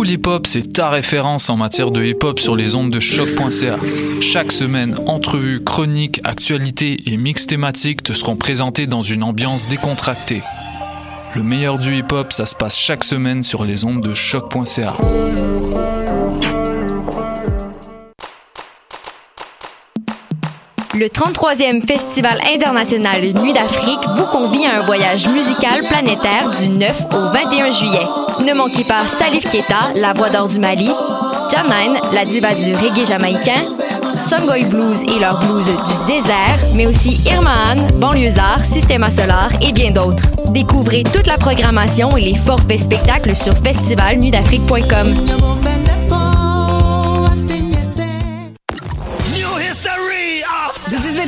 Pool Hip Hop, c'est ta référence en matière de hip hop sur les ondes de choc.ca. Chaque semaine, entrevues, chroniques, actualités et mix thématiques te seront présentés dans une ambiance décontractée. Le meilleur du hip hop, ça se passe chaque semaine sur les ondes de choc.ca. Le 33e Festival international Nuit d'Afrique vous convie à un voyage musical planétaire du 9 au 21 juillet. Ne manquez pas Salif Keita, la voix d'or du Mali, Janine, la diva du reggae jamaïcain, Songoy Blues et leur blues du désert, mais aussi Irma Anne, Banlieusard, Systema Solar et bien d'autres. Découvrez toute la programmation et les forfaits spectacles sur festivalnuitdafrique.com.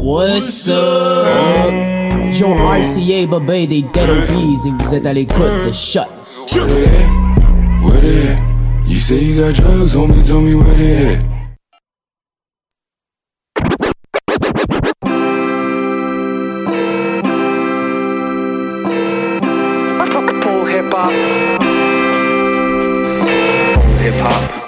What's up? Joe RCA, Bobé des Dead Obies et vous êtes à l'écoute de Shot. Where they at? Where they at? You say you got drugs, homie, tell me where they at. Full hip hop. Hip hop.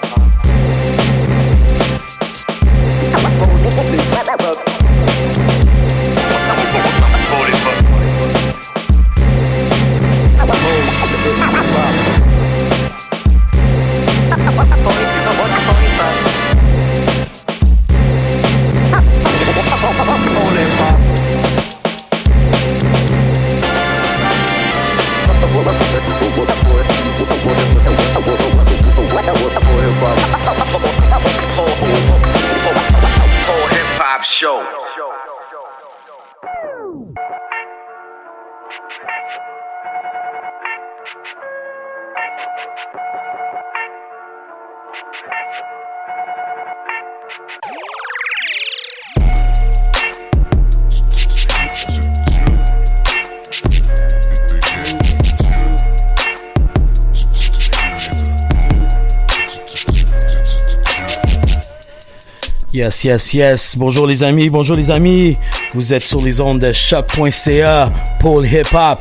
Yes, yes, yes. Bonjour les amis, bonjour les amis. Vous êtes sur les ondes de choc.ca, Paul Hip Hop.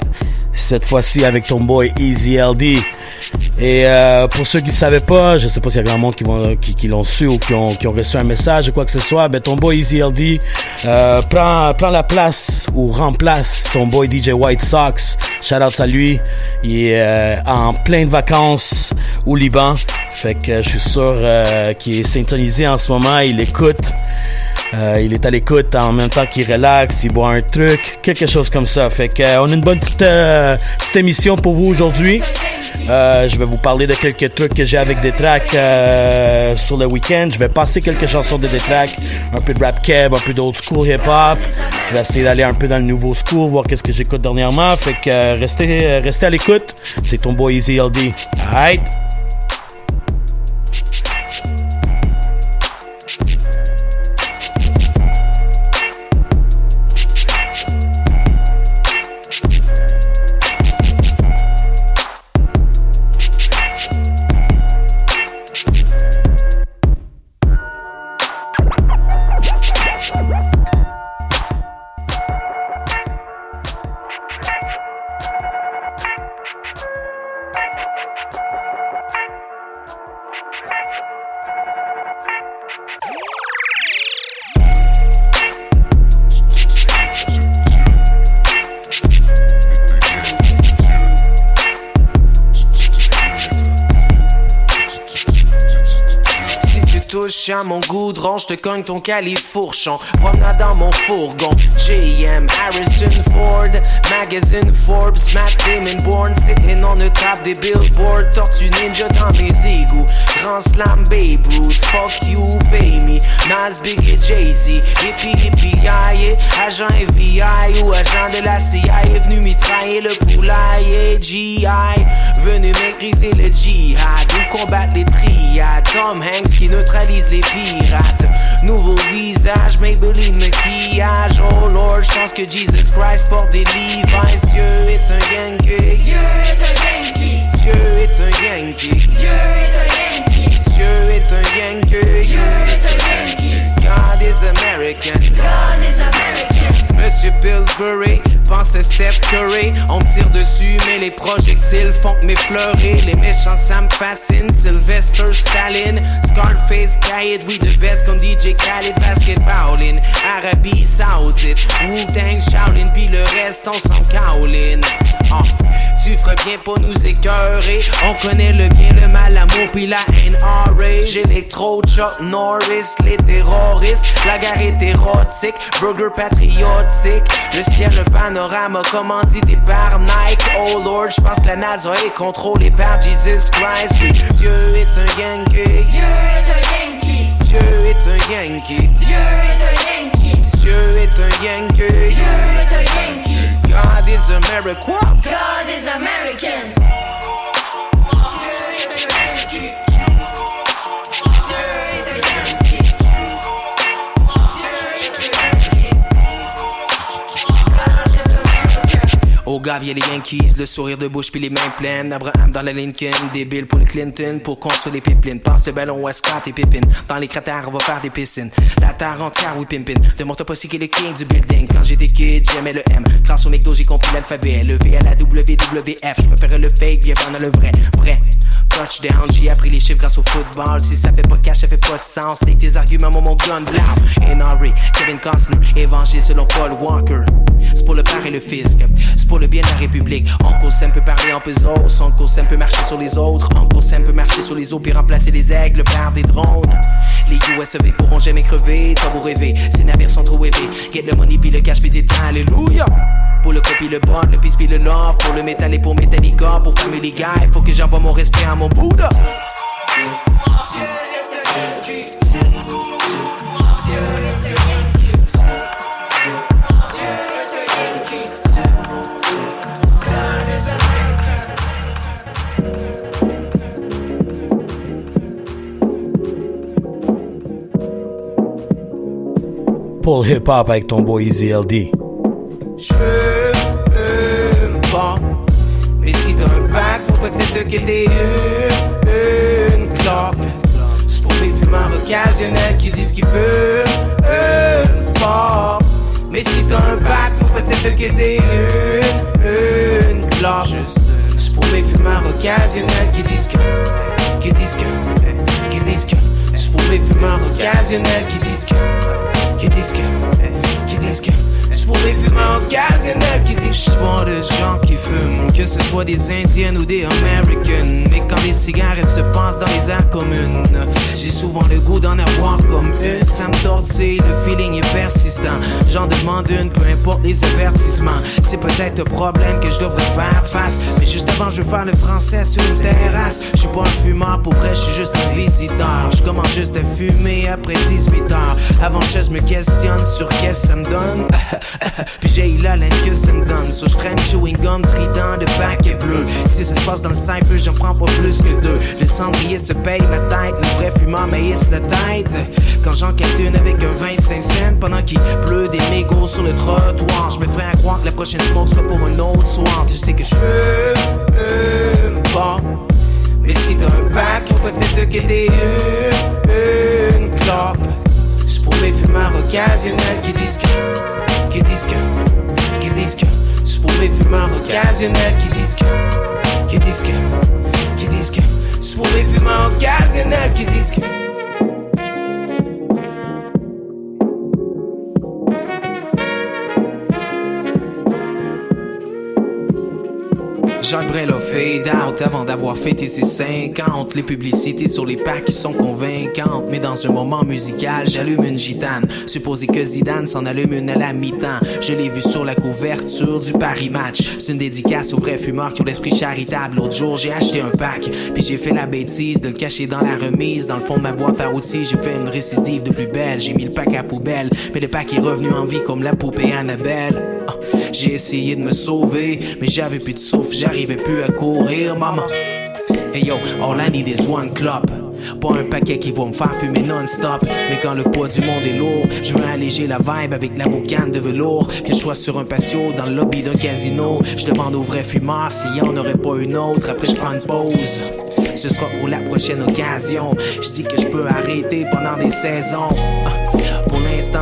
Cette fois-ci avec ton boy Easy LD. Et euh, pour ceux qui ne savaient pas, je sais pas s'il y a grand monde qui, l'ont su ou qui ont, reçu un message ou quoi que ce soit, ben ton boy Easy LD euh, prend, prend la place ou remplace ton boy DJ White Sox. Shout out à lui. Il est euh, en pleine vacances au Liban. Fait que je suis sûr euh, qu'il est syntonisé en ce moment. Il écoute. Euh, il est à l'écoute en même temps qu'il relaxe, il boit un truc, quelque chose comme ça. Fait que euh, on a une bonne petite, émission pour vous aujourd'hui. Je vais vous parler de quelques trucs que j'ai avec des tracks sur le week-end. Je vais passer quelques chansons de des tracks, un peu de rap keb, un peu d'old school hip hop. Je vais essayer d'aller un peu dans le nouveau school, voir qu'est-ce que j'écoute dernièrement. Fait que restez, restez à l'écoute. C'est ton boy Easy LD. Alright. Je te cogne ton califourchon. Promenade dans mon fourgon. JM, Harrison Ford, Magazine Forbes, Matt Damon Born, sitting on the top des billboards. Tortue Ninja dans mes égouts. Grand Slam Babe Ruth, fuck you, pay me. Nas, Big et Jay-Z, hippie, hippie. Agent FBI ou agent de la CIA est venu mitrailler le poulailler. GI, venu maîtriser le jihad ou combattre les triades. Tom Hanks qui neutralise les pirates. Nouveau visage, Maybelline maquillage. Oh Lord, je pense que Jesus Christ porte des Levi's. Dieu est un Yankee. Dieu est un Yankee. Dieu est un Yankee. Dieu est un Yankee. Dieu est un Yankee. Dieu est un Yankee. God is American. God is American. Monsieur Pillsbury, pense à Steph Curry. On tire dessus, mais les projectiles font que m'effleurer. Les méchants, ça me fascine. Sylvester Stalin, Scarface, Khaled, we the best comme DJ Khaled, basketballin. Arabie Saoudite, Wu-Tang, Shaolin, puis le reste, on s'en caoline. Ah, tu ferais bien pour nous écœurer. On connaît le bien, le mal, l'amour, puis la haine enrage. J'électro, Chuck Norris, les terroristes, la guerre est érotique, burger patriotique. Le ciel, le panorama, commandité par Nike. Oh Lord, je pense que la NASA est contrôlée par Jesus Christ. Oui, Dieu est un Yankee. Dieu est un Yankee. Dieu est un Yankee. Dieu est un Yankee. Dieu est un Yankee. Dieu est un Yankee. God is America. God is American. Au gars, y'a les Yankees, le sourire de bouche puis les mains pleines. Abraham dans la Lincoln, débile pour les Clinton, pour construire les pipelines. Pense le ballon Westcott et Pippin. Dans les cratères, on va faire des piscines. La terre entière, oui, pimpin. Demande pas si qu'il est king du building. Quand j'étais kid, j'aimais le M. Grâce au j'ai compris l'alphabet. Le V à la WWF. Je préférais le fake, bien pendant le vrai. Vrai. Touchdown, j'ai appris les chiffres grâce au football. Si ça fait pas cash, ça fait pas de sens. Take tes arguments, mon mon gun blau. NRA, Kevin Costner, évangile selon Paul Walker. C'est pour le père et le fisc. C'est bien la République. Uncle Sam peut parler en pesos. Uncle Sam peut marcher sur les autres. Uncle Sam peut marcher sur les eaux puis remplacer les aigles par des drones. Les USEV pourront jamais crever. T'as beau rêver, ces navires sont trop élevés. Get le money puis le cash puis des alléluia. Pour le copie, le bon, le peace puis le love. Pour le métal et pour Metallica. Pour Family Guy, faut que j'envoie mon respect à mon Bouddha. Pour le hip-hop avec ton boy Easy LD. J'fume pas. Mais si t'as un bac, peut-être que t'es une, une clope. C'est pour les fumeurs occasionnels qui disent qu'ils fument une pop. Mais si t'as un bac, peut-être que t'es une, une clope. C'est pour les fumeurs occasionnels qui disent que, qui disent que, qui disent que. C'est pour les fumeurs occasionnels qui disent que, qui disent que, qui disent que. C'est pour les fumeurs occasionnels qui suis pas de gens qui fument. Que ce soit des Indiennes ou des Americans. Mais quand les cigarettes se passent dans les airs communes J'ai souvent le goût d'en avoir comme une. Ça me tortille, le feeling est persistant. J'en demande une, peu importe les avertissements. C'est peut-être un problème que je devrais faire face. Mais juste avant je veux faire le français sur une terrasse. Je suis pas un fumeur, pour vrai je suis juste un visiteur. Je commence juste à fumer après 18 heures. Avant je me questionne sur qu'est-ce que ça me donne Puis j'ai la laine que ça me donne. So je traîne chewing gum, trident de paquet bleu Si ça se passe dans le cypher, j'en prends pas plus que deux. Le cendrier se paye ma tête, le vrai fumeur maïs la tête. Quand j'enquête une avec un 25 cents Pendant qu'il pleut des mégots sur le trottoir Je me ferai à croire que la prochaine smoke sera pour un autre soir. Tu sais que je fume pas. Mais si t'as un pack, peut-être que t'es une, une clope. C'est pour les fumeurs occasionnels qui disent que qui disent que, qui disent que, c'est pour les fumeurs occasionnels qui disent que, qui disent que, qui disent que, c'est pour les fumeurs occasionnels qui disent que. Jacques Brel a fade out avant d'avoir fêté ses 50. Les publicités sur les packs sont convaincantes. Mais dans un moment musical, j'allume une gitane. Supposé que Zidane s'en allume une à la mi-temps. Je l'ai vu sur la couverture du Paris Match. C'est une dédicace aux vrais fumeurs qui ont l'esprit charitable. L'autre jour, j'ai acheté un pack. Puis j'ai fait la bêtise de le cacher dans la remise. Dans le fond de ma boîte à outils, j'ai fait une récidive de plus belle. J'ai mis le pack à poubelle. Mais le pack est revenu en vie comme la poupée Annabelle. J'ai essayé de me sauver, mais j'avais plus de souffle, j'arrivais plus à courir, maman. Hey yo, all I need is one club. Pas un paquet qui va me faire fumer non-stop. Mais quand le poids du monde est lourd, je veux alléger la vibe avec la boucane de velours. Que je sois sur un patio, dans le lobby d'un casino. Je demande aux vrais fumeurs s'il y en aurait pas une autre. Après, je prends une pause. Ce sera pour la prochaine occasion. Je dis que je peux arrêter pendant des saisons.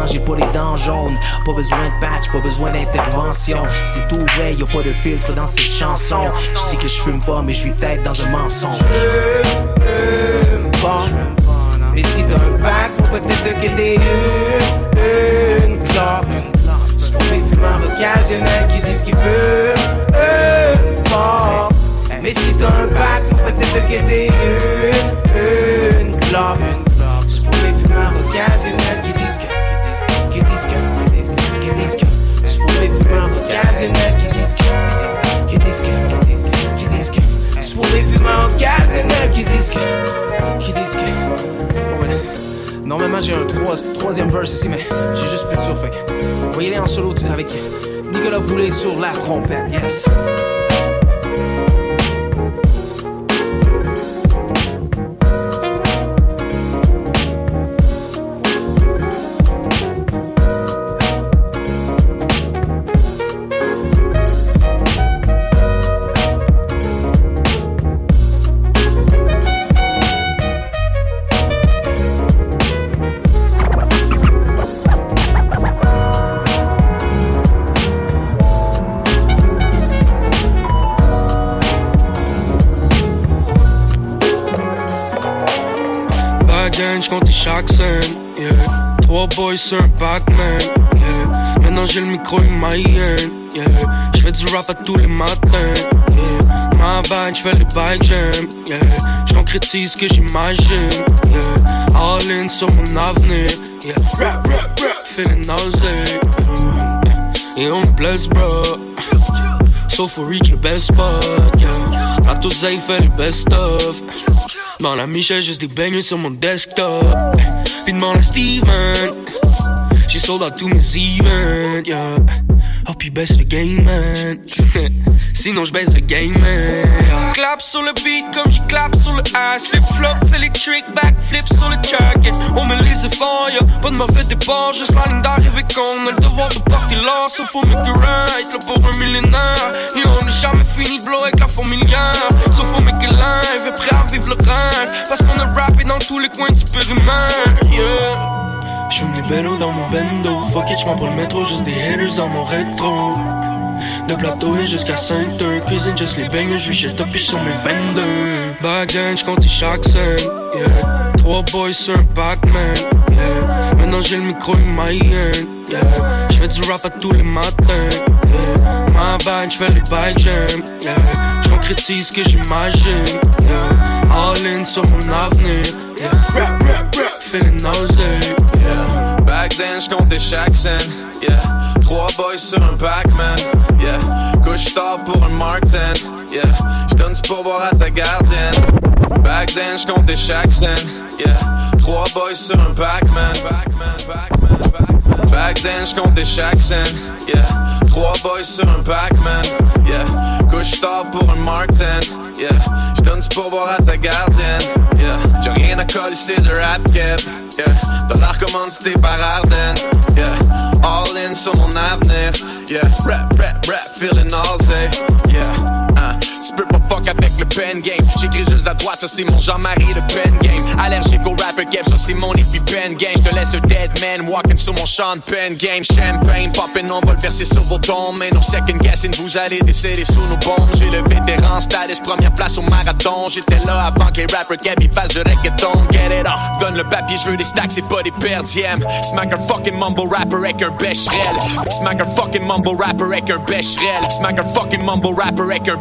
J'ai pas les dents jaunes. Pas besoin de patch, pas besoin d'intervention. C'est tout vrai, y a pas de filtre dans cette chanson. Je dis que je fume pas, mais je vis peut-être dans un mensonge. Bon. Mais si t'as un pack, peut-être que t'es une, une clope. C'est pour les fumeurs occasionnels qui disent qu'ils fument une pop. Mais si t'as un pack, peut-être que t'es une, une clope. C'est pour les fumeurs occasionnels pour les fumeurs occasionnels qui disent que, qui disent que. Ouais. Normalement j'ai un trois- troisième verse ici, mais j'ai juste plus de souffle. aller en solo avec Nicolas Boulet sur la trompette, yes. Boys sur Pac-Man, yeah. Maintenant j'ai le micro et ma yeah. J'fais du rap à tous les matins, yeah. Ma bag, j'fais le bike jam, yeah. J'concrétise ce que j'imagine, yeah. All in sur mon avenir, yeah. Rap, rap, rap, feeling yeah. Et on blesse, bro. Sauf for reach le best spot, yeah. La toseille fait le best of. Dans la michelle, juste des bangers sur mon desktop. Puis demande à Steven. J'ai sold out tous mes events, yeah. Oh, puis baisse le game, man. Sinon, je baisse le game, man. Clap sur le beat comme j'y clap sur le ass. Flip flop, fais les tricks, back flip sur le track. yeah. On me lise fort, y'a pas de mauvais départ. Juste la ligne d'arrivée qu'on a le devoir de partir là. Sauf faut make it right, là pour un millénaire. Et on n'est jamais fini de blow avec la familière. Sauf faut make it live, et prêt à vivre le rêve. Parce qu'on a rappé dans tous les coins du périmètre, yeah. J'fume des bellos dans mon bendo Fuck it, j'm'en pour le métro, juste des haters dans mon rétro De plateau et jusqu'à 5 heures Cuisine juste les bangers, j'suis chez top sur mes 22 Backgain, j'compte chaque scène yeah. Trois boys sur un Pac-Man yeah. Maintenant j'ai le micro et ma yeah. J'fais du rap à tous les matins yeah. Ma bag, j'fais les bike jam yeah. J'concrétise ce que j'imagine yeah. All in sur mon avenir yeah. Rap, rap, rap, feeling nausea yeah. Back then, j'comptais chaque scène, yeah. Trois boys sur un Pac-Man, yeah. Couche tard pour un Martin, yeah. J'donne du pourboire à ta gardienne. Back then, j'comptais chaque scène, yeah. Trois boys sur un Pac-Man. Back then, j'comptais chaque scène, yeah. Trois boys sur un Pac-Man, yeah. Couche tard pour un Martin, yeah. J'donne du pourboire à ta gardienne, yeah. J'ai rien à coller, c'est de rap cap, yeah. Dollar commandité par Arden, yeah. All in sur mon avenir, yeah. Rap, rap, rap, feeling nausea, yeah. Je peux fuck avec le pen game. J'écris juste à droite, ça c'est mon Jean-Marie de pen game. Allergique au rapper cap, ça c'est mon pen game. Je te laisse un dead man walking sur mon champ de pen game. Champagne poppin', on va le verser sur vos tombes. Mais non second guessing, vous allez décéder sous nos bombes. J'ai le vétéran status, première place au marathon. J'étais là avant que les rappers cap ils fassent du reggaeton. Get it on, donne le papier, je veux des stacks, c'est pas des perdièmes. Smack fucking mumble rapper avec un bécherel. Smack un fucking mumble rapper avec un bécherel. Smack fucking mumble rapper avec un.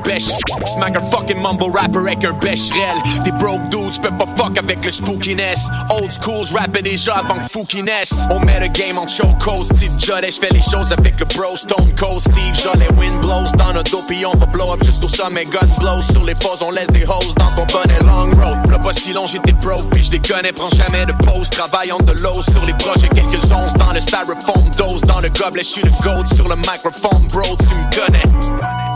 Smack fucking mumble rapper avec un bécherel. Des broke dudes peuvent pas fuck avec le spookiness. Old school, j'rappais déjà avant que Foukiness. On met le game en choco, Steve Jollet. J'fais les choses avec le bro Stone Cold Steve Jollet. Wind blows dans notre dos, on va blow up jusqu'au sommet. Gun blows sur les fosses, on laisse des hoes dans ton bonnet long road. Là pas si long, j'étais broke, puis j'déconnais, prends jamais de pause. Travaille on the low sur les projets, quelques onces dans le styrofoam. Dose dans le gobelet, j'suis le goat sur le microphone, bro, tu me connais.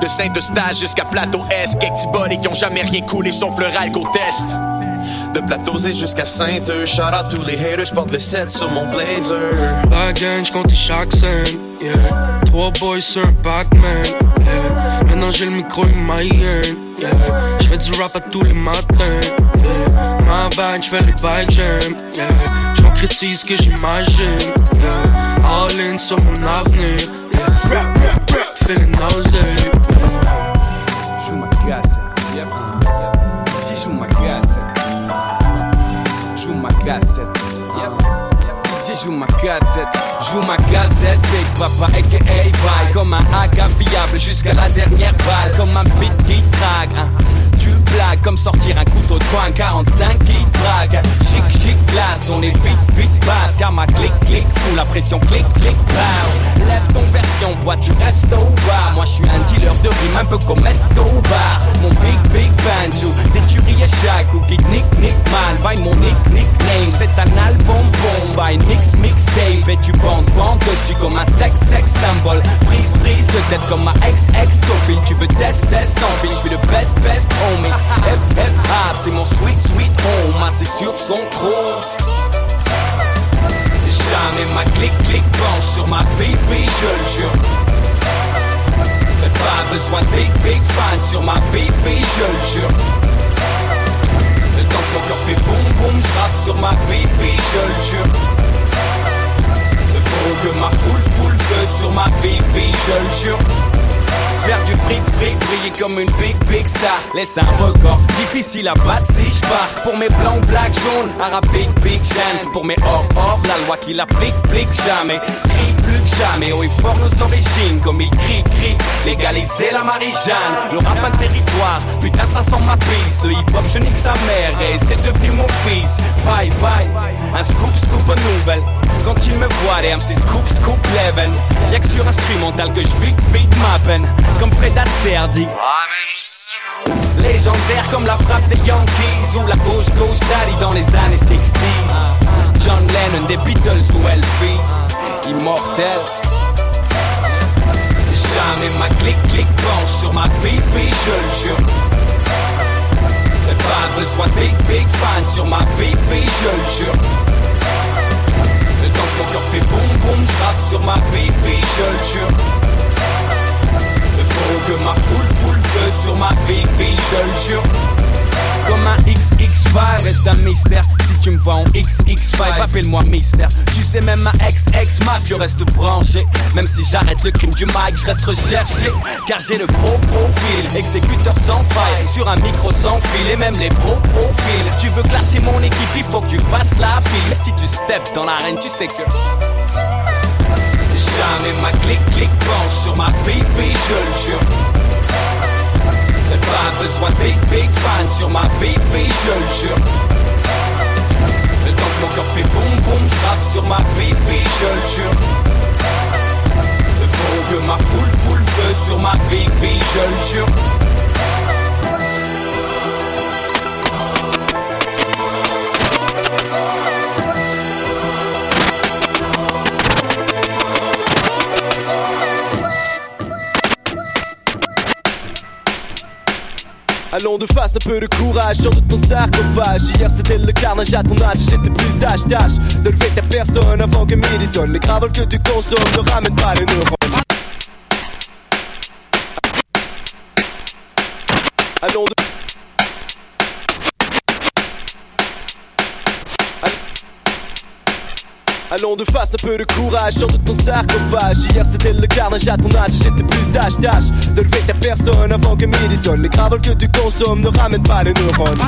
De Saint-Eustache jusqu'à Plateau S, quelques body qui ont jamais rien coulé sauf le ralco test. De Plateausé jusqu'à Sainte-Eustache, shout out tous les haters, j'porte le 7 sur mon blazer. Back j'compte chaque scène, yeah. Trois boys sur un Pac-Man, yeah. Maintenant j'ai le micro et ma yeah. J'fais du rap à tous les matins, yeah. Ma bad, j'fais les bike jam, yeah. J'concrétise ce que j'imagine, yeah. All in sur mon avenir, yeah. Feeling nausea, Joue ma joue ma ma ma cassette, joue ma cassette, Big Papa aka Vibe Comme un AK fiable jusqu'à la dernière balle Comme un beat qui trague, hein. Tu comme sortir un couteau de coin 45 qui drague Chic chic glace, on est vite vite basse. Car ma clic clic fou la pression clic clic pow. Lève ton version, boîte tu restes au bar. Moi je suis un dealer de rime un peu comme Escobar. Mon big big banjo, des tueries chaque ou Big nick nick man, vaille mon nick nickname C'est un album bombe, by mix mixtape Et tu bandes bandes dessus comme un sex sex symbole. Prise prise de tête comme ma ex ex copine Tu veux test test en je suis le best best homie Hip hip hop c'est mon sweet sweet home. Assis sur son trône Jamais ma clic clic penche sur ma fille je le jure. Pas besoin de big big fan sur ma fille je le jure. Le temps que cœur fait boum boum je sur ma fille je le jure. Faut que ma foule foule feu sur ma fille je le jure Faire du fric fric, briller comme une big big star. Laisse un record, difficile à battre si je pars. Pour mes blancs, black, jaunes, arabe, big big gêne Pour mes hors hors, la loi qui l'applique, plique jamais. Crie plus que jamais, haut et fort nos origines. Comme il crie, crie, légaliser la Marie-Jeanne. Le rap un territoire, putain ça sent ma piste Le hip hop je nique sa mère et c'est devenu mon fils. Vaille, vaille, un scoop, scoop aux nouvelles Quand il me voit, les MC scoop, scoop, leven Y'a que sur instrumental que je vis, vite ma Comme Fred Astaire dit. Légendaire comme la frappe des Yankees Ou la gauche gauche daddy dans les années 60 John Lennon des Beatles ou Elvis. Immortel. Jamais ma clic penche sur ma fille fille je le jure. Pas besoin de big big fan sur ma fille fille je le jure. Le temps que mon cœur fait boum boum je sur ma fille fille je le jure que ma foule foule feu sur ma fille fille je le jure. Comme un XX5 reste un mystère. Si tu me vois en XX5 appelle-moi mystère Tu sais même ma ex-ex je reste branché. Même si j'arrête le crime du mic je reste recherché. Car j'ai le pro profil Exécuteur sans faille. Sur un micro sans fil Et même les pro profils. Tu veux clasher mon équipe il faut que tu fasses la file. Si tu steps dans l'arène tu sais que Jamais ma clic clic penche sur ma fille fille je le jure. J'ai pas besoin de big big fan sur ma fille fille je le jure. Le temps que mon cœur fait boum boum je sur ma fille fille je le jure. Faut que ma foule foule feu sur ma fille fille je le jure Allons de face, un peu de courage, sors de ton sarcophage. Hier c'était le carnage à ton âge, j'étais plus âge tâche De lever ta personne avant que midi sonne Les gravoles que tu consommes ne ramènent pas les neurones Allons de... Allons de face, un peu de courage, sors de ton sarcophage. Hier c'était le carnage à ton âge, j'étais plus sage. Tâche de lever ta personne avant que midi sonne. Les gravoles que tu consommes ne ramènent pas les neurones.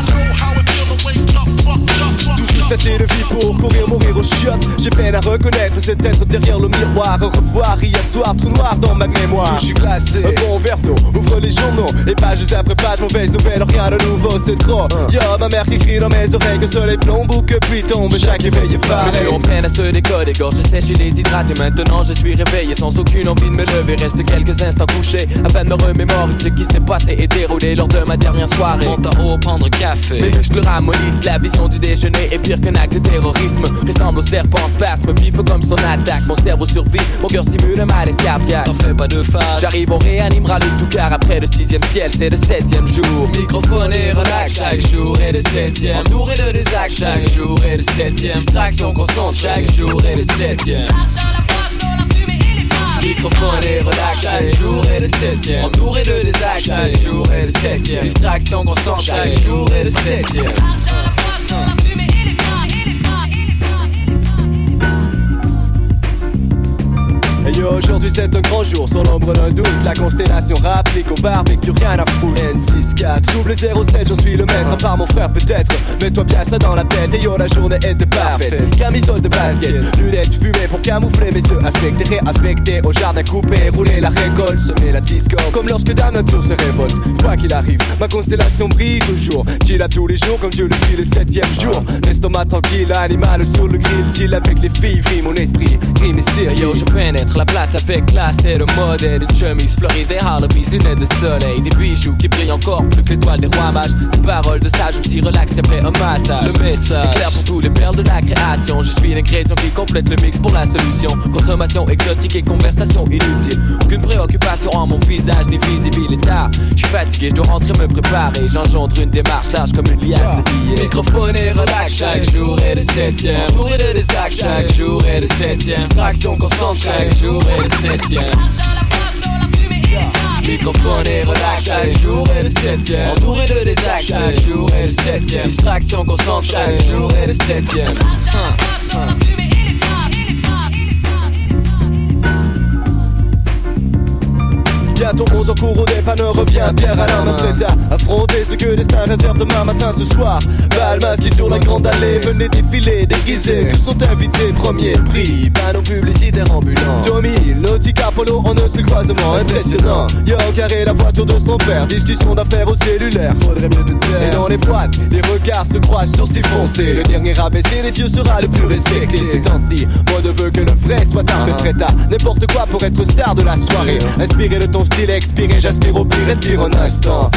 Tout juste assez de vie pour courir, mourir au chiottes. J'ai peine à reconnaître cet être derrière le miroir. Au revoir hier soir, tout noir dans ma mémoire. Je suis glacé, un bon verre d'eau, ouvre les journaux. Et pages après pages, mauvaise nouvelle, rien de nouveau, c'est trop. Y'a ma mère qui crie dans mes oreilles que soleil plombe ou que puis tombe. Chaque éveil est pareil. Mes yeux peine à se décoder, gorge sèche et déshydraté. Maintenant je suis réveillé sans aucune envie de me lever. Reste quelques instants couché afin de me remémorer ce qui s'est passé et déroulé lors de ma dernière soirée. Monte en haut, prendre café. Mes muscles ramollissent, la vision du déjeuner est pire qu'un acte de terrorisme. Ressemble au serpent spasme, vif comme son attaque. Mon cerveau survit, mon cœur simule un malaise cardiaque. T'en fais pas de face. J'arrive, on réanimera le tout car après le sixième ciel, c'est le septième jour. Microphone et relax chaque jour et le septième. Entouré de désactes chaque jour et le septième. Distraction constante chaque jour et le septième. Microphone et relax chaque jour et le septième. Entouré de désactes chaque jour et le septième. Distraction constante chaque jour et le septième. Huh. Et yo, aujourd'hui c'est un grand jour, sur l'ombre d'un doute La constellation rapplique au barbecue, rien à foutre. N64, double 07, j'en suis le maître. À part mon frère peut-être, mets-toi bien ça dans la tête. Et yo, la journée était parfaite. Camisole de basket, lunettes fumées pour camoufler mes yeux affectés Réaffectés. Au jardin coupé, rouler la récolte Semer la disco, comme lorsque la nature se révolte. Quoi qu'il arrive, ma constellation brille toujours. Chill à tous les jours comme Dieu le fit le septième jour. L'estomac tranquille, animal sur le grill. Chill avec les filles, vrille mon esprit, rime et Et yo, je pénètre la place avec classe et le modèle Une chemise fleurie, des harlequins, lunettes de soleil. Des bijoux qui brillent encore plus que l'étoile des rois mages. Des paroles de sage aussi relax après un massage. Le message est clair pour tous les perles de la création. Je suis l'ingrédient qui complète le mix pour la solution. Consommation exotique et conversation inutile. Aucune préoccupation en mon visage ni visibilité Je suis fatigué, je dois rentrer me préparer. J'engendre une démarche large comme une liasse de billets. Microphone et relax chaque jour et le septième. Entouré de désactes chaque jour et le septième. Distraction jour et le septième. Microphone et relax chaque jour et le septième. Entouré de désactes chaque jour et le septième. Distraction constante chaque jour et le septième. Bientôt 11 en cours au dépanneur revient Pierre main prête à affronter ce que destin réserve demain matin ce soir. Bal masqué sur la grande allée Venez défiler déguisés Tous sont invités premier prix. Panneau publicitaire ambulant. Tommy, Nautica, Polo en un seul croisement Impressionnant. Yo carré la voiture de son père. Discussion d'affaires au cellulaire. Faudrait mieux te taire. Et dans les boîtes Les regards se croisent sur ses foncés. Le dernier abaissé les yeux sera le plus respecté. Ces temps-ci Moi ne veux que le vrai soit interprété à N'importe quoi pour être star de la soirée. Inspiré de ton style expiré J'aspire au pire respire un instant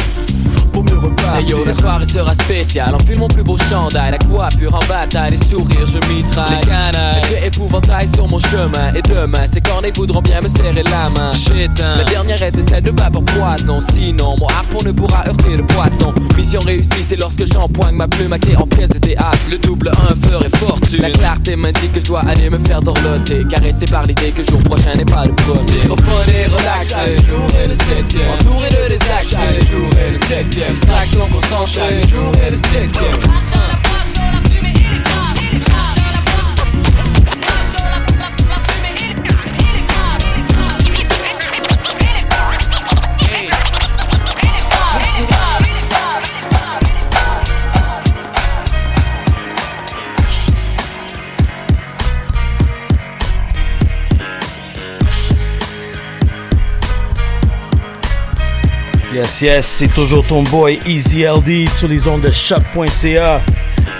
Pour mieux repartir Hey yo, la soirée sera spéciale. Enfile mon plus beau chandail, la coiffure en bataille, les sourires, je mitraille. Les canailles, j'ai épouvantail sur mon chemin. Et demain, ces cornets voudront bien me serrer la main. Shit, hein. La dernière était celle de vapeur poison. Sinon, mon harpon ne pourra heurter le poisson. Mission réussie, c'est lorsque j'empoigne ma plume à clé en pièce de théâtre. Le double 1 ferait fortune. La clarté m'indique que je dois aller me faire dorloter. Caressé par l'idée que jour prochain n'est pas le premier. Microphone et relax chaque jour et le septième. Entouré de désactes chaque jour septième. Distraction constante chaque jour et le. Yes, yes, c'est toujours ton boy Easy LD sur les ondes de choc.ca.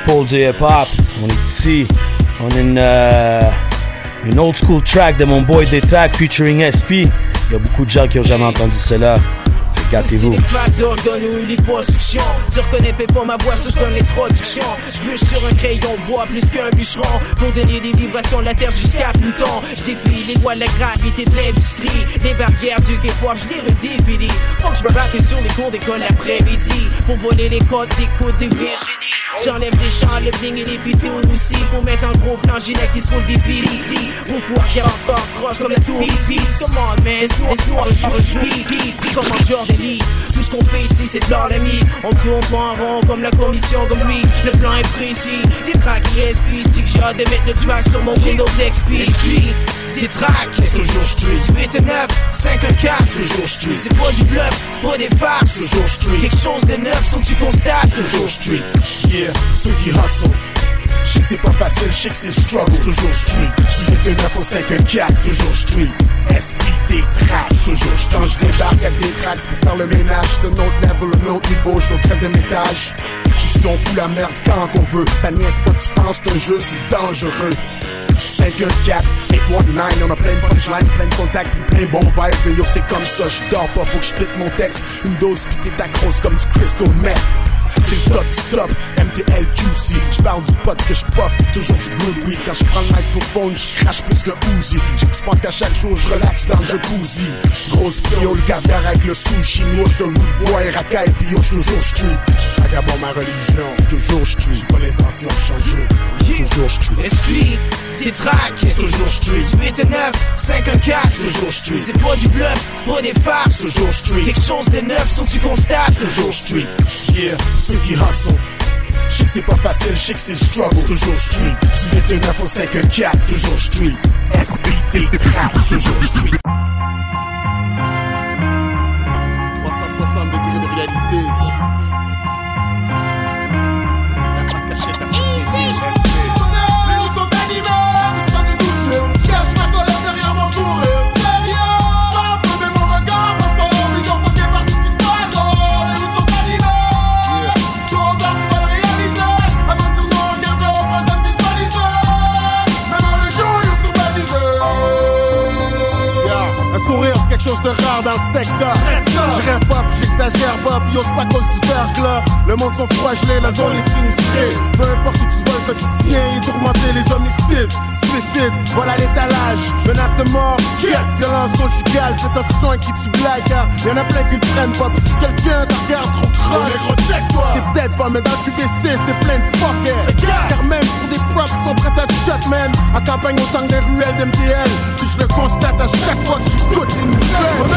Paul du hip hop. On est ici. On a une, euh, une old school track de mon boy Détrack featuring SP. Il y a beaucoup de gens qui ont jamais entendu cela. Fait gâtez-vous. les facteurs donne une liposuction Tu reconnais pas ma voix, je donne l'introduction Je sur un crayon bois plus qu'un bûcheron. Pour donner des vibrations de la terre jusqu'à Pluton. Je défie les lois de la gravité de l'industrie. Les barrières du hip-hop, je les redéfinis. Faut que je me rappelle sur les cours d'école l'après-midi Pour voler les codes des Virginie. J'enlève les champs, le bling et les pitons aussi. Pour mettre un gros plan gilet qui se roule des PDT Mon pouvoir qui encore croche comme la tour on man, laisse-moi rejouer Peace, comme en Jordan Tout ce qu'on fait ici c'est de l'or d'ami On tourne pas en rond comme la commission comme lui. Le plan est précis. Des tracks qui que j'ai hâte de mettre le track sur mon Windows XP Des tracks, c'est toujours street 8 et 9, 5 1 4 c'est toujours street C'est pas du bluff, pas des farces. C'est toujours street Quelque chose de neuf, sans tu constates. C'est toujours street Yeah, ceux qui hustle je sais que c'est pas facile, je sais que c'est struggle, toujours street. Tu es de 9 au 5 1 4, toujours street. SBD tracks, toujours. Quand je débarque avec des tracks pour faire le ménage, de notre level, un autre niveau, je au 13 étage. Ici on fout la merde quand on veut, ça niaise pas, tu penses, c'est un jeu, c'est dangereux. 5, 1, 4, 8, 1, 9 On a plein de punchlines, plein de contacts, puis plein de bons vibes Et yo c'est comme ça, je dors pas, faut que je mon texte Une dose pis t'es grosse comme du crystal meth c'est top stop, MTLQC J'parle du pote que j'puff, toujours du good weed. Quand j'prends le microphone, j'crache plus que Uzi. Pense qu'à chaque jour j'relaxe dans le jacuzzi. Grosse pio, le caviar avec le sushi. Moi j'te root boy, racaille pis yo j'toujours street. Vagabond ma religion, j'toujours street. J'ai pas l'intention de changer, j'toujours street. Esprit, tes tracks, c'est toujours street. 8 et 9, 5 1 4 c'est toujours street. C'est pas du bluff, pas des farces. C'est toujours street. Quelque chose de neuf, sans tu constates c'est toujours street. Yeah, ceux qui hustle je sais que c'est pas facile, je sais que c'est struggle, toujours street. Tu es de 9 au 5 1 4, toujours street. SBT trap, toujours street. 360 degrés de réalité. Dans le secteur. Je rêve pas, puis j'exagère pas, puis c'est pas cause du verglas. Le monde sont froid gelé, la zone est sinistrée. Peu importe où tu vas, le quotidien est tourmenté, les homicides, suicides, voilà l'étalage. Menace de mort, quête, violence conjugale, fais attention à qui tu blagues, car y'en a plein qui le prennent pas. Puis si quelqu'un te regarde trop croche, c'est peut-être pas, mais dans le QBC, c'est plein de fuckers. Car même pour des sont prêts à man. À campagne autant que des ruelles d'MTL. Puis je le constate à chaque fois que j'écoute les nouvelles.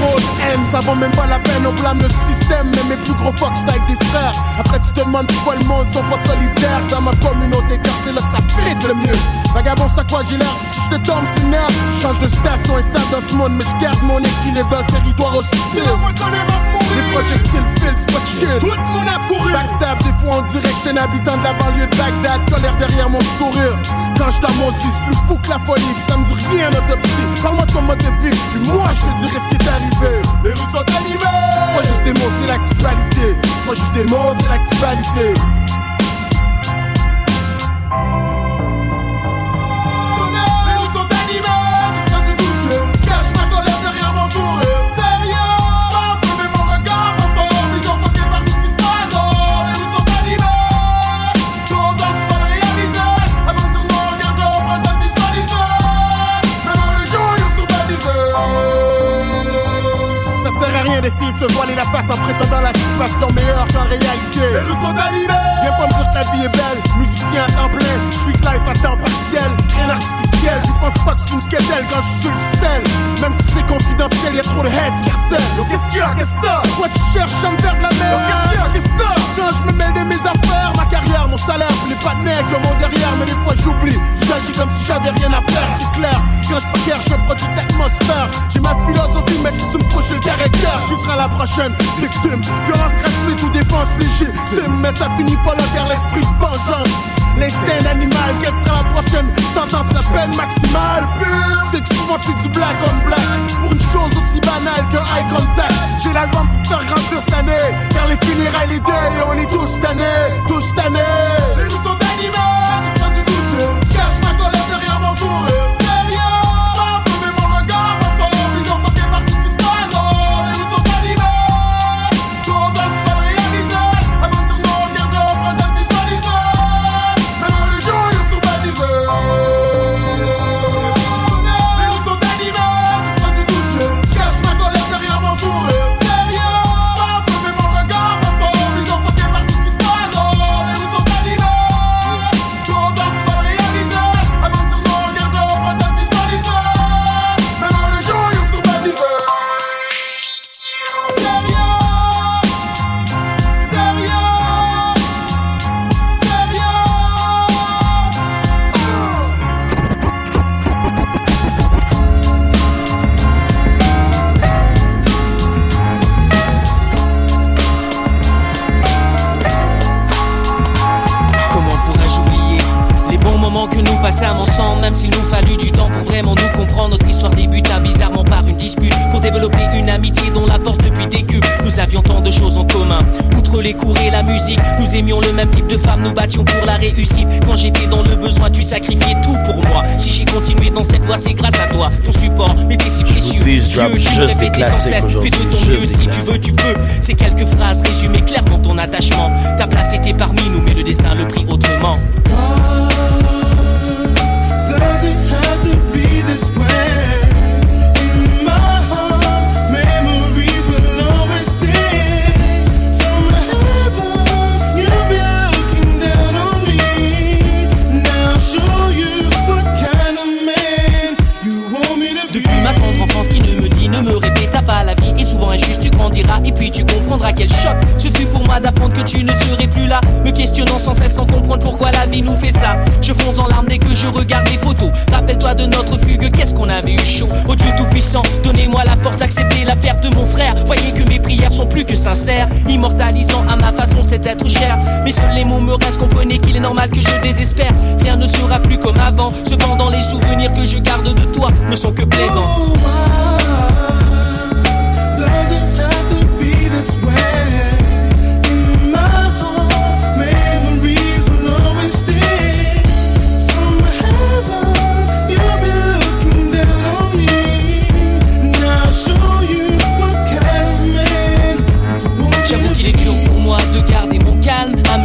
Trop de haine, ça vaut même pas la peine, on blâme le système. Mais mes plus gros c'est avec des frères. Après, tu te demandes pourquoi le monde sont pas solidaires. Dans ma communauté, car c'est là que ça fit le mieux. Vagabond, c'est à quoi j'ai l'air? Si je te tombe, c'est nerf. Change de station, instable dans ce monde, mais je garde mon équilibre dans le territoire hostile. Les projectiles filent, c'est pas de shit. Tout le monde a couru. Backstab, des fois on dirait que j'étais un habitant de la banlieue de Bagdad. Colère derrière mon sourire. Quand je t'amonte, c'est plus fou que la folie. Puis ça me dit rien en autopsie. Parle-moi de ton mode de vie. Puis moi, je te dirai ce qui est arrivé. Les rues sont animées. C'est pas juste des mots, c'est l'actualité. C'est pas juste des mots, c'est l'actualité. En prétendant la situation meilleure qu'en réalité. Les rues sont animées. Viens pas me dire que la vie est belle, musicien à temps plein, street life à temps partiel, rien Tu penses pas que c'est une sketelle quand je suis le sel. Même si c'est confidentiel, y'a trop de heads qui harcèlent. Yo, qu'est-ce qu'il y a, qu'est-ce que tu cherches à me faire de la merde. Yo, qu'est-ce qu'il y a, qu'est-ce que Quand je me mêle de mes affaires, ma carrière, mon salaire, puis les pas le monde derrière, mais des fois j'oublie. J'agis comme si j'avais rien à perdre, c'est clair. Quand je paquère, je produis de l'atmosphère. J'ai ma philosophie, mais si tu me touches le caractère, qui sera la prochaine victime? Violence gratuite ou défense légitime, mais ça finit pas là car l'esprit de vengeance. L'instinct animal, quelle sera la prochaine sentence, la peine maximale. C'est que souvent c'est du black on black Pour une chose aussi banale qu'un eye contact. J'ai l'album pour faire grandir cette année. Car les funérailles, les on est tous tannés, tous tannés amitié dont la force depuis. Nous avions tant de choses en commun. Outre les cours et la musique, nous aimions le même type de femme, nous battions pour la réussite. Quand j'étais dans le besoin, tu sacrifiais tout pour moi. Si j'ai continué dans cette voie, c'est grâce à toi. Ton support m'était si précieux. tu me répétais sans cesse. Fais de ton mieux si tu veux, tu peux. Ces quelques phrases résumées clairement ton attachement. Ta place était parmi nous, mais le destin le prit autrement. Does comprendras quel choc ce fut pour moi d'apprendre que tu ne serais plus là. Me questionnant sans cesse sans comprendre pourquoi la vie nous fait ça. Je fonce en larmes dès que je regarde les photos. Rappelle-toi de notre fugue qu'est-ce qu'on avait eu chaud. Oh Dieu tout-puissant donnez-moi la force d'accepter la perte de mon frère. Voyez que mes prières sont plus que sincères immortalisant à ma façon cet être cher. Mais seuls les mots me restent comprenez qu'il est normal que je désespère. Rien ne sera plus comme avant. Cependant les souvenirs que je garde de toi ne sont que plaisants it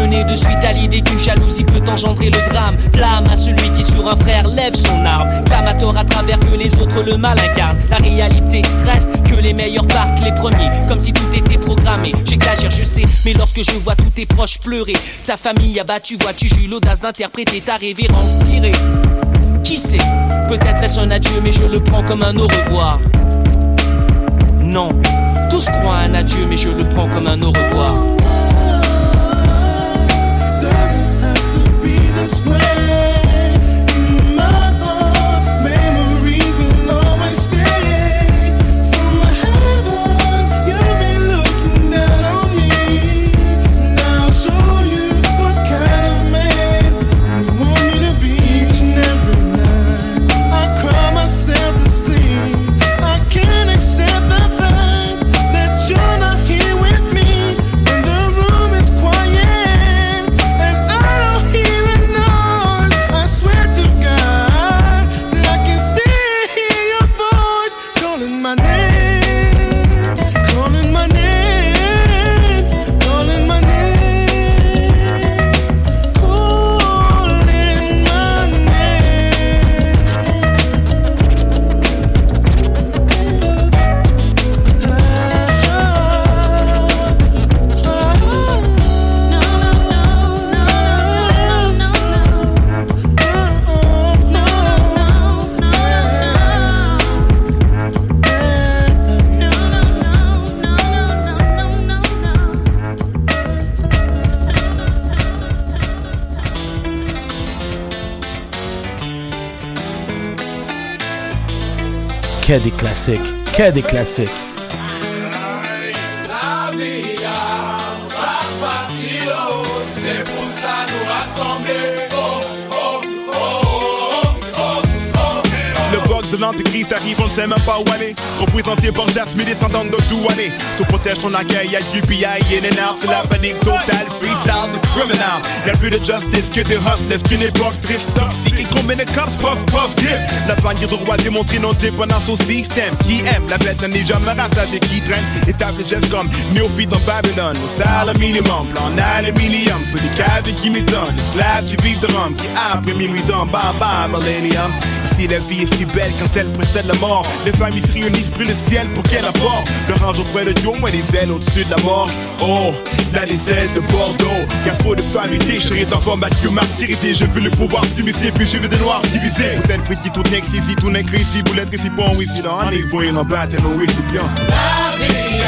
de suite à l'idée qu'une jalousie peut engendrer le drame. Blâme à celui qui sur un frère lève son arme. Clame à tort à travers que les autres le mal incarnent. La réalité reste que les meilleurs partent les premiers Comme si tout était programmé. J'exagère je sais Mais lorsque je vois tous tes proches pleurer Ta famille abattue vois-tu j'ai l'audace d'interpréter ta révérence tirée. Qui sait Peut-être est-ce un adieu mais je le prends comme un au revoir. Non tous croient un adieu mais je le prends comme un au revoir Que des classiques. Que des classiques. L'antéchrist arrive, on ne sait même pas où aller. Représenté par Jasmine, descendant de Douané. Se protège ton accueil, y'a du PI et c'est la panique totale. Freestyle criminal. Y'a plus de justice que de hustlers, qu'une époque triste, toxique. Combien de cops, puff, puff, dip. La bannière de roi démontrée non dépendance au système. Qui aime la bête n'en est jamais rassasiée, qui traîne. Étape de gestes comme néophyte dans Babylone. Au salaire minimum, plan aluminium. Sur les cadres qui m'étonnent. Esclaves qui vivent de rhum, qui après minuit dans bam bam millennium. Ici la vie est si belle quand elle précède la mort. Les familles se réunissent plus le ciel pour qu'elle apporte. Le range auprès de Dieu, moi les ailes au-dessus de la mort. Oh, là les ailes de Bordeaux. Car trop de familles déchirées d'enfants battus, martyrisés. Je veux le pouvoir s'immiscer, puis je veux des noirs divisés. Peut-être ici tout n'est ici, tout n'est ici. Boulette que si bon, oui, si non, on est voyant en battre, oui, c'est bien. La vie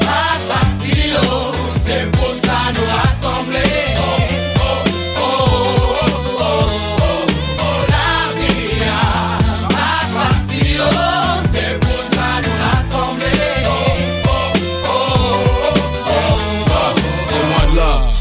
pas facile, oh, c'est pour ça nous rassembler.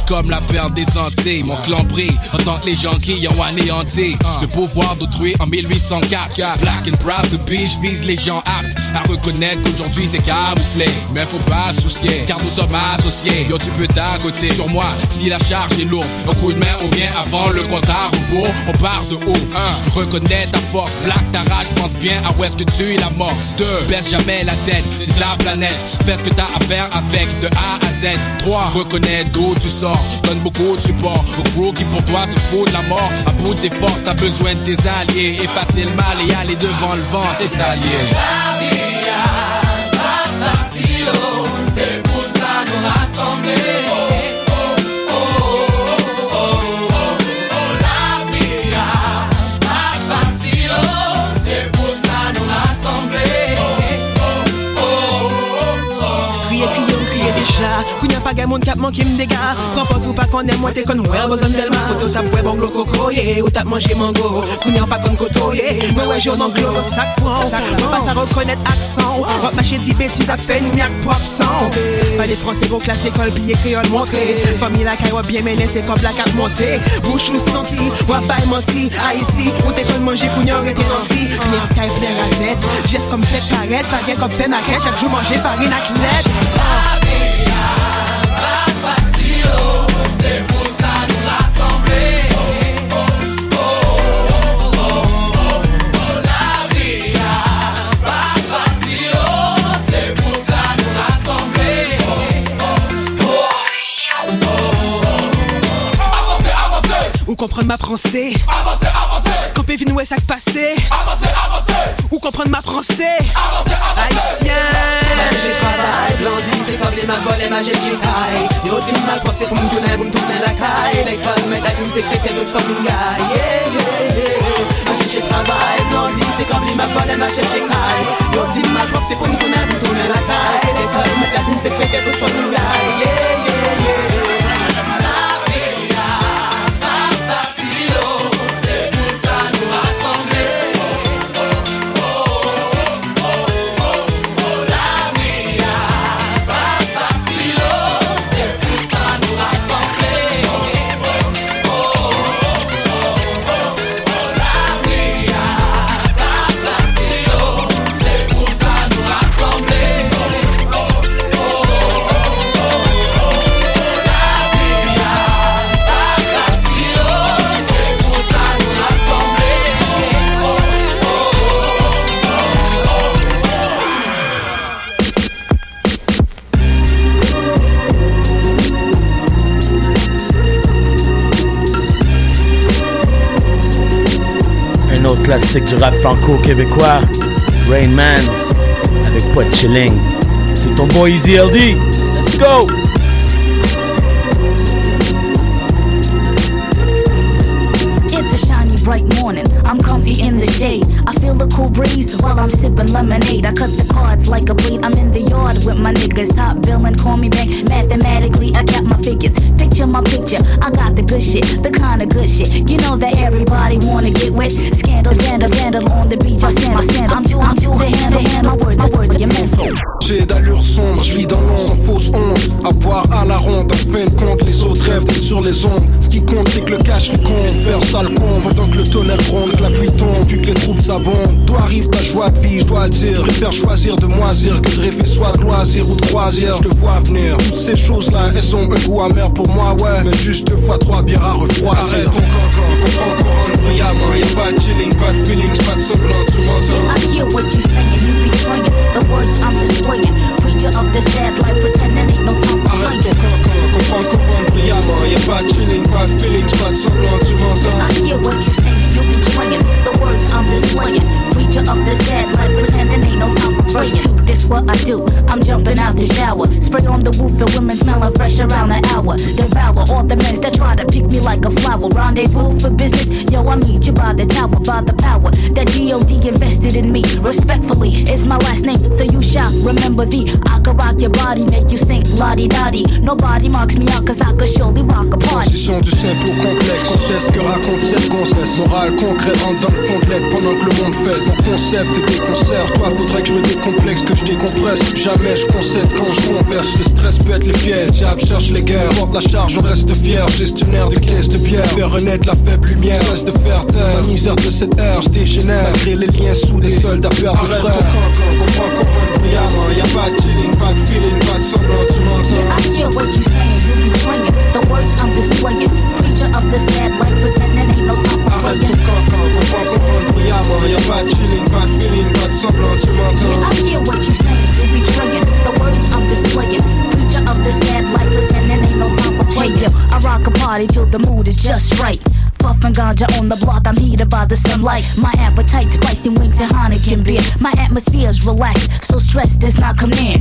Comme la perle des Antilles. Mon clan brille en tant que les gens qui ont anéanti le pouvoir d'autrui en 1804. Black and proud, the beach vise les gens aptes à reconnaître qu'aujourd'hui c'est camouflé. Mais faut pas soucier, car nous sommes associés. Yo, tu peux t'accoter sur moi si la charge est lourde. Un coup de main ou bien avant le compte à rebours. On part de haut. 1. Reconnais ta force, black ta rage, pense bien à où est-ce que tu es la morse. 2. Baisse jamais la tête, c'est la planète. Fais ce que t'as à faire avec de A à Z. 3. Reconnais d'où tu sors, donne beaucoup de support au crew qui pour toi se fout de la mort. À bout de tes forces, t'as besoin de tes alliés. Effacer le mal et aller devant le vent, c'est s'allier. La vie a pas facile, oh, c'est pour ça nous rassembler. pa gen moun kap man ki mdega Pranpos ou pa konen mwen te kon wè boson delman. Koto tap wè bon glo koko ye Ou tap manje mango. Kounyan pa kon koto ye Mwen wè jounan glo sak pran Mwen pa sa rekonet aksan. Wap mache di betiz ap fen miak pou absan Pale franse go klas l'ekol piye kriol montre. Fami la kay wap bien menen se kop la kap monte. Bouchou santi, wap bay manti Haiti, ou te kon manje kounyan rete nanti. Piye sky plen ranet. Jes kom flet paret, fage kom fè naret Chak jou manje farin ak let comprendre ma français avancez, avancez, Campé vin ouest ak passé. Avancez, avancez, Ou comprendre ma français. Avancez, avancez. Haïtien. J'ai travail, blondine, c'est comme les ma vol et ma j'ai high Yo, dis mal propre, c'est pour me tourner, pour me tourner la caille. L'école, mais la team secret, t'es d'autres guy. Yeah, yeah, yeah. J'ai travail, blondine, c'est comme les ma vol et ma Yo, dis mal propre, c'est pour me tourner, pour me tourner la caille. Mais team Yeah, yeah, yeah classique du rap franco-québécois, Rain Man, avec chilling. C'est ton boy Easy LD. Let's go! It's a shiny bright morning. I'm comfy in the shade. I feel the cool breeze while I'm sipping lemonade. I cut the cards like a blade. I'm in the yard with my niggas. Top billing, call me bank. Mathematically, I got my figures. Picture my picture. I got the good shit, the kind of good shit. You know that everybody wanna get wet. Scandal, vandal, vandal on the beach. I stand, I stand. I'm too, I'm too to handle, handle my words, my words, your mental. D'allure sombre, je vis dans l'ombre sans fausse honte. À boire à la ronde, en fin de compte, les autres rêvent sur les ondes. Ce qui compte, c'est que le cash le compte. Faire ça le compte, pendant que le tonnerre gronde, que la pluie tombe, puis que les troupes abondent. Toi arrive ta joie de vie, je dois le dire. Préfère choisir de moisir que de rêver soit de loisir ou de croisière. Je te vois venir. Toutes ces choses-là, elles ont un goût amer pour moi, ouais. Mais juste deux fois trois bières à refroidir. Couronne brillamment. Y'a pas de chilling, pas de feelings, pas de semblant, tu m'entends. I hear what you saying, you betraying the words I'm displaying. Preacher of the sad life, pretending ain't no time for Arrête playing. ton cancan, comprends couronne brillamment. Y'a pas de chilling, pas de feelings, pas de semblant, tu m'entends. I hear what you saying, you betraying the words I'm displaying. Preacher of the sad life, pretending ain't no time for playing. Verse two, this what I do. I'm jumping out the shower, spray on the roof, and women smelling fresh around the hour. Devour all the men that try to pick me like a flower. Rendezvous for business, yo, I meet you by the tower, by the power that God invested in me. Respectfully, it's my last name, so you shall remember the. I can rock your body, make you sing lottie dottie. Nobody marks me out, cause I could surely rock a party. Transition du simple complexe, conteste que raconte cette grossesse Morale rentre dans le fond de lettre pendant que le monde fait Mon concept et des concerts, toi faudrait que je me décomplexe, que je décompresse Jamais je concède quand je converse. Le stress pète les pièces. Diable cherche les guerres. Porte la charge, on reste fier. Gestionnaire de caisse de bière. Faire renaître la faible lumière. Cesse de faire taire. La misère de cette ère, j'dégénère. Malgré les liens sous des soldats perdent de frères. Comprends, comprends, brillamment. Y'a pas de chilling, pas de feeling, pas de semblant. Tu m'entends? Yeah, I hear what you saying, you betraying the words I'm displaying. Preacher of the sad life, pretending ain't no time for Arrête playing. ton cancan, comprends, comprends, brillamment. Y'a pas de chilling, pas de feeling, pas de semblant. Tu m'entends? Yeah, I hear what you saying, you betraying the words I'm displaying. Preacher of the sad life, pretending ain't no time for playing. I rock a party till the mood is just right. Puffin' ganja on the block, I'm heated by the sunlight. My appetite's spicy wings and Heineken beer. My atmosphere's relaxed, so stress does not come near.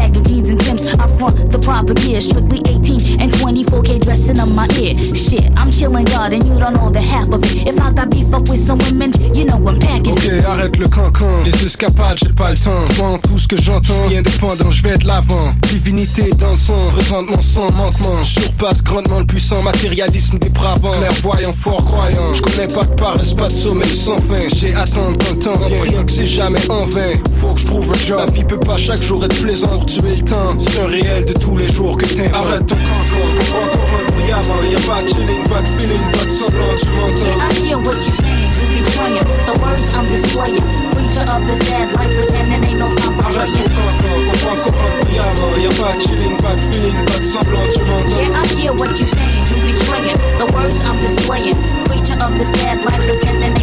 Of jeans and Timbs, I front the proper gear. Strictly 18 and 24k dressing up my ear. Shit, I'm chilling God and you don't know the half of it. If I got beef up with some women, you know I'm packing. Ok, arrête le cancan. Les escapades, j'ai pas le temps. Devant tout ce que j'entends, je indépendant, je vais de l'avant. Divinité dans le sang, présente mon sang manquement. Surpasse grandement le puissant matérialisme dépravant. Clairvoyant, fort croyant. Je connais pas de paresse, pas de sommeil sans fin. J'ai attendre quand le temps vient. Priant que c'est jamais en vain. Faut que je trouve un job. La vie peut pas chaque jour être plaisant pour tuer le temps. C'est un réel de tous les jours que t'es. Arrête ton cancan, comprends encore un brillamment. Y'a pas de chilling, pas de feeling, pas de semblant, tu m'entends? Yeah, I hear what you saying, you betraying the words I'm displaying. Preacher of the sad life, pretending ain't no time for Arrête playing. ton cancan, encore un brillamment. Y'a pas de chilling, pas de feeling, pas de semblant, tu m'entends? Yeah, I hear what you saying, you betraying the words I'm displaying. Preacher of the sad life, pretending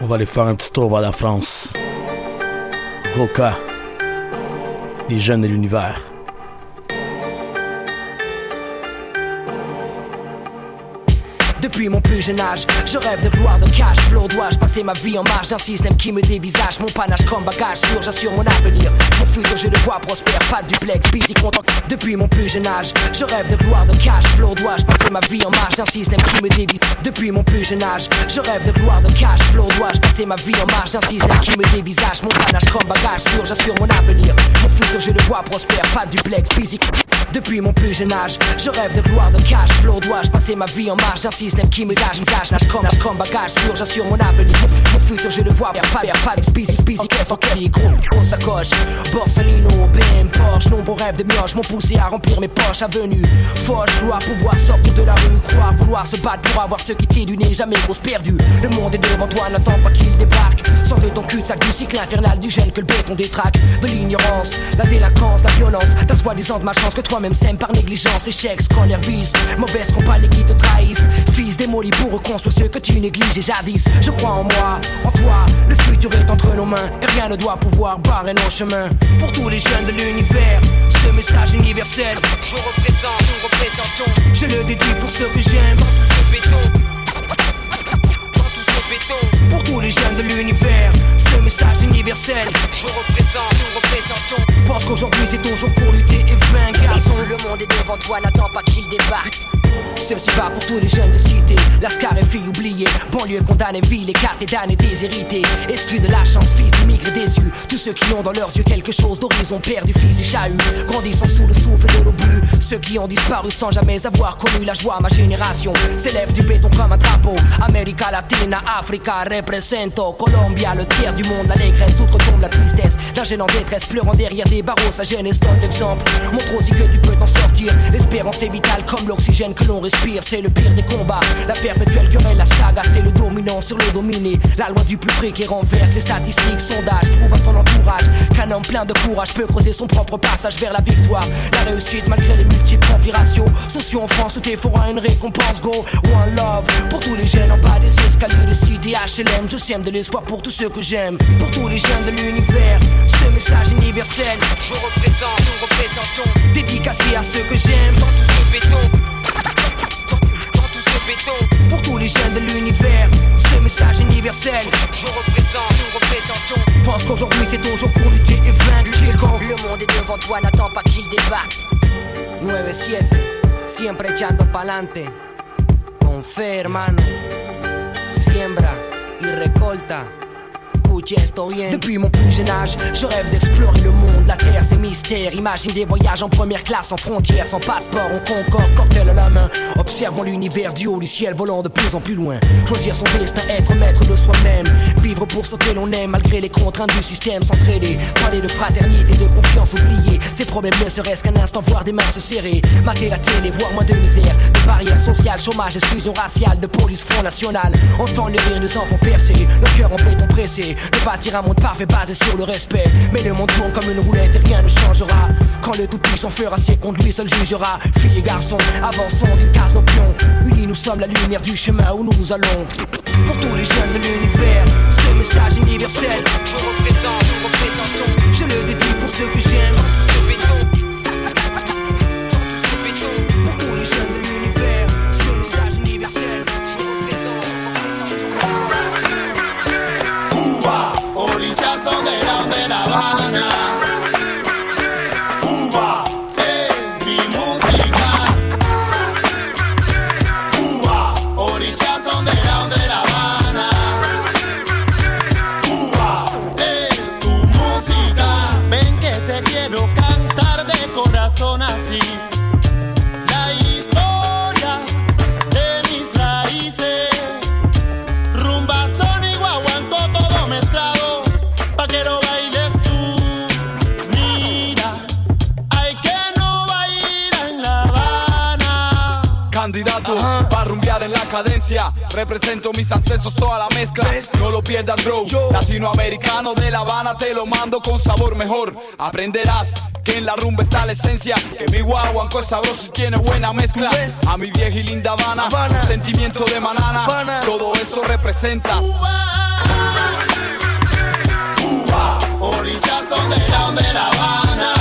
On va aller faire un petit tour vers la France. Roca. Les jeunes de l'univers. Depuis mon plus jeune âge, je rêve de gloire, de cash flow. Dois-je passer ma vie en marge d'un système qui me dévisage Mon panache comme bagage sûr, j'assure mon avenir. Mon futur, je le vois prospère, pas duplex, busy, content. Depuis mon plus jeune âge, je rêve de gloire, de cash flow. Dois-je passer ma vie en marge d'un système qui me dévise Depuis mon plus jeune âge, je rêve de gloire, de cash flow. Dois-je passer ma vie en marge d'un système qui me dévisage Mon panache comme bagage sûr, j'assure mon avenir. Mon futur, je le vois prospère, pas duplex, busy. Depuis mon plus jeune âge, je rêve de gloire, de cash flow. Dois-je passer ma vie en marge d'un système qui me visage, visage, nage comme, nage comme bagage sûr, j'assure mon avenir. Mon, futur, je le vois, y'a pas, y'a pas busy, busy, caisse en caisse, gros, gros sacoche. Borsalino, BM, Porsche, nombreux rêves de mioche m'ont poussé à remplir mes poches. Avenue, foche, gloire, pouvoir sortir de la rue, croire, vouloir se battre pour avoir ce qui t'est du nez, jamais grosse perdue. Le monde est devant toi, n'attends pas qu'il débarque. Sans ton cul de sac du cycle infernal du gène que le béton détraque. De l'ignorance, la délinquance, la violence. T'as soi-disant de ma chance que toi-même sème par négligence. Échec, scolaire, mauvaise compagnie qui te trahissent. Fils démoli pour reconstruire ce que tu négliges jadis. Je crois en moi, en toi. Le futur est entre nos mains et rien ne doit pouvoir barrer nos chemins. Pour tous les jeunes de l'univers, ce message universel. Je représente, nous représentons. Je le dédie pour ceux que j'aime. Dans tout ce béton. Pour tous les jeunes de l'univers, ce message universel. Je représente, nous représentons. Pense qu'aujourd'hui c'est ton jour pour lutter et vaincre. Garçon, le monde est devant toi, n'attends pas qu'il débarque. Ceci va pour tous les jeunes de cité, Lascar et filles oubliées, banlieue condamnée, ville écartée, damnée, déshérités, exclus de la chance, fils d'immigrés déçus, tous ceux qui ont dans leurs yeux quelque chose d'horizon, perdu, fils et chahut, grandissant sous le souffle de l'obus, ceux qui ont disparu sans jamais avoir connu la joie, ma génération s'élève du béton comme un drapeau, América Latina, Africa, represento, Colombia, le tiers du monde, l'allégresse, tout retombe la tristesse, d'un en détresse, pleurant derrière des barreaux, sa jeunesse donne l'exemple, montre aussi que tu peux t'en sortir, l'espérance est vitale comme l'oxygène que l'on respire, c'est le pire des combats. La perpétuelle querelle, la saga, c'est le dominant sur le dominé. La loi du plus près qui renverse statistiques, sondages, prouve à ton entourage qu'un homme plein de courage peut creuser son propre passage vers la victoire. La réussite malgré les multiples configurations. Sociaux en France où t'es une récompense, go. One love pour tous les jeunes en bas des escaliers de cité HLM. Je sème de l'espoir pour tous ceux que j'aime. Pour tous les jeunes de l'univers, ce message universel. Je représente, nous représentons. Dédicacé à ceux que j'aime dans tout ce béton béton Pour tous les jeunes de l'univers Ce message universel Je représente, nous représentons Pense qu'aujourd'hui c'est ton jour pour lutter et vaincre. Le monde est devant toi, n'attends pas qu'il débarque 9-7 Siempre echando pa'lante Con fe hermano Siembra y recolta Depuis mon plus jeune âge, je rêve d'explorer le monde, la terre, ses mystères. Imagine des voyages en première classe, en frontière, sans passeport, on concorde, cocktail à la main. Observons l'univers du haut du ciel, volant de plus en plus loin. Choisir son destin, être maître de soi-même. Vivre pour ce que l'on aime, malgré les contraintes du système, s'entraider. Parler de fraternité, de confiance, oublier ses problèmes, ne serait-ce qu'un instant, voir des mains se serrer. Mater la télé, voir moins de misère, de barrières sociales, chômage, exclusion raciale, de police, Front National. Entend les rires des enfants percés, le cœur en béton pressé. De bâtir un monde parfait basé sur le respect. Mais le monde tourne comme une roulette et rien ne changera. Quand le tout-puissant fera ses comptes, lui seul jugera. Filles et garçons, avançons d'une case nos pions. Unis, nous sommes la lumière du chemin où nous allons. Pour tous les jeunes de l'univers, ce message universel. Je représente, nous représentons. Je le dédie pour ceux que j'aime. Represento mis ancestros, toda la mezcla. No lo pierdas, bro. Latinoamericano de La Habana, te lo mando con sabor mejor. Aprenderás que en la rumba está la esencia. Que mi guaguanco es sabroso y tiene buena mezcla. A mi vieja y linda Habana, un sentimiento de manana. Todo eso representas. Cuba Orillas son de la de La Habana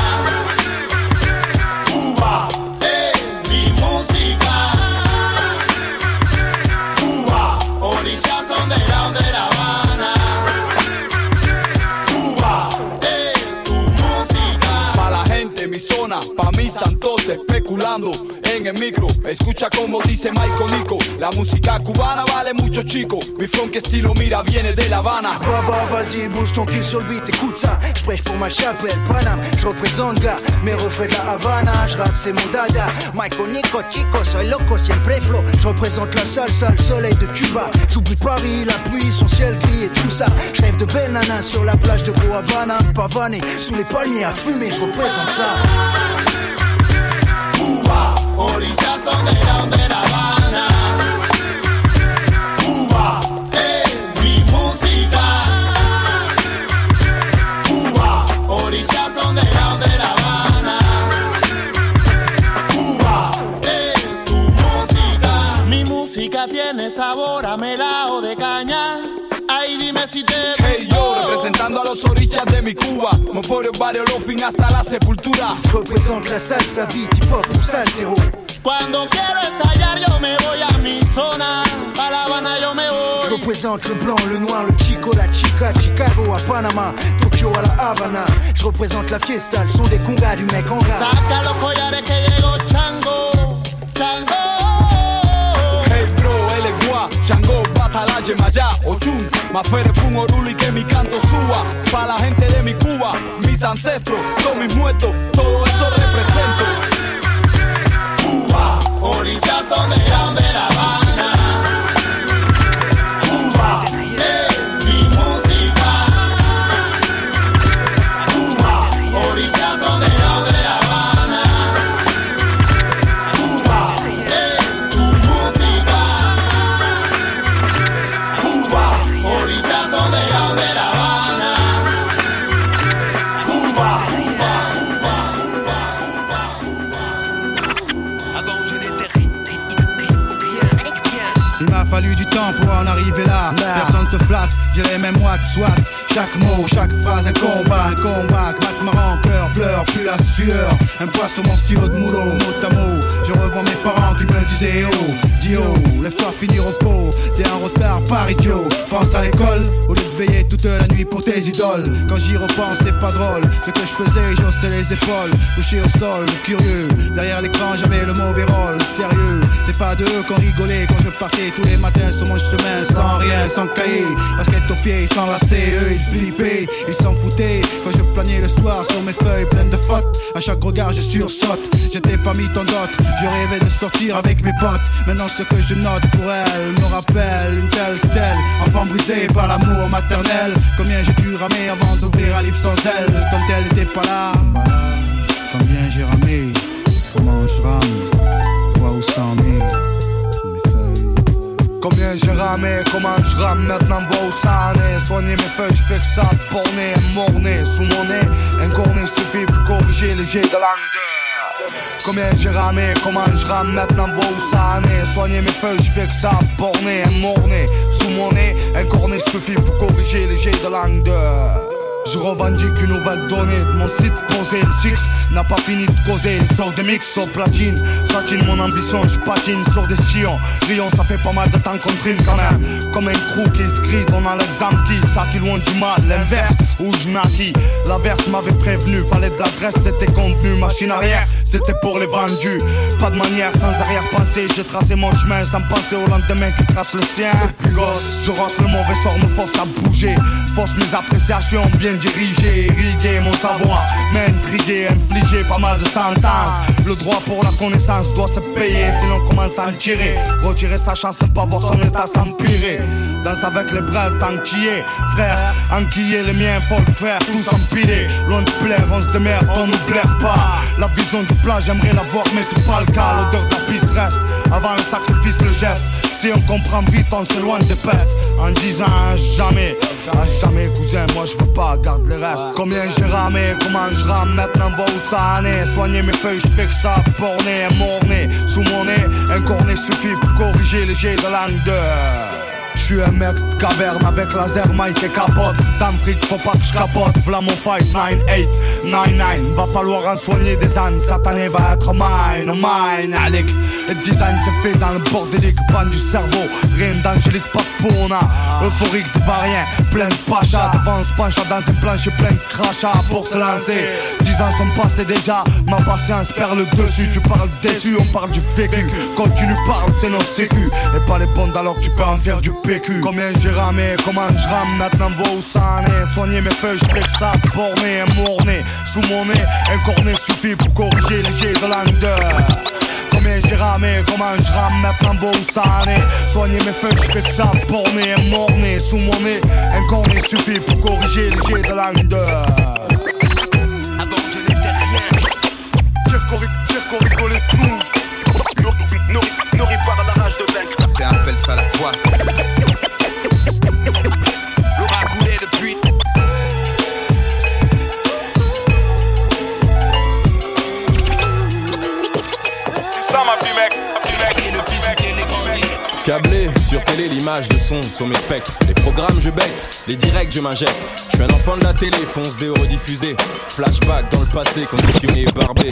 especulando en el micro. Escucha como dice Michael Nico. La música cubana vale mucho, chico. Mi funk estilo, mira, viene de La Habana. Baba, vas-y, bouge ton cul sur le beat, écoute ça. Je prêche pour ma chapelle, Paname. Je représente gars, mes refrains de la Havana. Je rappe, c'est mon dada. Michael Nico, chico, soy loco, siempre flow. Je représente la salsa, le soleil de Cuba. J'oublie Paris, la pluie, son ciel gris et tout ça. Je rêve de belles nanas sur la plage de Havana. Pavané, sous les palmiers à fumer, je représente ça. Cuba Orillas son de la de mi Cuba. Moforio, barrio, fin hasta la sepultura. Je représente la salsa, beat, hip hop ou salsero. Cuando quiero estallar yo me voy a mi zona A La Habana yo me Je voy représente le blanc, le noir, le chico, la chica, Chicago à Panama, Tokyo à la Havana. Je représente la fiesta, le son des congas du mec en gras. Saca los collares que llegó Chango Chango Hey bro, él es gua, Chango, Batala, Yemayá, Ochun, Mafere, Fun, Oruli, que mi canto suba. Pa' la gente de mi Cuba, mis ancestros, todos mis muertos, todo eso represento. Cuba Orillas son de la de La Habana Chaque mot, chaque phrase, un combat, un combat. Batte ma rancœur, pleure, plus la sueur. Un poids sur mon stylo de moulot, mot à mot. Je revois mes parents qui me disaient oh, dis oh, lève-toi finir au pot. T'es en retard par idiot. Quand j'y repense, c'est pas drôle. Ce que je faisais, j'ossais les épaules, couché au sol, curieux. Derrière l'écran, j'avais le mauvais rôle. Sérieux, c'est pas de eux qu'on rigolait quand je partais tous les matins sur mon chemin, sans rien, sans cahier. Basket aux pieds, sans lacets, eux ils flippaient, ils s'en foutaient. Quand je planais le soir sur mes feuilles pleines de fautes, à chaque regard je sursaute. J'étais mis en dot, je rêvais de sortir avec mes potes. Maintenant, ce que je note pour elle me rappelle une telle stèle, enfant brisé par l'amour maternel. Combien j'ai dû ramer avant d'ouvrir un livre sans elle, quand elle n'était pas là. Combien j'ai ramé, comment je rame, vois où ça en est. Combien j'ai ramé, comment je rame, maintenant vois où ça en est Soigner mes feuilles, je fais que ça, borné, morné Sous mon nez, un cornet suffit pour corriger les jets de langue Combien j'ai ramé, comment je rame, maintenant vois où ça Soigner mes feuilles, je fais que ça, borné, morné. Sous mon nez, un cornet suffit pour corriger les jets de langue je revendique une nouvelle donnée de mon site posé. Six n'a pas fini de causer. Sort des mix sur platine. Satine mon ambition, je patine sur des sillons. Rion, ça fait pas mal de temps qu'on trine quand même. Comme un crew qui inscrit, on a l'exemple qui, ça qui loin du mal. L'inverse, où je naquis. L'averse m'avait prévenu, fallait de l'adresse, c'était convenu. Machine arrière, c'était pour les vendus. Pas de manière, sans arrière-pensée. J'ai tracé mon chemin sans penser au lendemain qui trace le sien. Depuis gosse, je rosse le mauvais sort, me force à bouger. Force mes appréciations bien dirigé, irriguer mon savoir, m'intriguer, infliger pas mal de sentences. Le droit pour la connaissance doit se payer, sinon commence à en tirer? Retirer sa chance, ne pas voir son état s'empirer. Danse avec les bras tant est, frère. Enquiller les miens, faut le faire, tous empilés. Loin de plaire, on se démerde, on ne plaire pas. La vision du plat, j'aimerais la voir, mais c'est pas le cas. L'odeur de la reste, avant le sacrifice, le geste. Si on comprend vite, on s'éloigne des pestes. En disant jamais, à jamais, cousin, moi je veux pas, garde les restes. Combien j'ai ramé, comment je rame, maintenant vois où ça en est? Soigner mes feuilles, je que ça, borné, morné. Sous mon nez, un cornet suffit pour corriger les jets de langue je suis un mec de caverne avec laser, Mike et capote. Ça me fric, faut pas que je capote. V'là mon fight, 9-8, 9-9. Va falloir en soigner des ânes. Année va être mine, mine, Alec. Le design c'est fait dans le bordélique, panne du cerveau. Rien d'angélique, pas de pona. Euphorique de rien, plein de pacha. Devant ce pencha dans un plancher plein de crachats pour se lancer. Dix ans sont passés déjà, ma patience perd le dessus. Tu parles déçu, on parle du vécu. Quand tu nous parles, c'est nos sécu. Et pas les bondes alors tu peux en faire du PQ. Combien j'ai ramé, comment je rame, maintenant vois où ça en est. Soigner mes feuilles, je que ça, borné, morné. Sous mon nez, un cornet suffit pour corriger les jets de langue J'ai comment je rame, maintenant en est. Soigner mes feuilles, je fais que ça, borné, morné. Sous mon nez, un cornet suffit pour corriger les jets de langue mes. Les programmes, je bête, les directs, je m'injecte. Je suis un enfant de la télé, fonce des rediffusés. Flashback dans le passé, conditionné, barbé.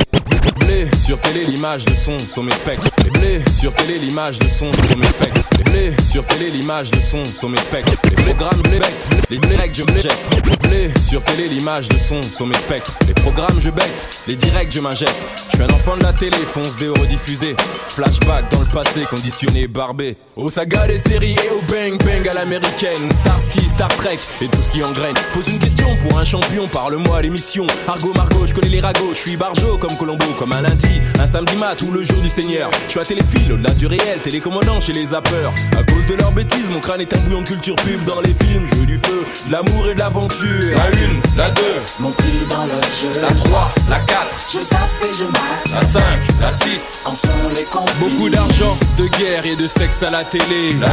Blé sur télé, l'image, le son sont mes spectres. Les blés sur télé, l'image, le son sont mes spectres. Les blés sur télé, l'image, le son sont mes spectres. Les programmes, blé bec, les directs, je m'injecte. Blé sur télé, l'image, le son sont mes spectres. Les programmes, je bête, les directs, je m'injecte. Je suis un enfant de la télé, fonce des rediffusés. Flashback dans le passé, conditionné, barbé. Au saga des séries et au bang bang à l'américaine. Starsky, Star Trek et tout ce qui engraine. Pose une question pour un champion, parle-moi à l'émission. Argo Margot, je connais les ragots, je suis barjo comme Colombo, comme un lundi, un samedi mat ou le jour du Seigneur. Je suis à téléphile, au-delà du réel, télécommandant chez les zappeurs. À cause de leurs bêtises, mon crâne est un bouillon de culture pub dans les films. Jeu du feu, de l'amour et de l'aventure. La une, la deux, Mon prix dans le jeu. la 3, la 4, Je zappe et je mate. la 5, la 6. En sont les complices. Beaucoup d'argent, de guerre et de sexe à la télé. La 1,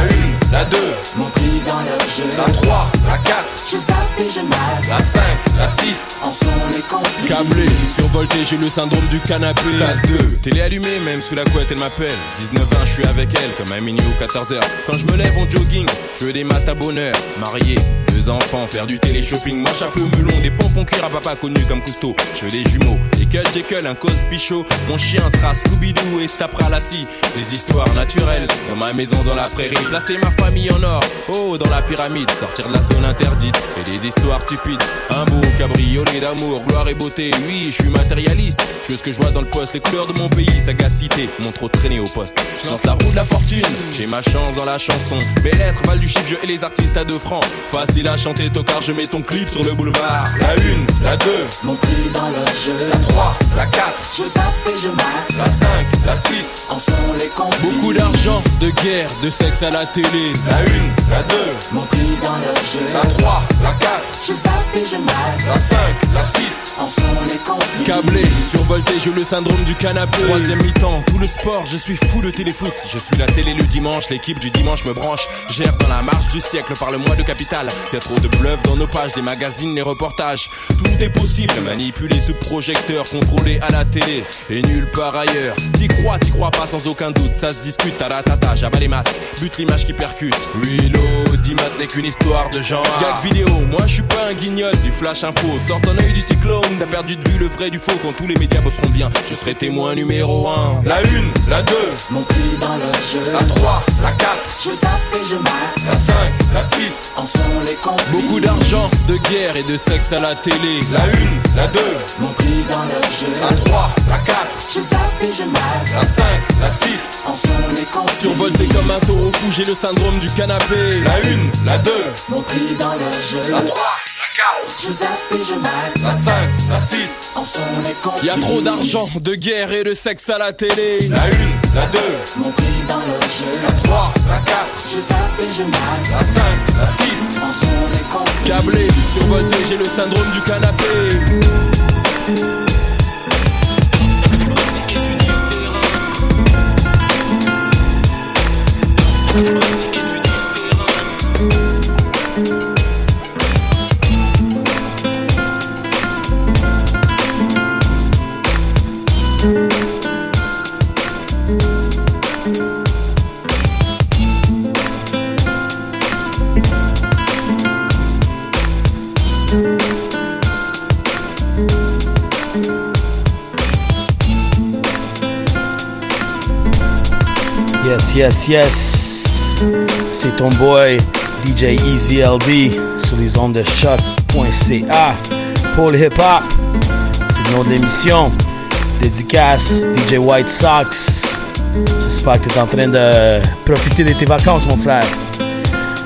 la 2, Mon prix dans le jeu. la 3, la 4, Je zappe et je mate. la 5, la 6. En sont les complices. Câblé, survolté, j'ai le syndrome du canapé. Stade 2, télé allumée, même sous la couette, elle m'appelle. 19 ans, je suis avec elle, comme à minuit ou 14h. Quand je me lève en jogging, je veux des maths à bonheur. Marié, deux enfants, faire du télé-shopping. Moi, chapeau melon, des pompons cuir à papa connu comme Cousteau. Je veux des jumeaux, cut, Jekyll, un cause bichot. Mon chien sera Scooby-Doo et se tapera la scie. Les histoires naturelles, dans ma maison dans la prairie. Placer ma famille en or, oh, dans la pyramide. Sortir de la zone interdite et des histoires stupides. Un beau cabriolet d'amour, gloire et beauté. Oui, je suis matérialiste. Je veux ce que je vois dans le poste, les couleurs de mon pays, sagacité. Mon trop traîné au poste. Je lance la roue de la fortune, j'ai ma chance dans la chanson. Belle lettres, Val du chiffre, je et les artistes à deux francs. Facile à chanter, tocard, je mets ton clip sur le boulevard. La une, la deux, Mon prix dans le jeu. la trois, la quatre, Je zappe et je mate. la cinq, la six. En sont les complices. Beaucoup d'argent, de guerre, de sexe à la télé. La une, la deux, Mon prix dans le jeu. la trois, la quatre, Je zappe et je mate. la cinq, la six. En sont les complices. Câblé, survolté, j'ai le syndrome du canapé. Troisième mi-temps, tout le sport, je suis fou de téléfoot. Je suis la télé le dimanche, l'équipe du dimanche me branche. Gère dans la marche du siècle, parle-moi de capital. Y'a trop de bluff dans nos pages, les magazines, les reportages. Tout est possible, manipulé sous projecteur, contrôlé à la télé et nulle part ailleurs. T'y crois, t'y crois pas sans aucun doute, ça se discute à la tata, j'abats les masques, bute l'image qui percute. Reload, Dimat n'est qu'une histoire de genre. Gag vidéo, moi je suis pas un guignol du flash info. Sors ton œil du cyclone, t'as perdu de vue le vrai du faux quand tous les médias bosseront bien. Je serai témoin numéro 1. La une, la 2, Mon prix dans le jeu. la 3, la 4, Je zappe et je mate. la 5, la 6. En sont les complices. Beaucoup d'argent, de guerre et de sexe à la télé. La une, la 2, Mon dans le jeu. La 3, la 4, Je zappe et je mate. la 5, la 6. En sont les complices. Survolté comme un taureau fou, j'ai le syndrome du canapé. La une, la 2, Mon prix dans le jeu. la 3, la 4, Je zappe et je mate. la 5, la 6. En sont les complices. Y a trop d'argent, de guerre et de sexe à la télé. La une, la 2, Mon prix dans le jeu. la 3, la 4, Je zappe et je mate. la 5, la 6. En sont les complices. Câblé, survolté, j'ai le syndrome du canapé. Yes. C'est ton boy DJ Easy LB sur les ondes de choc.ca pour le hip-hop. C'est le nom de l'émission. Dédicace DJ White Sox. J'espère que tu es en train de profiter de tes vacances, mon frère.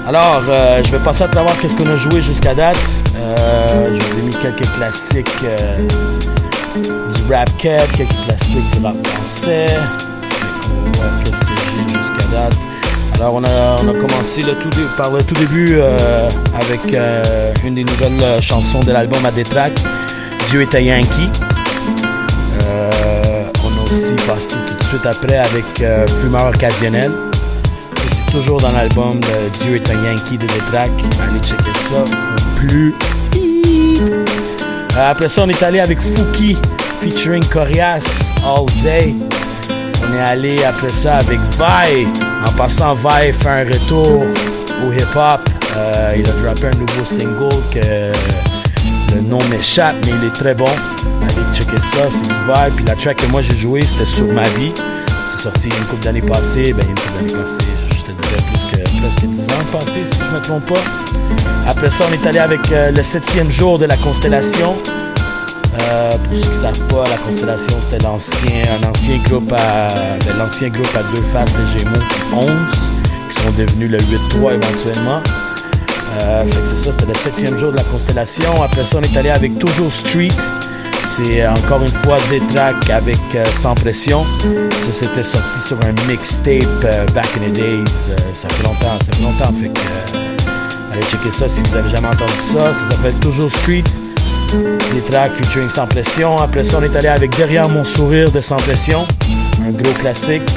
Alors, euh, je vais passer à travers qu'est-ce qu'on a joué jusqu'à date. Euh, je vous ai mis quelques classiques euh, du rap cat, quelques classiques du rap français. Alors, on a, on a commencé le tout par le tout début euh, avec euh, une des nouvelles euh, chansons de l'album à Détrac, Dieu est un Yankee. On a aussi passé tout de suite après avec Fumeur occasionnel. C'est toujours dans l'album Dieu est un Yankee de Détrac. Allez checker ça plus. Après ça, on est allé avec Fouki featuring Corias, All Day. On est allé après ça avec Vi. En passant, Vi fait un retour au hip-hop. Euh, il a droppé un nouveau single que le nom m'échappe, mais il est très bon. Allez checker ça, c'est du Vi. Puis la track que moi j'ai joué, c'était Sur ma vie. C'est sorti une couple d'années passées. Ben, une couple d'années passées, je te dirais plus que, presque 10 ans passés, si je me trompe pas. Après ça, on est allé avec euh, le septième jour de la constellation. Euh, pour ceux qui ne savent pas, la Constellation, c'était l'ancien, un ancien groupe à, ben, l'ancien groupe à deux faces de Gémeaux, 11, qui sont devenus le 8-3 éventuellement. Euh, c'est ça, c'était le septième jour de la Constellation. Après ça, on est allé avec Toujours Street. C'est euh, encore une fois des tracks avec Sans Pression. Ça, c'était sorti sur un mixtape back in the days. Ça fait longtemps, ça fait longtemps. Allez checker ça si vous avez jamais entendu ça. Ça s'appelle Toujours Street. Des tracks featuring Sans Pression. Après ça, on est allé avec Derrière mon sourire de Sans Pression. Un gros classique.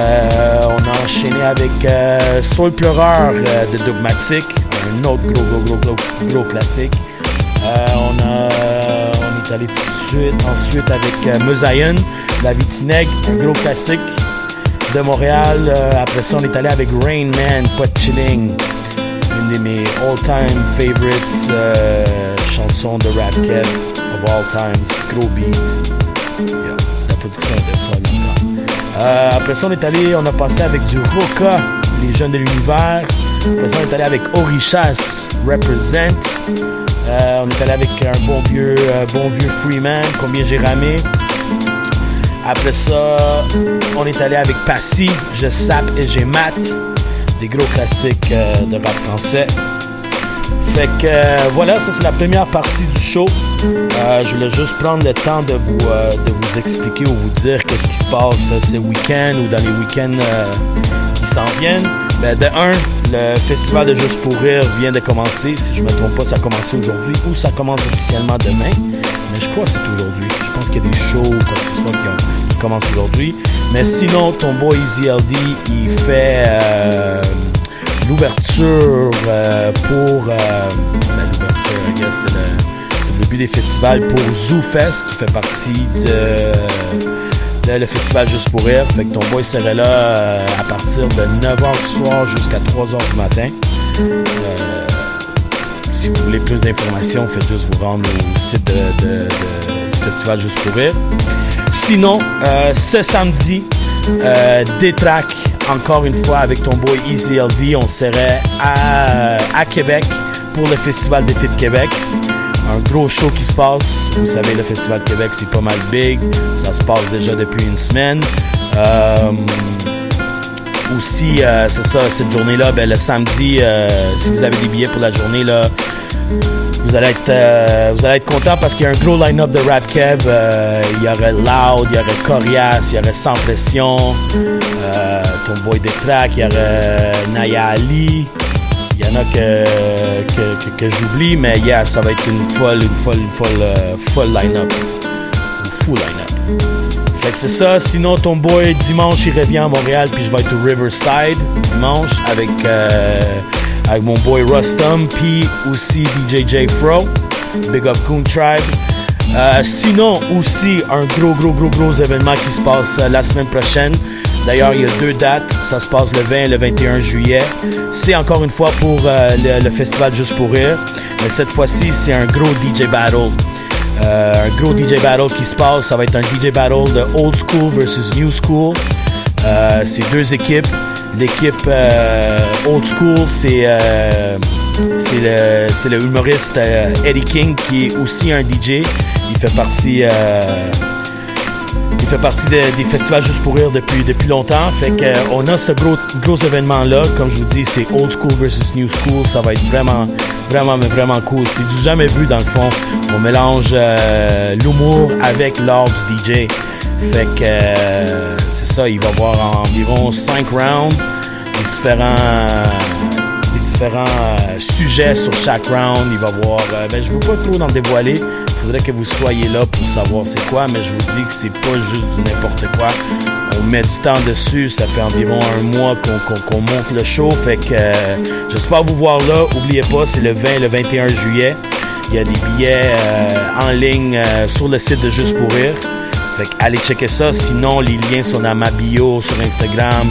Euh, on a enchaîné avec euh, Soul Pleureur euh, de Dogmatic. Un autre gros, gros, gros, gros, gros classique. On, est allé tout de suite ensuite avec Mosaïen, La Vitinègue, un gros classique de Montréal. Après ça, on est allé avec Rain Man, Pas de Chilling, une de mes all-time favorites euh, chansons de rap cat of all times. Gros beat. La production euh, après ça, on est allé, on a passé avec du Roca, les jeunes de l'univers. Après ça, on est allé avec Orichas, Represent. Euh, on est allé avec un bon vieux, bon vieux Freeman, combien j'ai ramé. Après ça, on est allé avec Passy, Je sape et j'ai mat. Des gros classiques de rap français. Fait que euh, voilà, ça c'est la première partie du show. Euh, je voulais juste prendre le temps de vous, euh, de vous expliquer ou vous dire qu'est-ce qui se passe ce week-end ou dans les week-ends qui s'en viennent. Ben, de un, le festival de Juste pour rire vient de commencer. Si je me trompe pas, ça a commencé aujourd'hui ou ça commence officiellement demain. Mais je crois que c'est aujourd'hui. Je pense qu'il y a des shows quoi que ce soit qui, commencent aujourd'hui. Mais sinon, ton boy Easy LD, il fait l'ouverture euh, pour. Euh, ben, l'ouverture, c'est le, début des festivals pour ZooFest qui fait partie de, le festival Juste pour Rire. Fait ton boy serait là euh, à partir de 9h du soir jusqu'à 3h du matin. si vous voulez plus d'informations, faites juste vous rendre au site de, du festival Juste pour Rire. Sinon, ce samedi, euh, Détrac encore une fois avec ton boy Easy LD. On serait à, Québec pour le Festival d'été de Québec. Un gros show qui se passe. Vous savez, le Festival de Québec, c'est pas mal big. Ça se passe déjà depuis une semaine. Euh, aussi, euh, c'est ça, cette journée-là, ben, le samedi, euh, si vous avez des billets pour la journée, là, vous allez être, euh, vous allez être content parce qu'il y a un gros line-up de rap kev. Euh, il y aurait Loud, il y aurait Corias, il y aurait Sans Pression, euh, ton boy de il y aurait Naya Ali. Il y en a que, que, j'oublie, mais yeah, ça va être une folle, une folle, folle line-up. Une full line-up. Fait que c'est ça. Sinon, ton boy, dimanche, il revient à Montréal, puis je vais être au Riverside dimanche avec avec mon boy Rustum, puis aussi DJ J Fro, Big Up Coon Tribe. Euh, sinon, aussi un gros, gros, gros, gros événement qui se passe euh, la semaine prochaine. D'ailleurs, il y a deux dates. Ça se passe le 20 et le 21 juillet. C'est encore une fois pour euh, le, festival Juste pour Rire. Mais cette fois-ci, c'est un gros DJ battle. un gros DJ battle qui se passe. Ça va être un DJ battle de Old School versus New School. c'est deux équipes. L'équipe euh, Old School, c'est euh, le, le, humoriste euh, Eddie King qui est aussi un DJ. Il fait partie, il fait partie des festivals juste pour rire depuis, depuis longtemps. Fait qu'on a ce gros, gros événement-là. Comme je vous dis, c'est Old School versus New School. Ça va être vraiment, vraiment, vraiment cool. C'est du jamais vu dans le fond. On mélange l'humour avec l'art du DJ. Fait que euh, c'est ça, il va y avoir environ 5 rounds, des différents, différents euh, sujets sur chaque round. Il va y avoir, euh, ben, je ne veux pas trop en dévoiler, il faudrait que vous soyez là pour savoir c'est quoi, mais je vous dis que c'est pas juste du n'importe quoi. On met du temps dessus, ça fait environ un mois qu'on monte le show, fait que j'espère vous voir là. Oubliez pas, c'est le 20 et le 21 juillet. Il y a des billets en ligne sur le site de Juste pour Rire. Fait allez checker ça. Sinon, les liens sont dans ma bio sur Instagram,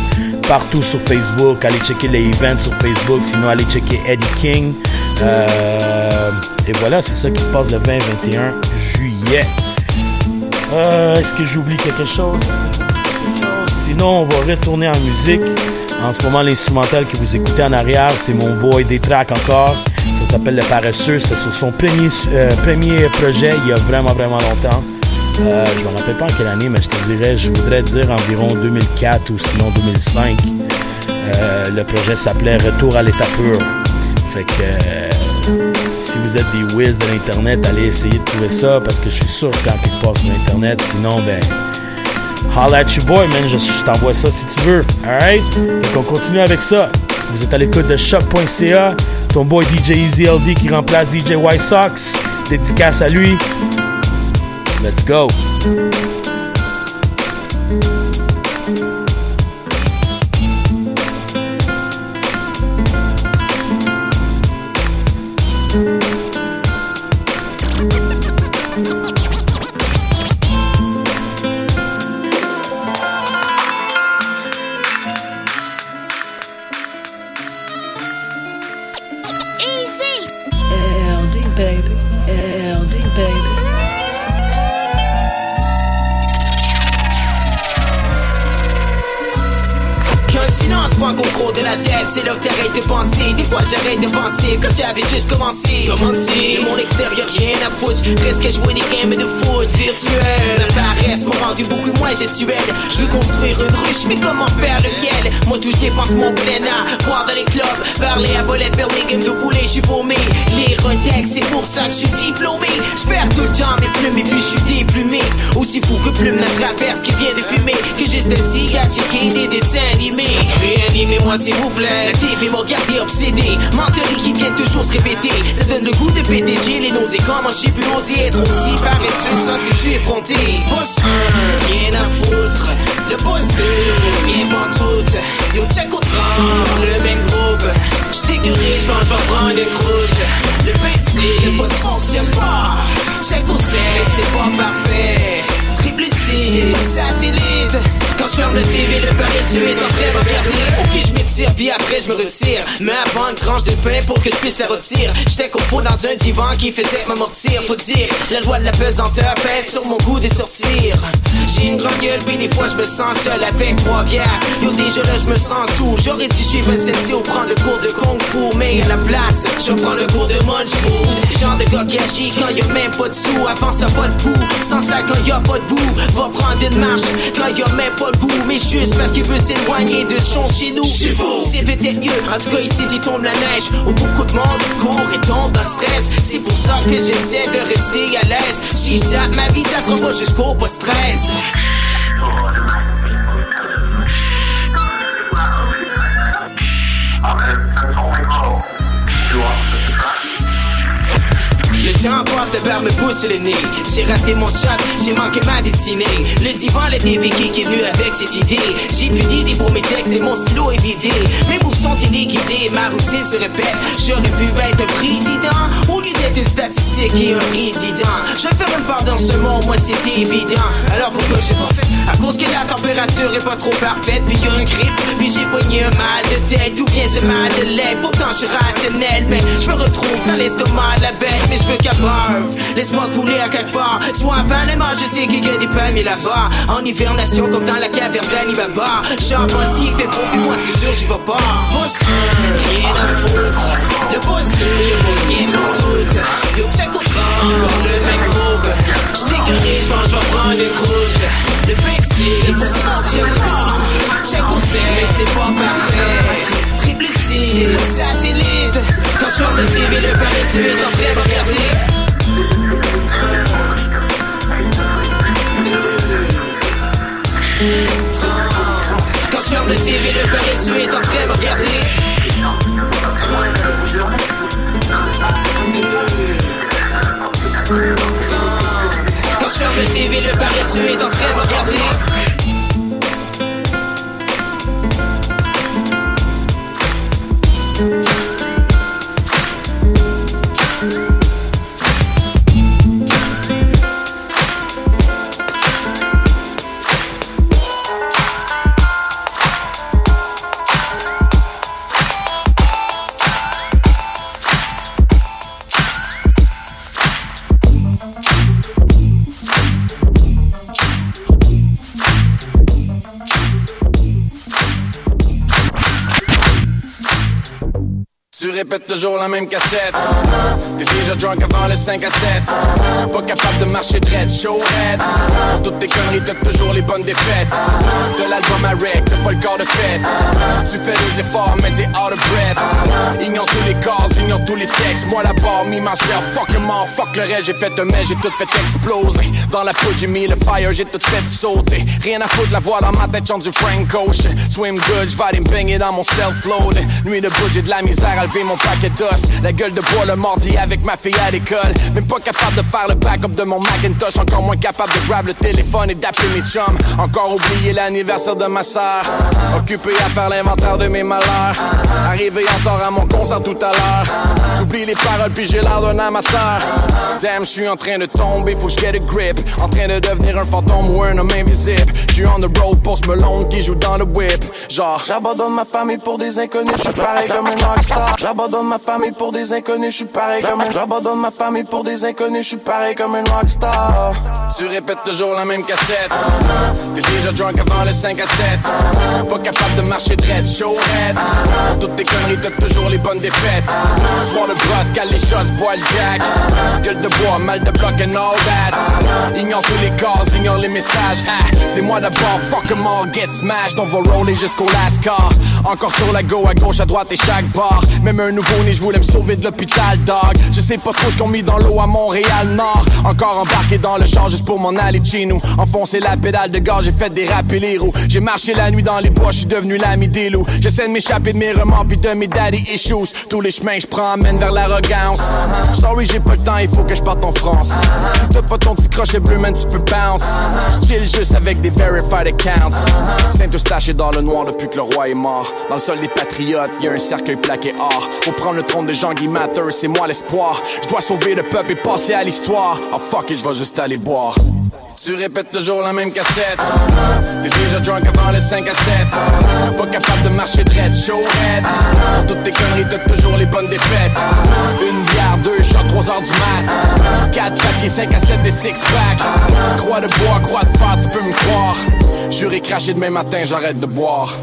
partout sur Facebook. Allez checker les events sur Facebook. Sinon, allez checker Eddie King. Euh, et voilà, c'est ça qui se passe le 20-21 juillet. Euh, est-ce que j'oublie quelque chose? Sinon, on va retourner en musique. En ce moment, l'instrumental que vous écoutez en arrière, c'est mon boy des tracks encore. Ça s'appelle Le Paresseux. C'est sur son premier, euh, premier projet il y a vraiment, vraiment longtemps. Euh, je me rappelle pas en quelle année, mais je te dirais, je voudrais dire environ 2004 ou sinon 2005. Euh, le projet s'appelait Retour à l'état pur. Fait que euh, si vous êtes des whiz de l'internet, allez essayer de trouver ça parce que je suis sûr que c'est en quelque part sur internet. Sinon, ben, holla at your boy, man. Je, t'envoie ça si tu veux. Alright? Fait qu'on continue avec ça. Vous êtes à l'écoute de shop.ca. Ton boy DJ Easy LD qui remplace DJ White Sox. Dédicace à lui. Let's go. J'avais juste commencé. Commencé, le monde extérieur, rien à foutre. Reste qu'à jouer des games de foot virtuel. La paresse m'a rendu beaucoup Je veux construire une ruche, mais comment faire le miel? Moi tout je dépense mon plein à boire dans les clubs, parler à voler, faire des games de boulet, je suis paumé. Lire un texte, c'est pour ça que je suis diplômé. Je perds tout le temps mes plumes et puis je suis déplumé. Aussi fou que plume la traverse qui vient de fumer. Que juste un cigare, j'ai des dessins animés. Réanimez-moi s'il vous plaît. La TV m'a gardé obsédé. Menterie qui vient toujours se répéter. Ça donne le goût de j'ai les nausées. Comment j'ai pu oser être aussi paresseux sans si tu effronté? Boss 1, rien Le boss 2, rien pas tout. Yo, check au tram, le même groupe. J't'écurie, j'pense j'vais prendre une croûte. Le petit, le boss fonctionne pas. Check au 7, c'est pas parfait. Triple C, satellite. Quand je ferme le TV, le paresseux est en train de je m'étire, puis après je me retire. Mais avant une tranche de pain pour que je puisse la retirer. J'étais confo dans un divan qui faisait m'amortir. Faut dire, la loi de la pesanteur pèse sur mon goût de sortir. J'ai une grande gueule, puis des fois je me sens seul avec trois bières. Yo, déjà là, je me sens sous. J'aurais dû suivre celle-ci ou prendre le cours de kung fu. Mais à la place, je prends le cours de munch. Genre de gars qui agit quand y'a même pas de sous. Avant ça, pas de bout. Sans ça, quand y'a pas de bout. Va prendre une marche quand y'a même pas Mais juste parce qu'il veut s'éloigner de son chez nous. Chez vous, c'est peut-être mieux. En tout cas, ici, il tombe la neige. Où beaucoup de monde court et tombe dans le stress. C'est pour ça que j'essaie de rester à l'aise. Si j'aime ma vie, ça sera pas jusqu'au post-stress. Temps passe, le beurre me pousse le nez. J'ai raté mon shot, j'ai manqué ma destinée. Le divan, le TV qui est venu avec cette idée. J'ai plus d'idées pour mes textes et mon stylo est vidé. Mes mots sont téléguidés, ma routine se répète. J'aurais pu être président au lieu d'être une statistique et un résident. Je faire une part dans ce monde, moi c'est évident. Alors pourquoi j'ai pas fait? À cause que la température est pas trop parfaite, puis y'a un grippe, puis j'ai pogné un mal de tête. D'où vient ce mal de lait? Pourtant je suis rationnel, mais je me retrouve dans l'estomac de la bête, mais je veux Laisse-moi couler à quelque part. Soit un de je sais qu'il y a des mais là-bas, en hivernation comme dans la caverne d'Anibaba. Chante moi s'il fait bon, puis moi c'est sûr j'y vais pas. Boss 1, rien à foutre. Le 2, rien pour tout. Yo, check au train, le même groupe. J't'écurie, j'pense j'vais prendre une croûte. Le petit, le fonctionne pas. Check au 7, mais c'est pas parfait. Triple C, satellite. Quand je ferme le TV, le paresseux est en train de regarder. Quand je ferme le TV, le paresseux est en train de regarder. Quand je ferme le TV, le paresseux est en train de regarder. Toujours la même cassette. Avant le 5 à 7. Pas capable de marcher dread, show head. Pour toutes tes conneries, t'as toujours les bonnes défaites. De l'album à rec, t'as pas le corps de fête. Tu fais des efforts, mais t'es out of breath. Ignore tous les corps, ignore tous les textes. Moi d'abord, me myself, fuck em all, fuck le reste. J'ai fait un mais j'ai tout fait exploser. Dans la poudre, j'ai mis le fire, j'ai tout fait sauter. Rien à foutre, la voix dans ma tête chante du Frank Ocean. Swim good, j'vais aller me baigner dans mon self-load. Nuit de j'ai de la misère à lever mon paquet d'os. La gueule de bois le mardi avec ma fille à l'école. Même pas capable de faire le backup de mon Macintosh. Encore moins capable de grab le téléphone et d'appeler mes chums. Encore oublié l'anniversaire de ma sœur. Occupé à faire l'inventaire de mes malheurs. Arrivé en tort à mon concert tout à l'heure. J'oublie les paroles puis j'ai l'air d'un amateur. Damn, je suis en train de tomber, faut que je get a grip. En train de devenir un fantôme ou un homme invisible. suis on the road, pour ce melon qui joue dans le whip. Genre, j'abandonne ma famille pour des inconnus, je suis pareil comme un rockstar. J'abandonne ma famille pour des inconnus, je suis pareil comme un. J'abandonne ma famille pour des inconnus, je suis pareil comme un rockstar. Tu répètes toujours la même cassette. T'es déjà drunk avant le 5 à 7. Pas capable de marcher dread, show head. Toutes tes conneries, t'as toujours les bonnes défaites. Soir de brosse, cale les shots, bois le jack. Gueule de bois, mal de bloc and all that. Ignore tous les calls, ignore les messages. Ah, c'est moi d'abord, fuck em all, get smashed. On va roller jusqu'au last car. Encore sur la go, à gauche, à droite et chaque bar. Même un nouveau-né, je voulais me sauver de l'hôpital, dog. Je sais pas trop ce qu'on dans l'eau à Montréal-Nord. Encore embarqué dans le char juste pour m'en aller chez nous. Enfoncer la pédale de gaz, j'ai fait des et les roues. J'ai marché la nuit dans les bois, je suis devenu l'ami des loups. J'essaie de m'échapper de mes remords pis de mes daddy issues. Tous les chemins que je prends mènent vers l'arrogance. Sorry, j'ai pas le temps, il faut que je parte en France. T'as pas ton petit crochet bleu, man, tu peux bounce. J'chill juste avec des verified accounts. Saint-Eustache est dans le noir depuis que le roi est mort. Dans le sol des patriotes, y a un cercueil plaqué or. Pour prendre le trône de Jean-Guy Matter, c'est moi l'espoir. Je dois sauver le peuple et passer à l'histoire. Oh fuck it, je vais juste aller boire. Tu répètes toujours la même cassette. T'es déjà drunk avant le 5 à 7. Pas capable de marcher dread, show head. Toutes tes conneries, t'as toujours les bonnes défaites. Une bière, deux shots, trois heures du mat. Quatre papiers, 5 à 7 des six pack. Croix de bois, croix de fer, tu peux me croire. Juré craché demain matin, j'arrête de boire.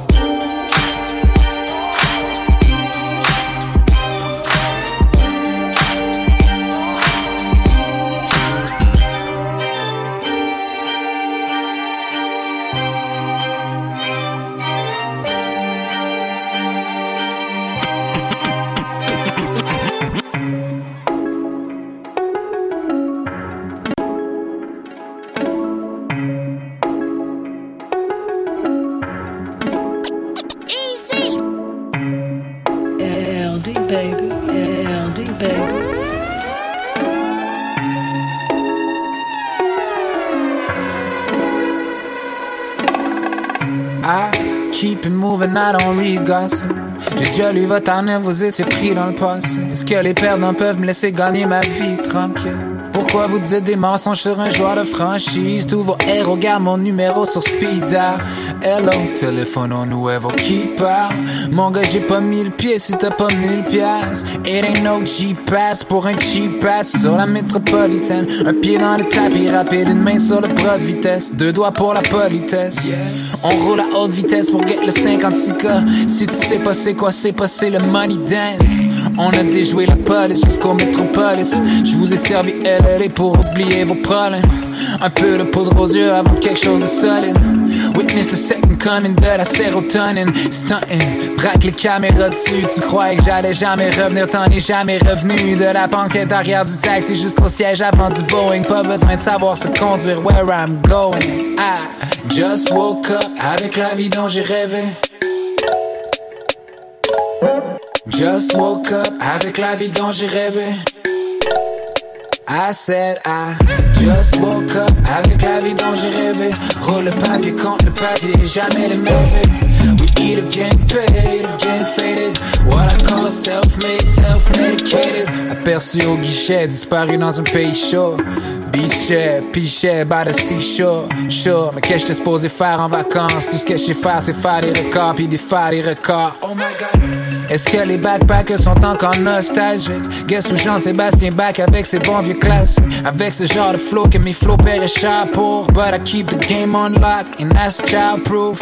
I keep it moving, I don't read. J'ai déjà lu votre année, vous étiez pris dans le passé. Est-ce que les perdants peuvent me laisser gagner ma vie tranquille? Pourquoi vous dites des mensonges sur un joueur de franchise? Tous vos héros gardent mon numéro sur speed dial. Hello, téléphone au nouveau qui parle. Mon gars, j'ai pas mis le pied si t'as pas mille piastres. It ain't no G-Pass pour un cheap pass sur la métropolitaine. Un pied dans le tapis rapide, une main sur le bras de vitesse. Deux doigts pour la politesse. On roule à haute vitesse pour get le 56K. Si tu sais pas c'est quoi, c'est pas c'est le money dance. On a déjoué la police jusqu'au métropolis. Je vous ai servi LLA pour oublier vos problèmes. Un peu de poudre aux yeux avant quelque chose de solide. Witness the coming de la sérotonine. Stuntin', braque les caméras dessus. Tu croyais que j'allais jamais revenir, t'en es jamais revenu. De la banquette arrière du taxi jusqu'au siège avant du Boeing. Pas besoin de savoir se conduire where I'm going. I just woke up avec la vie dont j'ai rêvé. Just woke up avec la vie dont j'ai rêvé. I said I just woke up avec la vie dont j'ai rêvé. Roule le papier contre le papier, jamais les mauvais. We eat again, paid, again faded. What I call self-made, self-medicated. Aperçu au guichet, disparu dans un pays chaud. Beach chair, pichet, by the seashore. Sure, mais qu'est-ce que j'étais supposé faire en vacances? Tout ce que je sais c'est faire des records, puis des records. Oh my god. Est-ce que les backpackers sont encore nostalgiques? Guess où Jean-Sébastien back avec ses bons vieux classiques? Avec ce genre de flow que mes paieraient cher pour. But I keep the game on lock and that's childproof.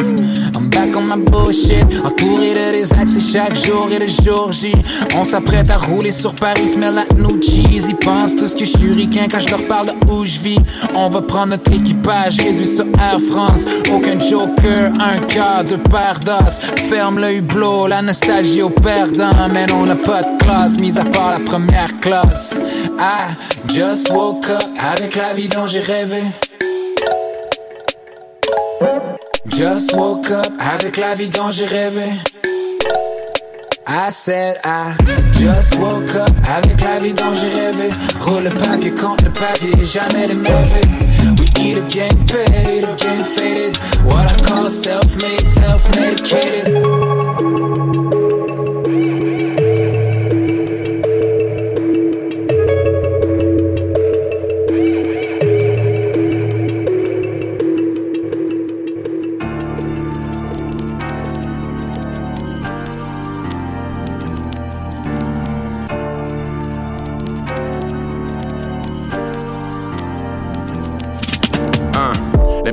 I'm back on my bullshit, entouré de des accès chaque jour et de jour J. On s'apprête à rouler sur Paris, smell like new cheese. Ils pensent tous que je suis ricain quand je leur parle où je vis. On va prendre notre équipage, réduit sur Air France. Aucun joker, un quart de d'os. Ferme le hublot, la nostalgie au perdant. Mais on n'a pas de classe, mis à part la première classe. I just woke up avec la vie dont j'ai rêvé. Just woke up avec la vie dont j'ai rêvé. I said I just woke up avec la vie dont j'ai rêvé. Roule le papier contre le papier, jamais les mauvais. We eat again, paid, again faded. What I call self-made, self-medicated.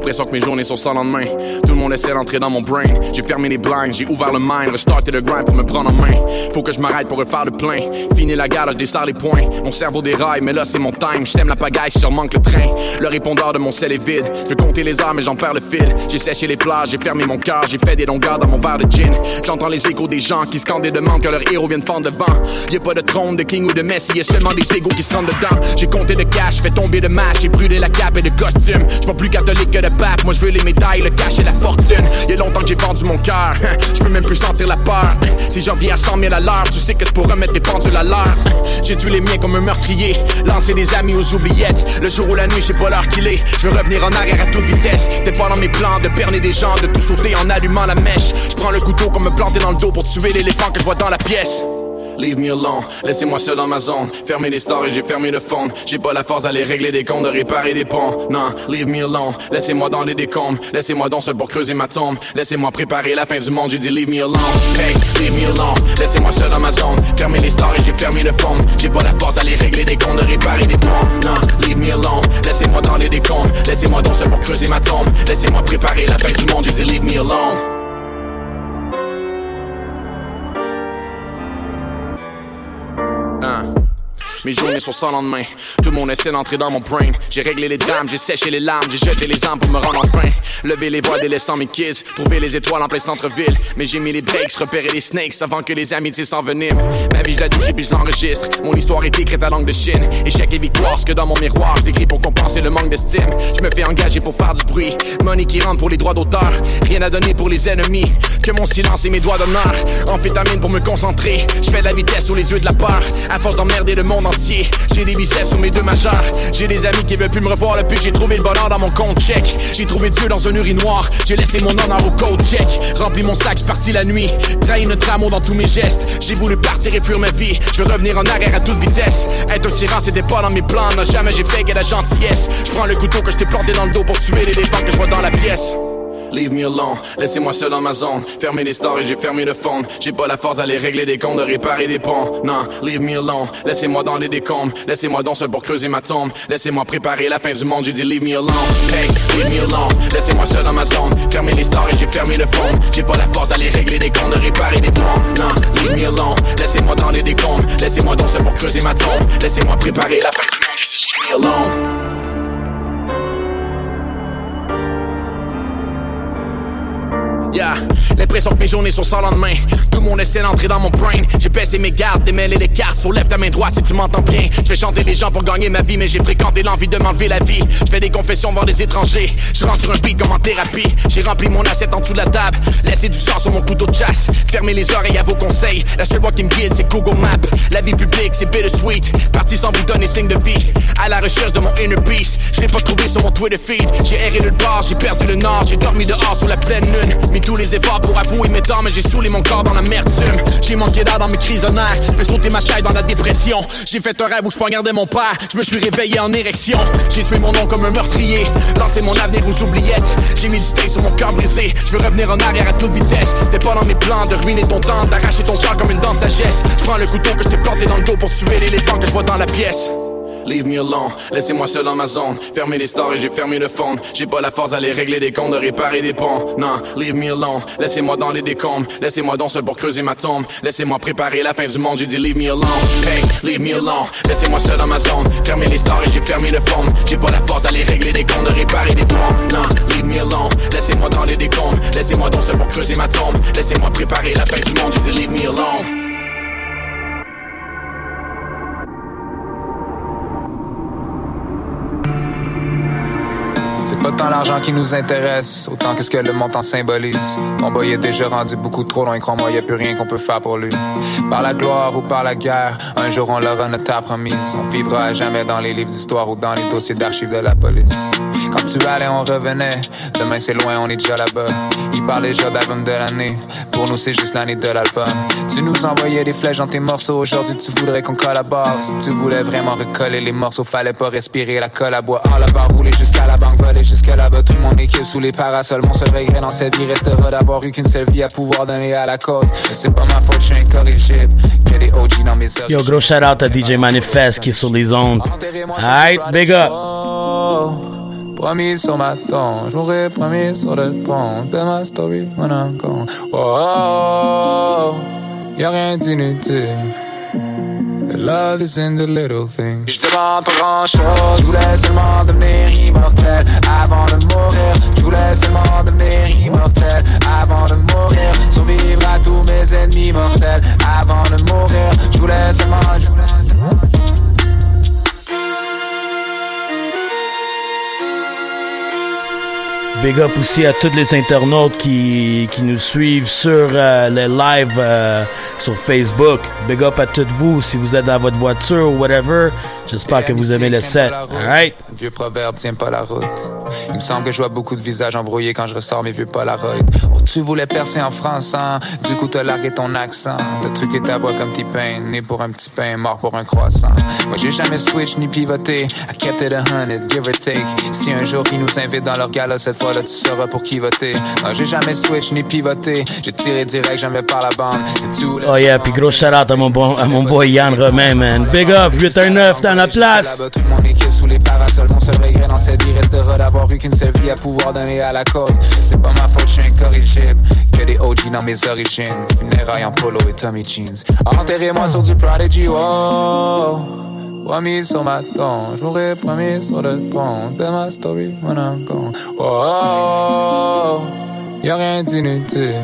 L'impression que mes journées sont sans lendemain. Tout le monde essaie d'entrer dans mon brain. J'ai fermé les blinds, j'ai ouvert le mind, restarté le grind pour me prendre en main. Faut que je m'arrête pour refaire le plein. Fini la gare, je desserre les points. Mon cerveau déraille, mais là c'est mon time. J'aime la pagaille, si manque le train. Le répondeur de mon sel est vide. Je compter les heures, mais j'en perds le fil. J'ai séché les plages, j'ai fermé mon cœur, j'ai fait des longueurs dans mon verre de gin. J'entends les échos des gens qui scandent et demandent que leur héros vienne fendre devant. Y a pas de trône, de king ou de messie, y a seulement des égos qui se rendent dedans. J'ai compté de cash, fait tomber de match, j'ai brûlé la cape et de costume. J'suis pas plus catholique que de moi je veux les médailles, le cash et la fortune. Y a longtemps que j'ai vendu mon cœur, je peux même plus sentir la peur. Si j'en viens à 100 000 à l'heure, tu sais que c'est pour remettre tes pendules à l'heure. J'ai tué les miens comme un meurtrier, lancé des amis aux oubliettes. Le jour ou la nuit, je sais pas l'heure qu'il est. Je veux revenir en arrière à toute vitesse. C'était pas dans mes plans de perner des gens, de tout sauter en allumant la mèche. Je prends le couteau comme me planter dans le dos pour tuer l'éléphant que je vois dans la pièce. Leave me alone, laissez-moi seul dans ma zone. Fermez les stores et j'ai fermé le fond. J'ai pas la force d'aller régler des comptes, de réparer des ponts. Non, leave me alone, laissez-moi dans les décombres. Laissez-moi donc seul pour creuser ma tombe. Laissez-moi préparer la fin du monde, j'ai dit leave me alone. Hey, leave me alone, laissez-moi seul dans ma zone. Fermez les stores et j'ai fermé le fond. J'ai pas la force d'aller régler des comptes, de réparer des ponts. Non, leave me alone, laissez-moi dans les décombres. Laissez-moi donc seul pour creuser ma tombe. Laissez-moi préparer la fin du monde, j'ai dit leave me alone. Mes journées sont sans lendemain. Tout monde essaie d'entrer dans mon brain. J'ai réglé les drames, j'ai séché les larmes, j'ai jeté les armes pour me rendre enfin. Lever les voiles délaissant mes kids, trouver les étoiles en plein centre-ville. Mais j'ai mis les breaks, repérer les snakes avant que les amitiés s'enveniment. Ma vie, je la décris puis je l'enregistre. Mon histoire est écrite à langue de Chine. Échec et victoire, ce que dans mon miroir, je décris pour compenser le manque d'estime. Je me fais engager pour faire du bruit. Money qui rentre pour les droits d'auteur. Rien à donner pour les ennemis. Que mon silence et mes doigts d'honneur. Amphétamine pour me concentrer. Je fais de la vitesse sous les yeux de la peur. À force d'emmerder le monde J'ai des biceps sur mes deux majeurs. J'ai des amis qui veulent plus me revoir depuis que j'ai trouvé le bonheur dans mon compte check. J'ai trouvé Dieu dans un urinoir. J'ai laissé mon honneur au code check. Rempli mon sac, parti la nuit. Trahi notre amour dans tous mes gestes. J'ai voulu partir et fuir ma vie. Je veux revenir en arrière à toute vitesse. Être un tyran, c'était pas dans mes plans. Non, jamais j'ai fait que la gentillesse. Je prends le couteau que je t'ai planté dans le dos pour tuer l'éléphant que je vois dans la pièce. Leave me alone, laissez-moi seul dans ma zone. Fermez les stores et j'ai fermé le fond. J'ai pas la force d'aller régler des comptes, de réparer des ponts. Non, leave me alone, laissez-moi dans les décombres. Laissez-moi donc seul pour creuser ma tombe. Laissez-moi préparer la fin du monde, j'ai dit leave me alone. Hey, leave me alone, laissez-moi seul dans ma zone. Fermez les stores et j'ai fermé le fond. J'ai pas la force d'aller régler des comptes, de réparer des ponts. Non, leave me alone, laissez-moi dans les décombres. Laissez-moi donc seul pour creuser ma tombe. Laissez-moi préparer la fin du monde, j'ai dit leave me alone. Yeah, l'impression que mes journées sont sans lendemain. Tout le monde essaie d'entrer dans mon brain. J'ai baissé mes gardes, démêlé les cartes. Soulève ta main droite si tu m'entends bien. Je fais chanter les gens pour gagner ma vie, mais j'ai fréquenté l'envie de m'enlever la vie. Je fais des confessions devant des étrangers. Je rentre sur un beat comme en thérapie. J'ai rempli mon assiette en dessous de la table. Laissé du sang sur mon couteau de chasse. Fermez les oreilles à vos conseils. La seule voix qui me guide, c'est Google Maps. La vie publique, c'est bittersweet. Parti sans vous donner signe de vie. À la recherche de mon inner peace. Je l'ai pas trouvé sur mon Twitter feed. J'ai erré nulle part, j'ai perdu le nord. J'ai dormi dehors sous la pleine lune. Tous les efforts pour avouer mes torts, mais j'ai saoulé mon corps dans l'amertume. J'ai manqué d'air dans mes crises de nerfs. Fait sauter ma taille dans la dépression. J'ai fait un rêve où je poignardais mon père. Je me suis réveillé en érection. J'ai tué mon nom comme un meurtrier. Lancé mon avenir aux oubliettes. J'ai mis du tape sur mon cœur brisé. Je veux revenir en arrière à toute vitesse. C'était pas dans mes plans de ruiner ton temps, d'arracher ton corps comme une dent de sagesse. Je prends le couteau que je t'ai planté dans le dos pour tuer l'éléphant que je vois dans la pièce. Leave me alone, laissez-moi seul dans ma zone. Fermez les stores et j'ai fermé le fond. J'ai pas la force d'aller régler des comptes, de réparer des ponts. Non, leave me alone, laissez-moi dans les décombres. Laissez-moi donc seul pour creuser ma tombe. Laissez-moi préparer la fin du monde, j'ai dit leave me alone. Hey, leave me alone, laissez-moi seul dans ma zone. Fermez les stores et j'ai fermé le fond. J'ai pas la force d'aller régler des comptes, de réparer des ponts. Non, leave me alone, laissez-moi dans les décombres. Laissez-moi donc seul pour creuser ma tombe. Laissez-moi préparer la fin du monde, j'ai dit leave me alone. C'est pas tant l'argent qui nous intéresse, autant que ce que le montant symbolise. Mon boy est déjà rendu beaucoup trop loin, crois-moi, y a plus rien qu'on peut faire pour lui. Par la gloire ou par la guerre, un jour on l'aura notre table promise. On vivra à jamais dans les livres d'histoire ou dans les dossiers d'archives de la police. Quand tu allais, on revenait. Demain c'est loin, on est déjà là-bas. Il parle déjà d'album de l'année. Pour nous, c'est juste l'année de l'album. Tu nous envoyais des flèches dans tes morceaux. Aujourd'hui, tu voudrais qu'on collabore. Si tu voulais vraiment recoller les morceaux, fallait pas respirer la colle à bois. Ah, la barre rouler jusqu'à la banque, voler jusqu'à là-bas. Tout le monde est que sous les parasols. Mon seul regret dans cette vie restera d'avoir eu qu'une seule vie à pouvoir donner à la cause. C'est pas ma faute, je suis incorrigible. Que des OG dans mes Yo, gros shout out à DJ Manifest qui est sur les ondes. Alright, big up. Promis sur ma tombe, j'mourrai promis sur le pont de ma story when I'm gone. Oh, oh, oh, y'a rien d'inutile. Love is in the little things. Je demande pas grand chose, je voulais seulement devenir immortel avant de mourir. Je voulais seulement devenir immortel avant de mourir. Survivre à tous mes ennemis mortels avant de mourir. Je voulais seulement, je voulais seulement. Big up aussi à tous les internautes qui, qui nous suivent sur euh, les lives euh, sur Facebook. Big up à toutes vous si vous êtes dans votre voiture ou whatever. J'espère que vous aimez le set. Vieux proverbe tient pas la route. Il me semble que je vois beaucoup de visages embrouillés quand je ressors mes vieux Polaroid. Oh, tu voulais percer en France, hein? Du coup, t'as largué ton accent. T'as truqué ta voix comme T-Pain. Né pour un petit pain, mort pour un croissant. Moi, j'ai jamais switch ni pivoté. I kept it a hundred, give or take. Si un jour ils nous invitent dans leur gala, cette fois-là, tu sauras pour qui voter. Non, j'ai jamais switch ni pivoté. J'ai tiré direct, jamais par la bande. C'est tout. Oh yeah, puis gros shout out à mon, bon, à mon boy Yann Romain, man. Big up, 819 dans la place. Toute mon équipe sous les parasols. Mon seul regret dans cette vie restera d'avoir eu qu'une seule vie à pouvoir donner à la cause. C'est pas ma faute, je suis incorrigible. Que des OG dans mes origines. Funérailles en polo et Tommy Jeans. Enterrez-moi sur du Prodigy, oh. Promis sur ma tombe, je mourrai promis sur le pont de ma story when I'm gone. Oh, y'a rien d'inutile.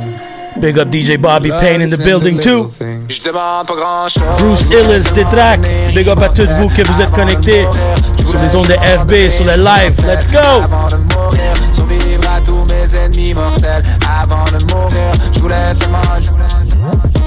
Big up DJ Bobby Payne in the building too. Je demande pas grand chose. Bruce Illis, Détrac. Big up à toutes vous que vous êtes connectés sur les ondes de FB, sur le live. Let's go! Survivre à tous mes ennemis mortels. Avant de mourir, je voulais seulement, je voulais seulement.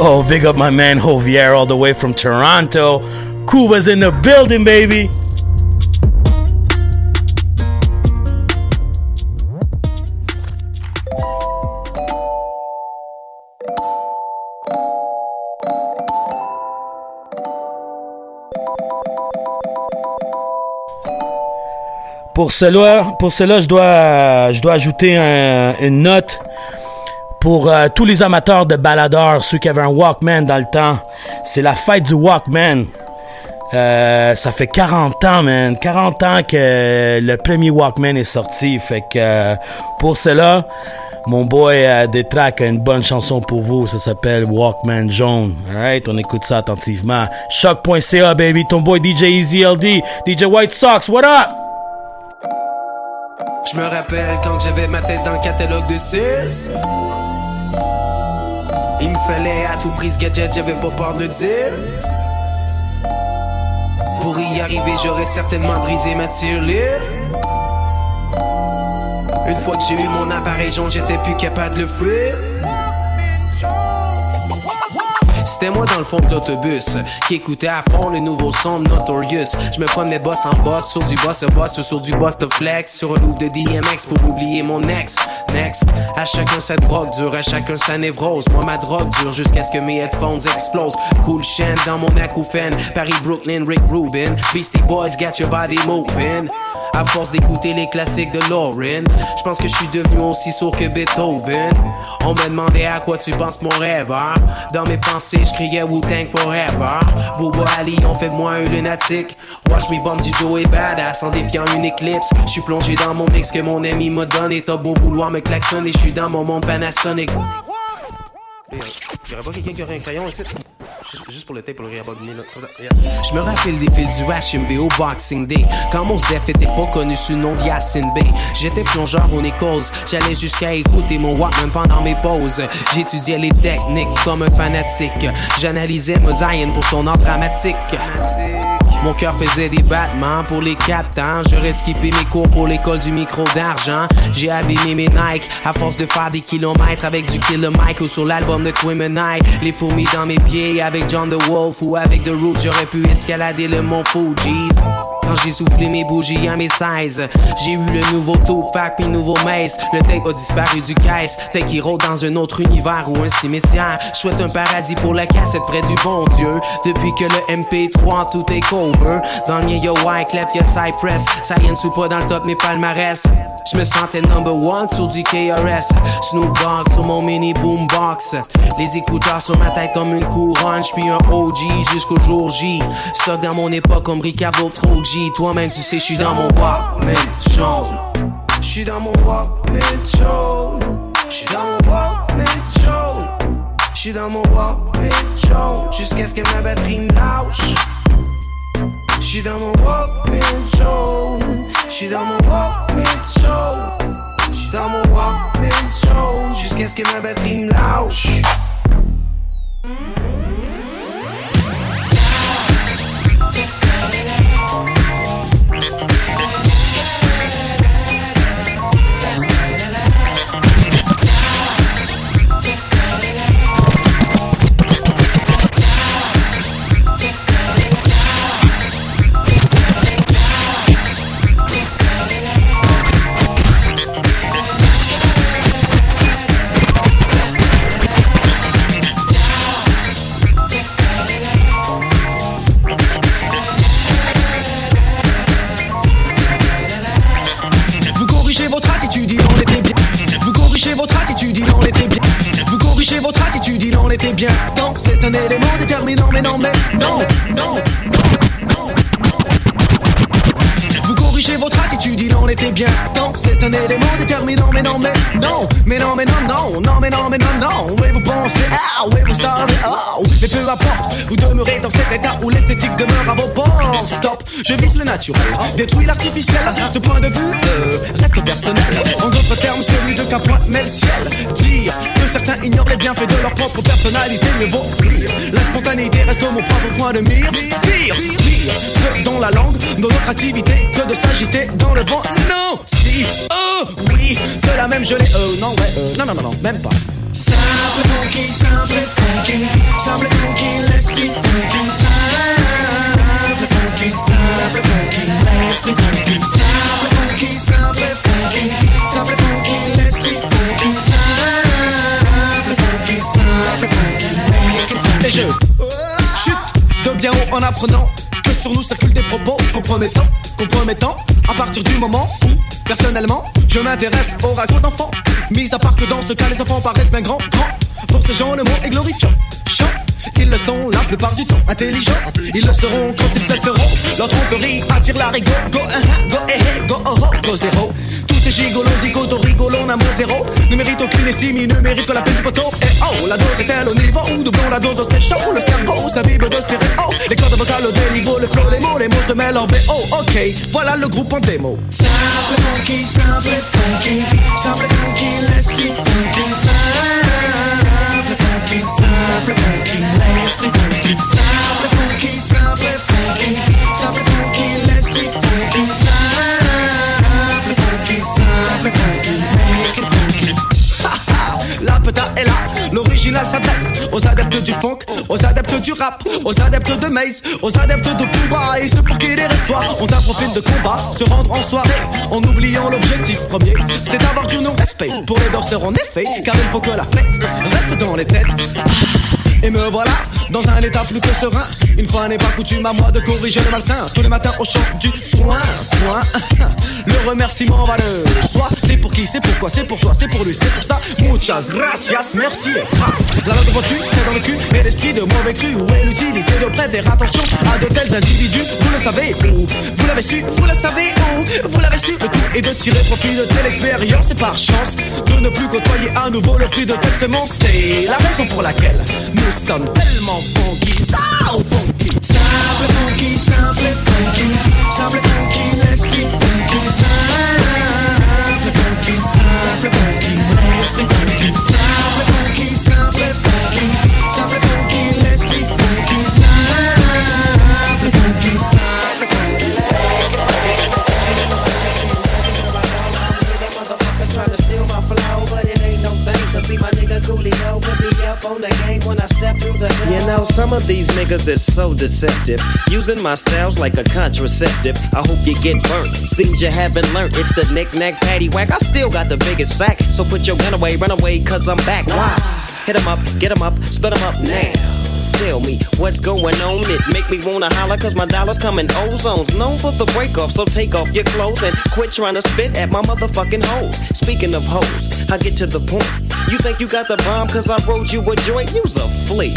Oh, big up my man Javier all the way from Toronto. Cuba's in the building, baby. Pour cela, pour cela, je dois, je dois ajouter un- une note pour euh, tous les amateurs de baladeurs, ceux qui avaient un Walkman dans le temps. C'est la fête du Walkman. Euh, ça fait 40 ans, man. 40 ans que le premier Walkman est sorti. Fait que euh, pour cela, mon boy euh, Détrac a une bonne chanson pour vous. Ça s'appelle Walkman Jaune. Alright, on écoute ça attentivement. Choc.ca, baby. Ton boy DJ Easy. DJ White Sox, what up? Je me rappelle quand j'avais ma tête dans le catalogue de 6 Il me fallait à tout prix ce gadget, j'avais pas peur de dire. Pour y arriver, j'aurais certainement brisé ma tirelire Une fois que j'ai eu mon appareil jaune, j'étais plus capable de le fuir C'était moi dans le fond de l'autobus qui écoutait à fond le nouveau son de Notorious. Je me promenais boss en boss sur du boss à boss sur du boss de flex sur un loop de DMX pour oublier mon ex. Next, à chacun sa drogue dure, à chacun sa névrose. Moi ma drogue dure jusqu'à ce que mes headphones explosent. Cool chaîne dans mon acouphène. Paris, Brooklyn, Rick Rubin. Beastie Boys, get your body moving. À force d'écouter les classiques de Lauren, je pense que je suis devenu aussi sourd que Beethoven. On me demandait à quoi tu penses mon rêveur. Dans mes pensées, je criais Wu-Tang Forever. Bobo Ali, on fait de moi un lunatique. Watch me bomb du Joe et badass en défiant une éclipse. Je suis plongé dans mon mix que mon ami m'a donné. T'as beau vouloir me klaxonner, je suis dans mon monde Panasonic. Y'aurait pas quelqu'un qui aurait un crayon ici? Juste- pour le tape, pour le réabonner là. Je me rappelle des fils du HMV au Boxing Day. Quand mon Zef était pas connu sous le nom d'Yacine Bay. J'étais plongeur au Nichols. J'allais jusqu'à écouter mon Walkman pendant mes pauses. J'étudiais les techniques comme un fanatique. J'analysais Mosaïen pour son art dramatique. Mon cœur faisait des battements pour les quatre ans. J'aurais skippé mes cours pour l'école du micro d'argent. J'ai abîmé mes Nike à force de faire des kilomètres avec du Killer Mike ou sur l'album de Criminal. Les fourmis dans mes pieds avec John the Wolf ou avec The Roots. J'aurais pu escalader le mont Fuji. Quand j'ai soufflé mes bougies à mes 16 J'ai eu le nouveau Tupac puis nouveau Mace Le tape a disparu du caisse Take qui rôde dans un autre univers ou un cimetière souhaite un paradis pour la cassette près du bon Dieu Depuis que le MP3 tout est Dans le mien y'a Wyclef, y'a Cypress? Science ou pas dans le top mes palmarès. Je me sentais number one sur du KRS Snoop Dogg sur mon mini boombox. Les écouteurs sur ma tête comme une couronne. J'suis un OG jusqu'au jour J. Stock dans mon époque comme Ricardo trop G Toi-même tu sais j'suis dans mon Walkman jaune J'suis dans mon Walkman jaune J'suis dans mon Walkman J'suis dans mon Walkman Jusqu'à ce que ma batterie me lâche J'suis dans mon Walkman jaune J'suis dans mon Walkman jaune J'suis dans mon Walkman jaune Jusqu'à ce que ma batterie me lâche bien. C'est un élément déterminant, mais non, mais non, non, non, non. Vous corrigez votre attitude, il en était bien. Non, c'est un élément déterminant, mais non, mais non, mais non, mais non, non, non, mais non, mais non, non. Oui, vous pensez, ah, oui, vous savez, oh, mais peu importe, vous demeurez dans cet état où l'esthétique demeure à vos bords. Stop, je vise le naturel, détruis l'artificiel. Ce point de vue euh, reste personnel. En d'autres termes, celui de Capointe met le ciel. Dire certains ignorent les bienfaits de leur propre personnalité, mais vaut rire. La spontanéité reste mon propre point de mire. Pire, pire, ce dont la langue, dans notre activité, que de s'agiter dans le vent. Non, si, oh, oui, c'est la même gelée. Euh, non, ouais, euh, non, non, non, non, même pas. Simple funky, simple funky, simple funky, let's be funky. Simple funky, simple funky, let's be funky. Simple funky, simple funky, simple funky, make it funky. Et je chute de bien haut en apprenant que sur nous circulent des propos compromettants, compromettants. À partir du moment où, personnellement, je m'intéresse au ragots d'enfants. Mis à part que dans ce cas, les enfants paraissent bien grands, grands. Pour ce genre, le mot est glorifiant. Chant, ils le sont la plupart du temps. Intelligents, ils le seront quand ils cesseront. Leur tromperie attire la rigo. Go, uh, go, eh, eh, go, oh, oh, go, zéro. Tous ces gigolos, zigotos, rigolos, n'amour zéro. Ne méritent aucune estime, ils ne méritent que la peine du poteau. Et oh, la dose est-elle au niveau où doublons la dose, c'est chaud. Le cerveau s'abîme de stéréo. Les cordes vocales au déniveau, le flow, les mots, les mots se mêlent en VO. Ok, voilà le groupe en démo. Simple funky, simple funky, simple funky, let's be funky. Simple funky, simple funky, let's be funky. Simple funky, simple funky, simple funky, let's be funky. Simple funky, simple funky, make it funky. La peta est là, s'adresse aux adeptes du funk, aux adeptes du rap, aux adeptes de Maze, aux adeptes de Booba et ceux pour qui les restoirs ont un profil de combat, se rendre en soirée en oubliant l'objectif premier, c'est d'avoir du non-respect pour les danseurs en effet, car il faut que la fête reste dans les têtes. Et me voilà dans un état plus que serein. Une fois n'est pas coutume à moi de corriger le malsain. Tous les matins au chant du soin, soin. Le remerciement va le soi. C'est pour qui, c'est pourquoi, c'est pour toi, c'est pour lui, c'est pour ça. Muchas gracias, merci. La langue vois-tu, t'es dans le cul, et l'esprit de mauvais cru. Où est l'utilité de prêter attention à de tels individus Vous le savez où? Vous l'avez su, vous le savez où? Vous l'avez su, le tout est de tirer profit de telle expérience et par chance de ne plus côtoyer à nouveau le fruit de telle semence. C'est la raison pour laquelle sommes tellement funky, so funky. Simple funky, simple funky, simple funky, let's be funky. Simple funky, simple funky, let's. Simple funky, when I step through the You know, some of these niggas is so deceptive. Using my styles like a contraceptive. I hope you get burnt. Seems you haven't learned. It's the knick-knack patty whack. I still got the biggest sack. So put your gun away, run away, cause I'm back. Why? Hit 'em up, get 'em up, split 'em up now. Tell me what's going on. It make me wanna holler cause my dollars come in ozones. Known for the break off, so take off your clothes and quit trying to spit at my motherfucking hoes. Speaking of hoes, I get to the point. You think you got the bomb cause I rode you a joint? You's a flea.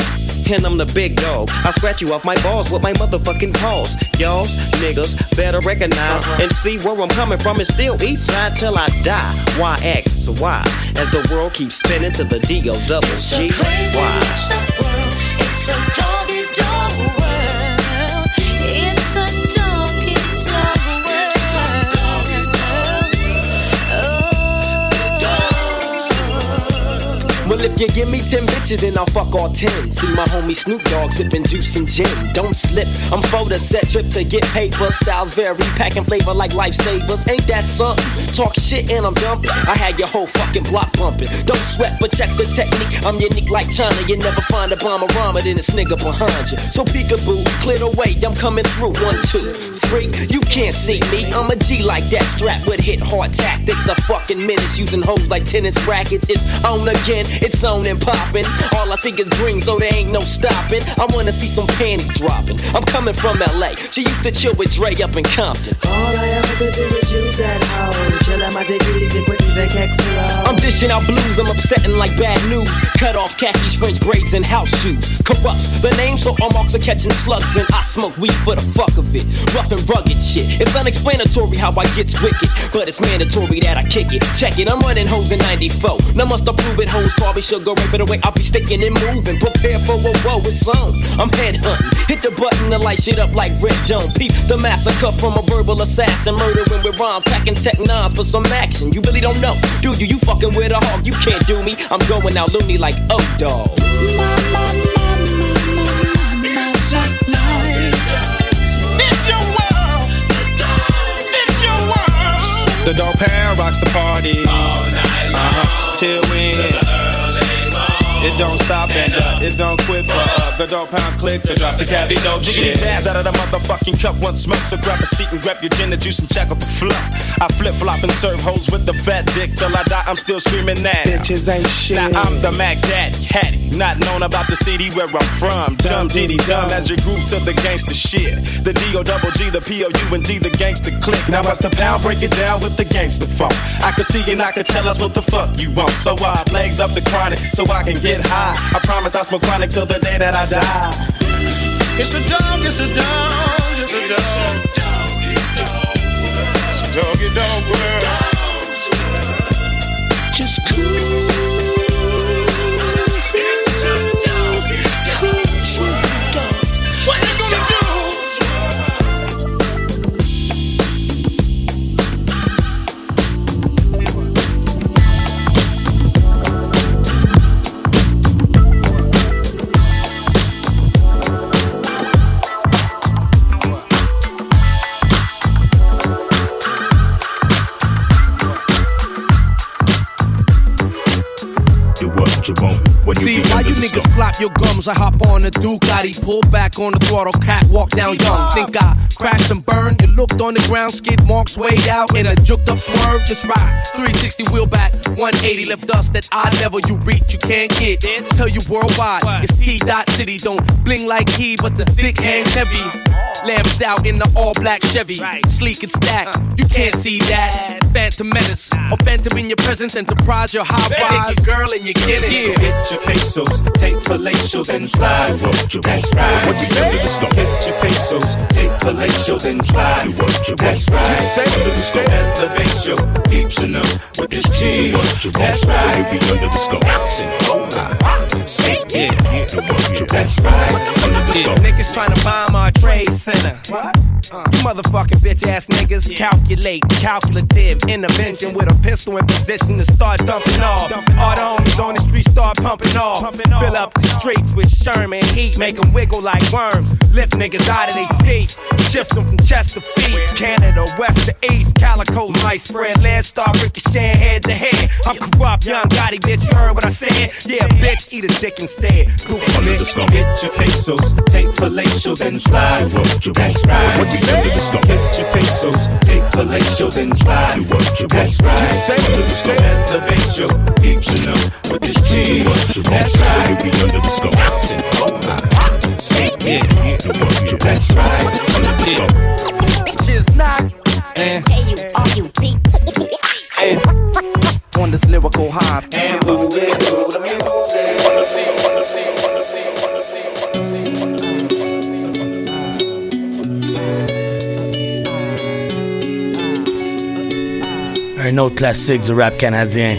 And I'm the big dog. I scratch you off my balls with my motherfucking paws. Y'all's niggas better recognize uh-huh. and see where I'm coming from. and still east side till I die. Why X Y? As the world keeps spinning to the D O double G Y. It's a doggy dog world. You give me 10 bitches, then I'll fuck all 10. See my homie Snoop Dogg sipping juice and gin. Don't slip, I'm for the set trip to get paper. Styles vary, packing flavor like lifesavers. Ain't that something? Talk shit and I'm dumping. I had your whole fucking block bumping. Don't sweat, but check the technique. I'm unique like China. You never find a bomber rhymer than this nigga behind you. So peekaboo, clear the way, I'm coming through. One, two, three. You can't see me. I'm a G like that, strapped with hit hard tactics. A fucking menace using hoes like tennis rackets. It's on again, it's on and popping. All I see is green, so there ain't no stopping. I wanna see some panties dropping. I'm coming from LA. She used to chill with Dre up in Compton. All I ever could do is use that hoe. Chill at my degrees and put these a keck. I'm dishing out blues, I'm upsetting like bad news. Cut off khakis, French braids, and house shoes. Corrupt the name, so all marks are catching slugs. And I smoke weed for the fuck of it. Rough and rugged shit. It's unexplanatory how I get wicked, but it's mandatory that I kick it. Check it, I'm running hoes in 94. Now must approve it, hoes probably should go right, but away I'll be sticking and moving. Prepare for a woe, it's on. I'm head hunting. Hit the button to light shit up like Red Dome. Peep the massacre from a verbal assassin. Murdering with rhymes, packing tech nines for some action. You really don't know, do you? You fucking with a hog, you can't do me. I'm going out loony like oh dog. It's your world. It's your world. The dog pound rocks the party. All night long. Uh-huh. Till we It don't stop and uh, it don't quit for uh, the dog pound click to drop the caddy dope shit. Jiggity jazz out of the motherfucking cup, one smoke, so grab a seat and grab your gin and juice and check out the fluff. I flip flop and serve hoes with the fat dick till I die. I'm still screaming that. Bitches ain't shit. Now I'm the Mac Daddy, Hattie, not known about the city where I'm from. Dumb diddy dumb as your group to the gangster shit. The D O double G, the P O U and D, the gangster click. Now what's the pound? Break it down with the gangster funk. I can see and I can tell us what the fuck you want. So I legs up the chronic so I can get high. I promise I'll smoke chronic till the day that I die. It's a dog, it's a dog, it's a dog. It's a doggy dog world. Just cool. See, why you niggas scope. flop your gums? I hop on the Ducati, pull back on the throttle, cat walk down young. Think I crashed and burned? It looked on the ground, skid marks way out in a juked up swerve. Just ride 360 wheel back, 180 left dust that eye level you reach, you can't get. Tell you worldwide, it's T dot city. Don't bling like he, but the thick hangs heavy. Lamped out in the all black Chevy, sleek and stacked. Uh, you can't see that. Phantom menace, or phantom in your presence, enterprise your high rise. Take your girl and you get it. Hit your pesos, take fellatio, then slide. Do what you That's right. What you say? Under the scope. Hit your pesos, take fellatio, then slide. Do what you want. That's right. What You say? Under the scope. Elevate your peeps and up with this cheese. Do what you want. That's right. You be under the scope. Yeah, Do what you want. That's right. Under the Yeah, scope. niggas tryna bomb our trade center. You motherfucking bitch ass niggas. Calculate, calculative intervention with a pistol in position to start dumping off. All the homies on the street start pumping off. Fill up the streets with Sherman heat, make them wiggle like worms. Lift niggas out of their oh. seat, shift them from chest to feet. Canada, west to east, calico might spread. Land start ricocheting head to head. I'm corrupt, young Gotti, bitch. You heard what I said? Yeah, bitch, eat a dick instead. Group Under the. Get your pesos, take fellatio, then slide what you want. Right. What you say to the stump? Get your pesos, take fellatio, then slide. Do what you want. That's right. What you Say to the stump. Elevatio, peeps you know what this team, Do what you want. That's right. When we under the stump. Bouncing, oh my. Yeah, yeah. Do what you want. That's right. Under the stump. Bitches not. Eh. And. Hey, you, are you beat? And. On this lyrical high. And who will, who will, who will, who will, who will, who will, who will, who will, who will, who will, who Un autre classique du rap canadien.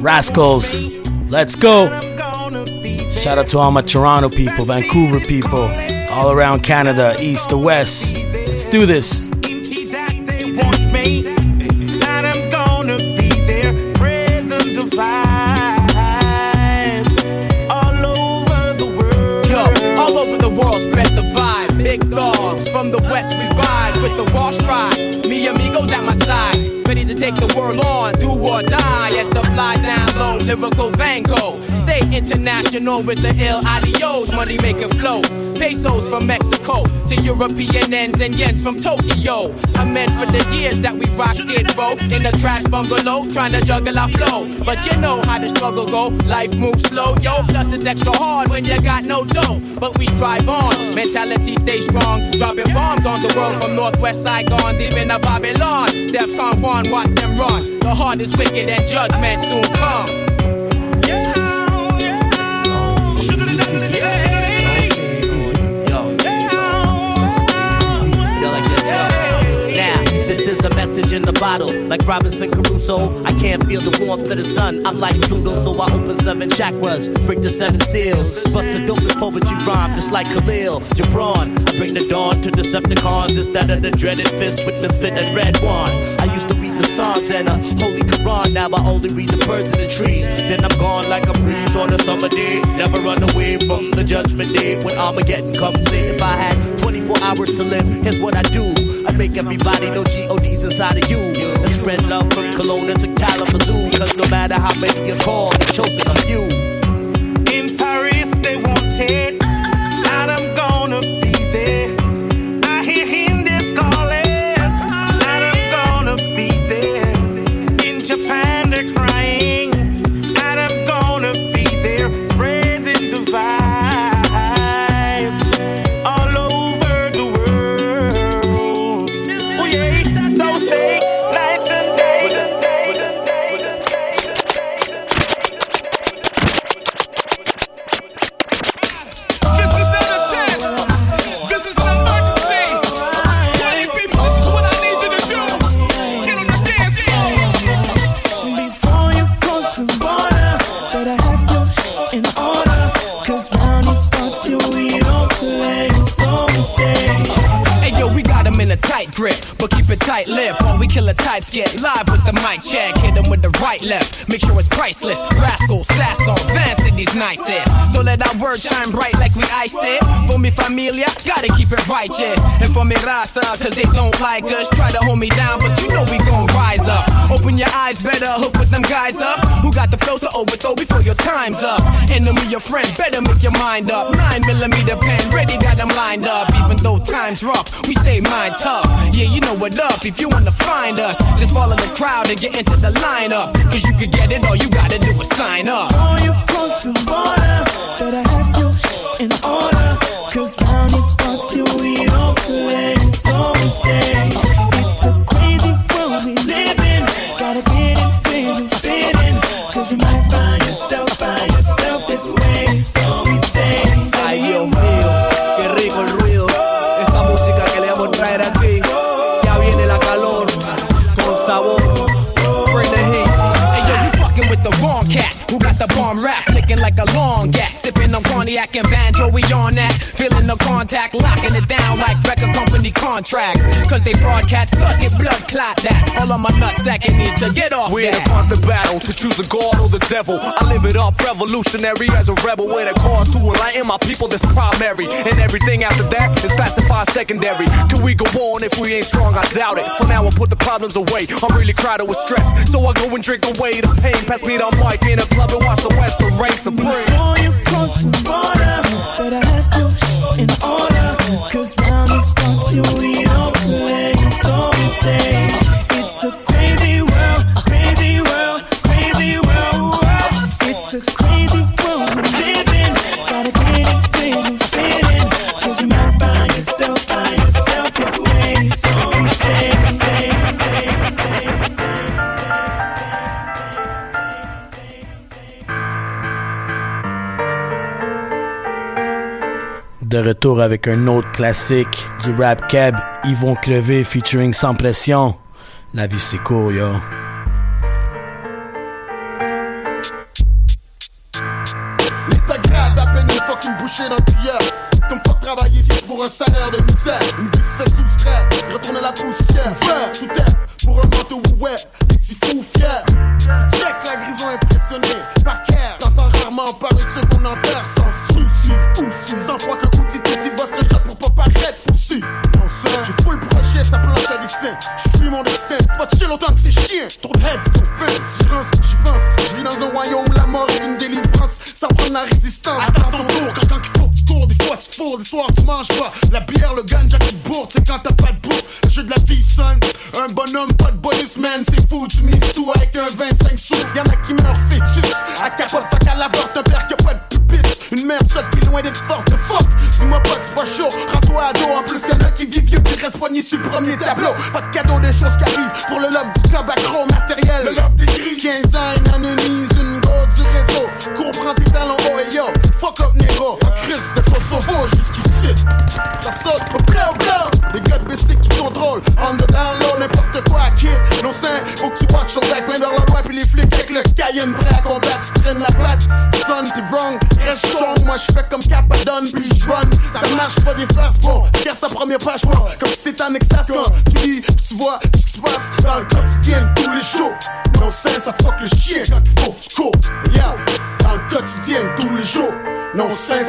Rascals, let's go. Shout out to all my Toronto people, Vancouver people, all around Canada, east to west. Let's do this. wants me. And I'm gonna be there, spread the vibe all over the world. Yo, all over the world, spread the vibe. Big dogs from the west, we ride with the wash ride. Take the world on, do or die. As the fly down low, lyrical Van Gogh. Stay international with the ill adios, money making flows. Pesos from Mexico to European ends and yens from Tokyo. I meant for the years that we rock skid row in a trash bungalow, trying to juggle our flow. But you know how the struggle go, life moves slow, yo. Plus it's extra hard when you got no dough. But we strive on, mentality stay strong. Dropping bombs on the world from Northwest Saigon, deep in Babylon. Defcon 1, watch them run. The heart is wicked and judgment soon come. This is a message in the bottle. Like Robinson Crusoe, I can't feel the warmth of the sun. I'm like Pluto, so I open seven chakras, break the seven seals. Bust the dope with poetry rhyme, just like Khalil Gibran. I bring the dawn to Decepticons instead of the dreaded fist with misfit and red one. I used to read the Psalms and a holy Quran, now I only read the birds and the trees. Then I'm gone like a breeze on a summer day. Never run away from the judgment day when Armageddon comes. Say if I had 24 hours to live, here's what I do. Make everybody know G-O-D's inside of you. And spread love from Kelowna to Kalamazoo. Cause no matter how many you call, they're chosen a few. Types get live with the mic check. Hit him with the right left, make sure it's priceless. Rascal, sass on, Vance in these nicest. Let our word shine bright like we iced it. For me familia, gotta keep it righteous. And for mi raza, cause they don't like us. Try to hold me down, but you know we gon' rise up. Open your eyes, better hook with them guys up. Who got the flows to overthrow before your time's up? Enemy, your friend, better make your mind up. Nine millimeter pen, ready, got them lined up. Even though time's rough, we stay mind tough. Yeah, you know what up. If you wanna find us, just follow the crowd and get into the lineup. Cause you could get it, all you gotta do is sign up. Before you cross the border, better have shit in order. Cause round these spots you we don't play, Pontiac and banjo, we on that. Contact, locking it down like record company contracts. Cause they broadcast, blood blood clot that. All of my nutsack need to get off We're in a constant battle to choose a god or the devil. I live it up, revolutionary as a rebel with a cause to enlighten my people that's primary. And everything after that is classified secondary. Can we go on if we ain't strong? I doubt it. For now, I put the problems away. I'm really crowded with stress, so I go and drink away the pain. Pass me the mic in a club and watch the West reign supreme. Before you cross the border, better have your shit in order. Cause round these parts you we don't play, so we stay. De retour avec un autre classique du rap cab, Ils vont crever featuring Sans Pression. La vie c'est court, yo. La Regarde sa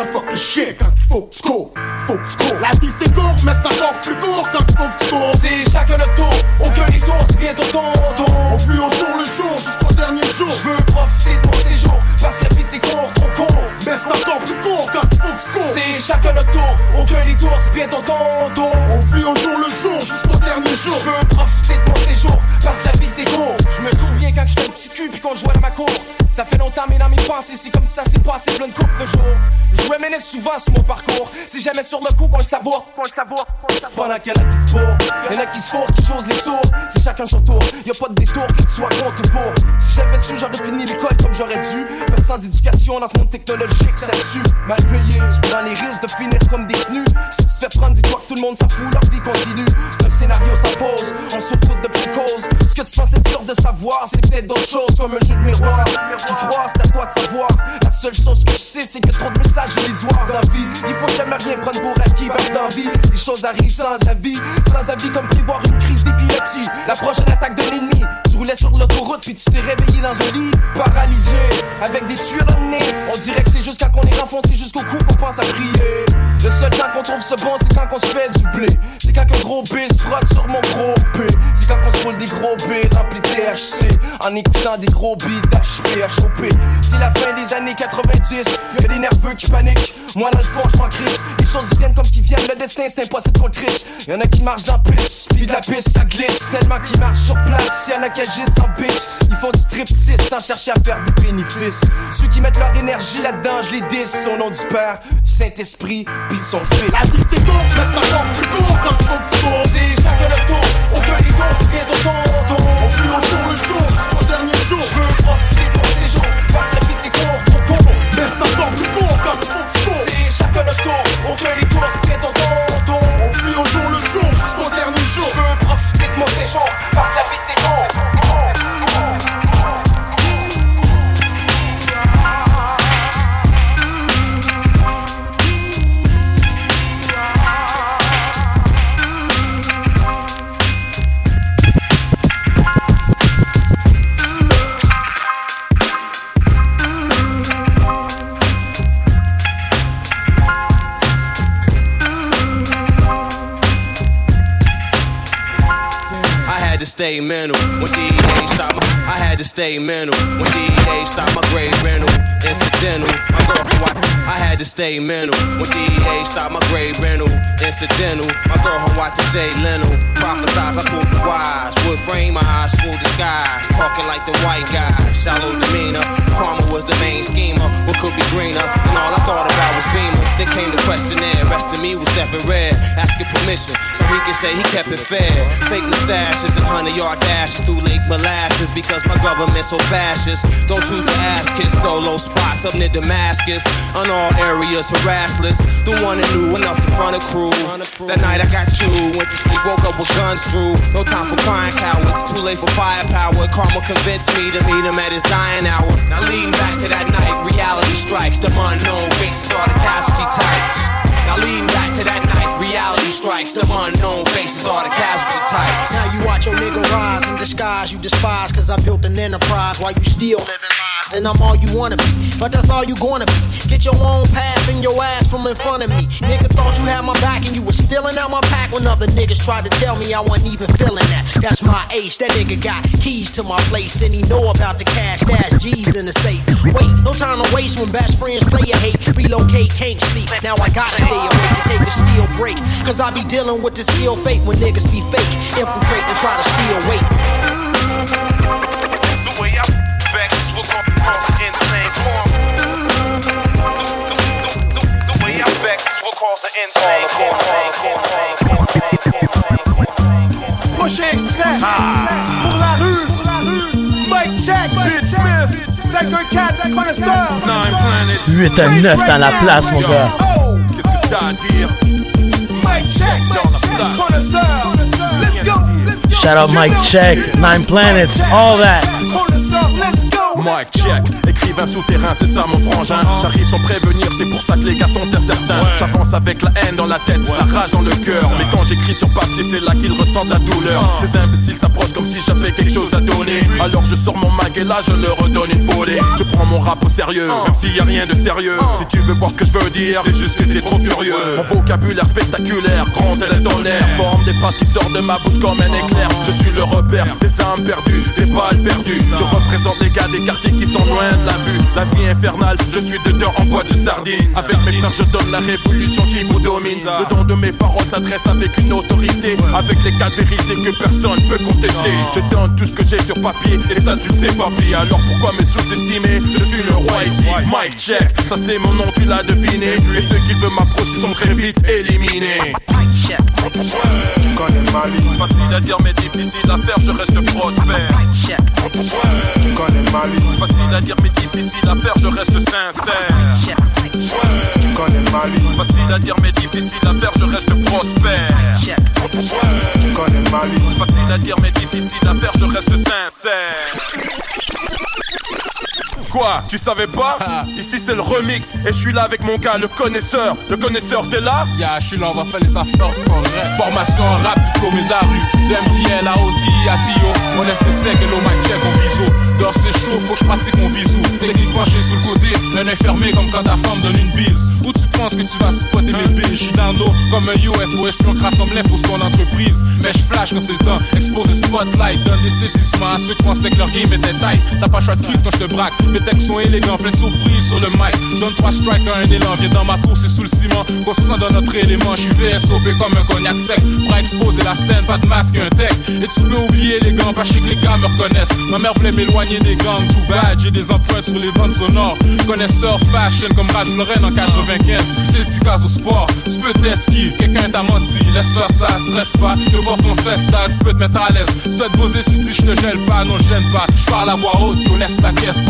ça fuck le chien quand il faut que tu cours. Faut que tu cours. La vie c'est court, mais c'est encore plus court quand il faut que tu cours. C'est chacun notre tour, aucun détour, c'est bientôt ton tour. On fuit au jour le jour jusqu'au dernier jour. Je veux profiter de mon séjour, parce que la vie c'est court, trop court. Mais c'est encore plus court quand il faut que tu cours. C'est chacun notre tour, aucun détour, c'est bientôt ton tour. On vit au jour le jour jusqu'au dernier jour. Je veux profiter de mon séjour, parce que la vie c'est court. Je me souviens quand j'étais un petit cul puis qu'on jouait dans ma cour. Ça fait longtemps, mais dans mes pensées, c'est comme ça s'est passé plein de coupes de jours. Je mener souvent sur mon parcours. C'est jamais sur le coup qu'on le savoure. Pendant qu'il y en a qui se bourrent, y'en a qui se fourrent, qui chose les sourds. C'est chacun son tour, y a pas de détour soit contre ou pour. Si j'avais su, j'aurais fini l'école comme j'aurais dû. Mais sans éducation dans ce monde technologique, ça tue. Mal payé, tu prends les risques de finir comme détenu. Si tu te fais prendre, dis-toi que tout le monde s'en fout, leur vie continue. C'est un scénario sans pause, on souffre de psychose. Ce que tu être dur de savoir, c'est peut-être d'autres choses comme un jeu de miroir. Qui croit, c'est à toi de savoir. La seule chose que je sais, c'est que trop de messages Il faut jamais rien prendre pour acquis, même dans la vie. Les choses arrivent sans avis, sans avis comme prévoir une crise d'épilepsie. La prochaine attaque de l'ennemi. Tu roulais sur l'autoroute, puis tu t'es réveillé dans un lit, paralysé, avec des tuyaux dans le nez. On dirait que c'est juste quand on est renfoncé jusqu'au cou qu'on pense à prier. Le seul temps qu'on trouve ce bon, c'est quand on se fait du blé. C'est quand un gros B se frotte sur mon gros P. C'est quand on se roule des gros B remplis de THC. En écoutant des gros beats d'HP, HOP. C'est la fin des années 90. Y'a des nerveux qui paniquent. Moi, dans le fond, je m'en crisse. Les choses viennent comme qui viennent. Le destin, c'est impossible qu'on triche. Y'en a qui marchent dans la piste, puis de la piste, ça glisse. Tellement qui marchent sur place. Y'en a qui agissent en bitch. Ils font du 6 sans chercher à faire des bénéfices. Ceux qui mettent leur énergie là-dedans, je les dis au nom du Père, du Saint-Esprit, puis de son Fils. La vie c'est court, mais c'est encore plus court quand faut que tu cours. C'est chacun le tour, aucun détour, c'est bientôt ton tour. On au jour le jour jusqu'au dernier jour. Je veux profiter de mon séjour, parce que la vie c'est court, trop court. Mais c'est encore plus court quand faut que tu cours. C'est chacun le tour, aucun détour, c'est bientôt ton tour. On vit au jour le jour jusqu'au dernier jour. De mon séjour, parce que la vie c'est court. Stay mental. When DEA stopped my, I had to stay mental. When DEA stopped my grade rental, incidental. My girl, I, I had to stay mental. When DEA stopped my grade rental, incidental. My girl, home watching Jay Leno. Prophesize, I pulled the wise. Wood frame, my eyes full disguise. Talking like the white guy, shallow demeanor. Karma was the main schemer. What could be greener? And all I thought about was beamers. Then came the questionnaire. Rest of me was stepping red, asking permission so he could say he kept it fair. Fake mustaches and hundred yard dashes through Lake Molasses because my government so fascist. Don't choose to ask kids, throw low spots up near Damascus. On all areas, harassless. The one that knew enough to front a crew. That night I got you, went to sleep, woke up with guns drew. No time for crying cowards, too late for firepower. Karma convinced me to meet him at his dying hour. Now leading back to that night, reality strikes. The unknown faces are the casualty types. Now leading back to that night, reality strikes. The unknown faces are the casualty types. Now you watch your nigga rise in disguise, you despise, cause I built an enterprise while you still living lies. And I'm all you wanna be, but that's all you gonna be. Get your own path and your ass in front of me. Nigga thought you had my back and you was stealing out my pack when other niggas tried to tell me I wasn't even feeling that. That's my ace, that nigga got keys to my place and he know about the cash, dash G's in the safe. Wait, no time to waste when best friends play a hate. Relocate, can't sleep, now I gotta stay awake and take a steel break. Cause I be dealing with this ill fate when niggas be fake. Infiltrate and try to steal weight. Prochain extrait pour la rue. Mike Jack, Bitch Smith, 514, connaisseur. 8 à 9 dans la place, mon gars. Oh, qu'est-ce que t'as à dire? Mike Jack, dans. Connaisseur, let's go. Shout out Mike Check, Nine Planets, all that. Let's go. Mike Check, écrivain souterrain, c'est ça mon frangin. J'arrive sans prévenir, c'est pour ça que les gars sont incertains. J'avance avec la haine dans la tête, la rage dans le cœur. Mais quand j'écris sur papier, c'est là qu'ils ressentent la douleur. Ces imbéciles s'approchent comme si j'avais quelque chose à donner. Alors je sors mon mag et là je leur redonne une volée. Je prends mon rap au sérieux, même s'il y a rien de sérieux. Si tu veux voir ce que je veux dire, c'est juste que t'es trop curieux. Mon vocabulaire spectaculaire, grand tel un tonnerre. Forme des phrases qui sortent de ma bouche comme un éclair. Je suis le repère des âmes perdues, des balles perdues. Je représente les gars des quartiers qui sont loin de la vue. La vie infernale, je suis dedans en boîte de sardines. Avec mes frères, je donne la révolution qui vous domine. Le don de mes paroles s'adresse avec une autorité. Avec les quatre vérités que personne peut contester. Je donne tout ce que j'ai sur papier et ça tu sais pas pire. Alors pourquoi me sous-estimer? Je suis le roi ici. Mike check, ça c'est mon nom, tu l'as deviné. Et ceux qui veulent m'approcher sont très vite éliminés. Tu connais ma ligne. Facile à dire mais difficile à faire, je reste prospère. Tu connais ma ligne. Facile à dire mais difficile à faire, je reste sincère. Tu connais ma ligne. Facile à dire mais difficile à faire, je reste prospère. Tu connais ma ligne. Facile à dire mais difficile à faire, je reste sincère. Quoi Tu savais pas? Ici c'est le remix et je suis là avec mon gars le connaisseur. Le connaisseur t'es là? Yeah, je suis là, on va faire les affaires correctes. Formation rap, diplômé de la rue. DMTL, AOD, ATIO. On laisse sec et l'eau check en viso. Dehors c'est chaud, faut que je pratique mon bisou. Techniquement, suis sous le côté, un fermé comme quand ta femme donne une bise. Où tu penses que tu vas spotter mes billes? J'suis dans l'eau comme un UFO, espion rassemble l'info sur l'entreprise. Mais je flash quand c'est le temps, expose le spotlight, donne des saisissements à ceux qui pensaient que leur game était tight. T'as pas choix de frise quand je braque, mes textes sont élégants, plein de surprises sur le mic. Donne trois strikes un élan, viens dans ma course et sous le ciment. Qu'on dans notre élément, j'suis VSOP comme un cognac sec. Pour exposer la scène, pas de masque, un tech. Et tu peux oublier les gants, pas que les gars me reconnaissent. Ma mère voulait m'éloigner des gangs, too bad, j'ai des empreintes sur les bandes sonores. Connaisseur fashion comme Ralph Lauren en 95. C'est le cas au sport, tu peux t'esquiver, quelqu'un t'a menti. Laisse faire ça, stresse pas, ne porte ton cesta, tu peux te mettre à l'aise. Tu dois te poser si tu dis je te gêne pas, non je gêne pas. Je parle à voix haute, yo laisse la caisse.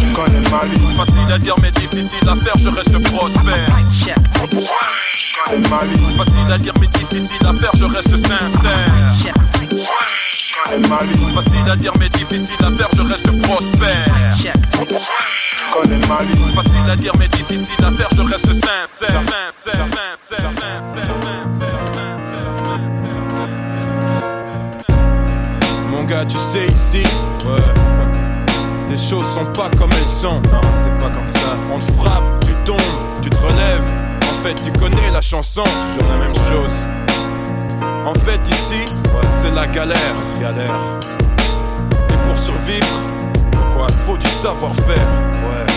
Tu connais ma ligne. Facile à dire mais difficile à faire, je reste prospère. Tu connais ma ligne. Facile à dire mais difficile à faire, je reste sincère. Facile à dire mais difficile à faire, je reste prospère. Facile à dire mais difficile à faire, je reste sincère, Mon gars, tu sais ici, ouais. Les choses sont pas comme elles sont. Non, c'est pas comme ça. On te frappe, tu tombes, tu te relèves. En fait, tu connais la chanson, toujours la même chose. En fait, ici, c'est la galère. Galère. Et pour survivre, faut quoi? Faut du savoir-faire.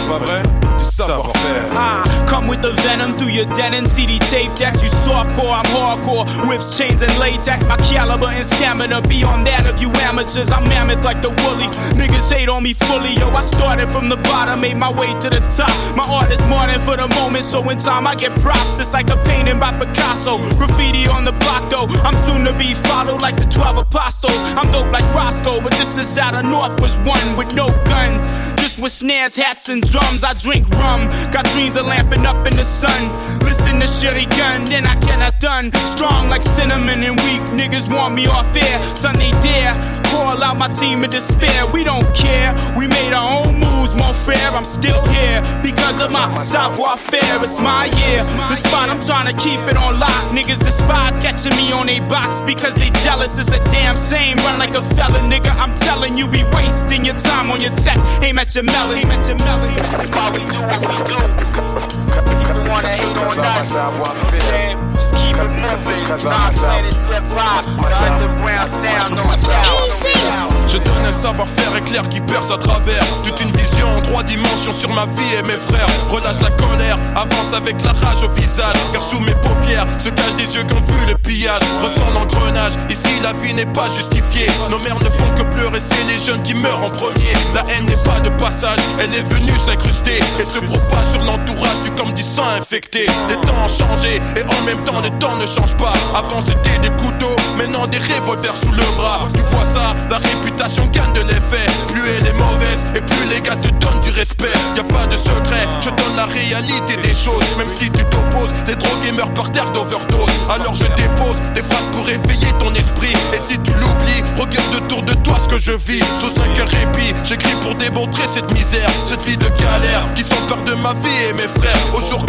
Pas vrai Du savoir-faire. Ah, come with the venom through your denim CD tape decks. You softcore, I'm hardcore. Whips, chains, and latex. My caliber and stamina beyond that of you amateurs. I'm mammoth like the woolly. Niggas hate on me fully. Yo, I started from the bottom, made my way to the top. My art is more than for the moment, so in time I get props. It's like a painting by Picasso. Graffiti on the block though. I'm soon to be followed like the 12 apostles. I'm dope like Roscoe, but this is out of North was one with no guns. Just with snares, hats, and drums. I drink rum. Got dreams of lamping up in the sun. Listen to Sherry Gun, then I cannot done. Strong like cinnamon and weak niggas want me off air. Sunday dare. Call out my team in despair. We don't care. We made our own moves, more fair. I'm still here because of my savoir faire. It's my year. The spot I'm trying to keep it on lock. Niggas despise catching me on a box because they jealous. It's a damn shame. Run like a fella, nigga. I'm telling you, be wasting your time on your test. Aim at your melody. Aim at your melody. That's why we do what we do. People wanna hate on us. You know what I'm saying? Just keep it moving. Non-planet set live. The underground sound, no doubt. Je donne un savoir-faire éclair qui perce à travers Toute une vision en trois dimensions sur ma vie et mes frères Relâche la colère, avance avec la rage au visage Car sous mes paupières se cachent des yeux qui ont vu le pillage Ressent l'engrenage, ici la vie n'est pas justifiée Nos mères ne font que pleurer, c'est les jeunes qui meurent en premier La haine n'est pas de passage, elle est venue s'incruster Et se propage sur l'entourage du comme du sang Les temps ont changé et en même temps les temps ne changent pas. Avant c'était des couteaux, maintenant des revolvers sous le bras. Tu vois ça, la réputation gagne de l'effet. Plus elle est mauvaise et plus les gars te donnent du respect. Y a pas de secret, je donne la réalité des choses. Même si tu t'opposes, les drogués meurent par terre d'overdose. Alors je dépose des phrases pour éveiller ton esprit. Et si tu l'oublies, regarde autour de toi ce que je vis. Sous cinq heures répit, j'écris pour démontrer cette misère. Cette vie de galère, qui peur de ma vie et mes frères. Au jour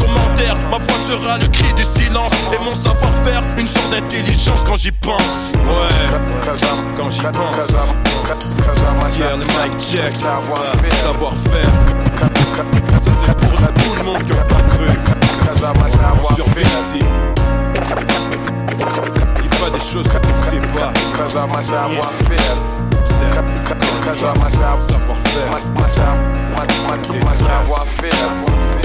ma voix sera le cri du silence Et mon savoir-faire, une sorte d'intelligence quand j'y pense. Ouais, quand j'y pense. Yeah, le mic check, savoir-faire. Ça c'est pour tout le monde qui a pas cru. On survit ici Dis pas des choses que tu ne sais pas. Savoir-faire. Bientôt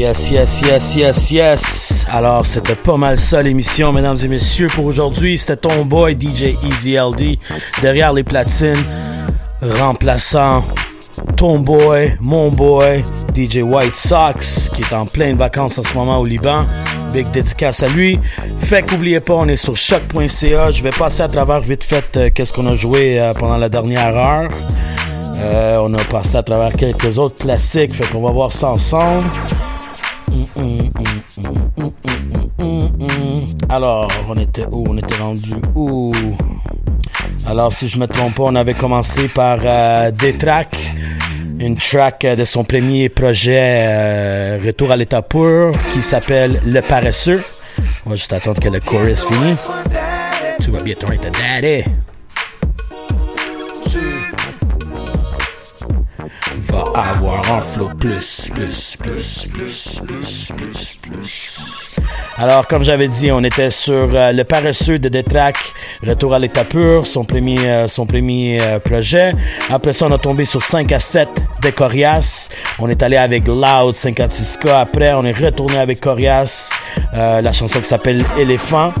Yes, yes, yes, yes, yes. Alors, c'était pas mal ça l'émission, mesdames et messieurs, pour aujourd'hui. C'était ton boy DJ Easy LD derrière les platines, remplaçant ton boy, mon boy, DJ White Sox, qui est en pleine vacances en ce moment au Liban. Big dédicace à lui. Fait qu'oubliez pas, on est sur choc.ca. Je vais passer à travers vite fait euh, qu'est-ce qu'on a joué euh, pendant la dernière heure. Euh, on a passé à travers quelques autres classiques, fait qu'on va voir ça ensemble. Alors, on était où? On était rendu où? Alors, si je me trompe pas, on avait commencé par euh, des tracks. Une track euh, de son premier projet euh, Retour à l'état pur qui s'appelle Le Paresseux. On va juste attendre que le chorus finisse. Tu vas bien right daddy. Avoir un flow plus, plus, plus, plus, plus, plus, plus. Alors, comme j'avais dit, on était sur euh, Le Paresseux de Détrac, Retour à l'état pur, son premier, euh, son premier euh, projet. Après ça, on a tombé sur 5 à 7, de Corias. On est allé avec Loud 56K. Après, on est retourné avec Corias. Euh, la chanson qui s'appelle Éléphant.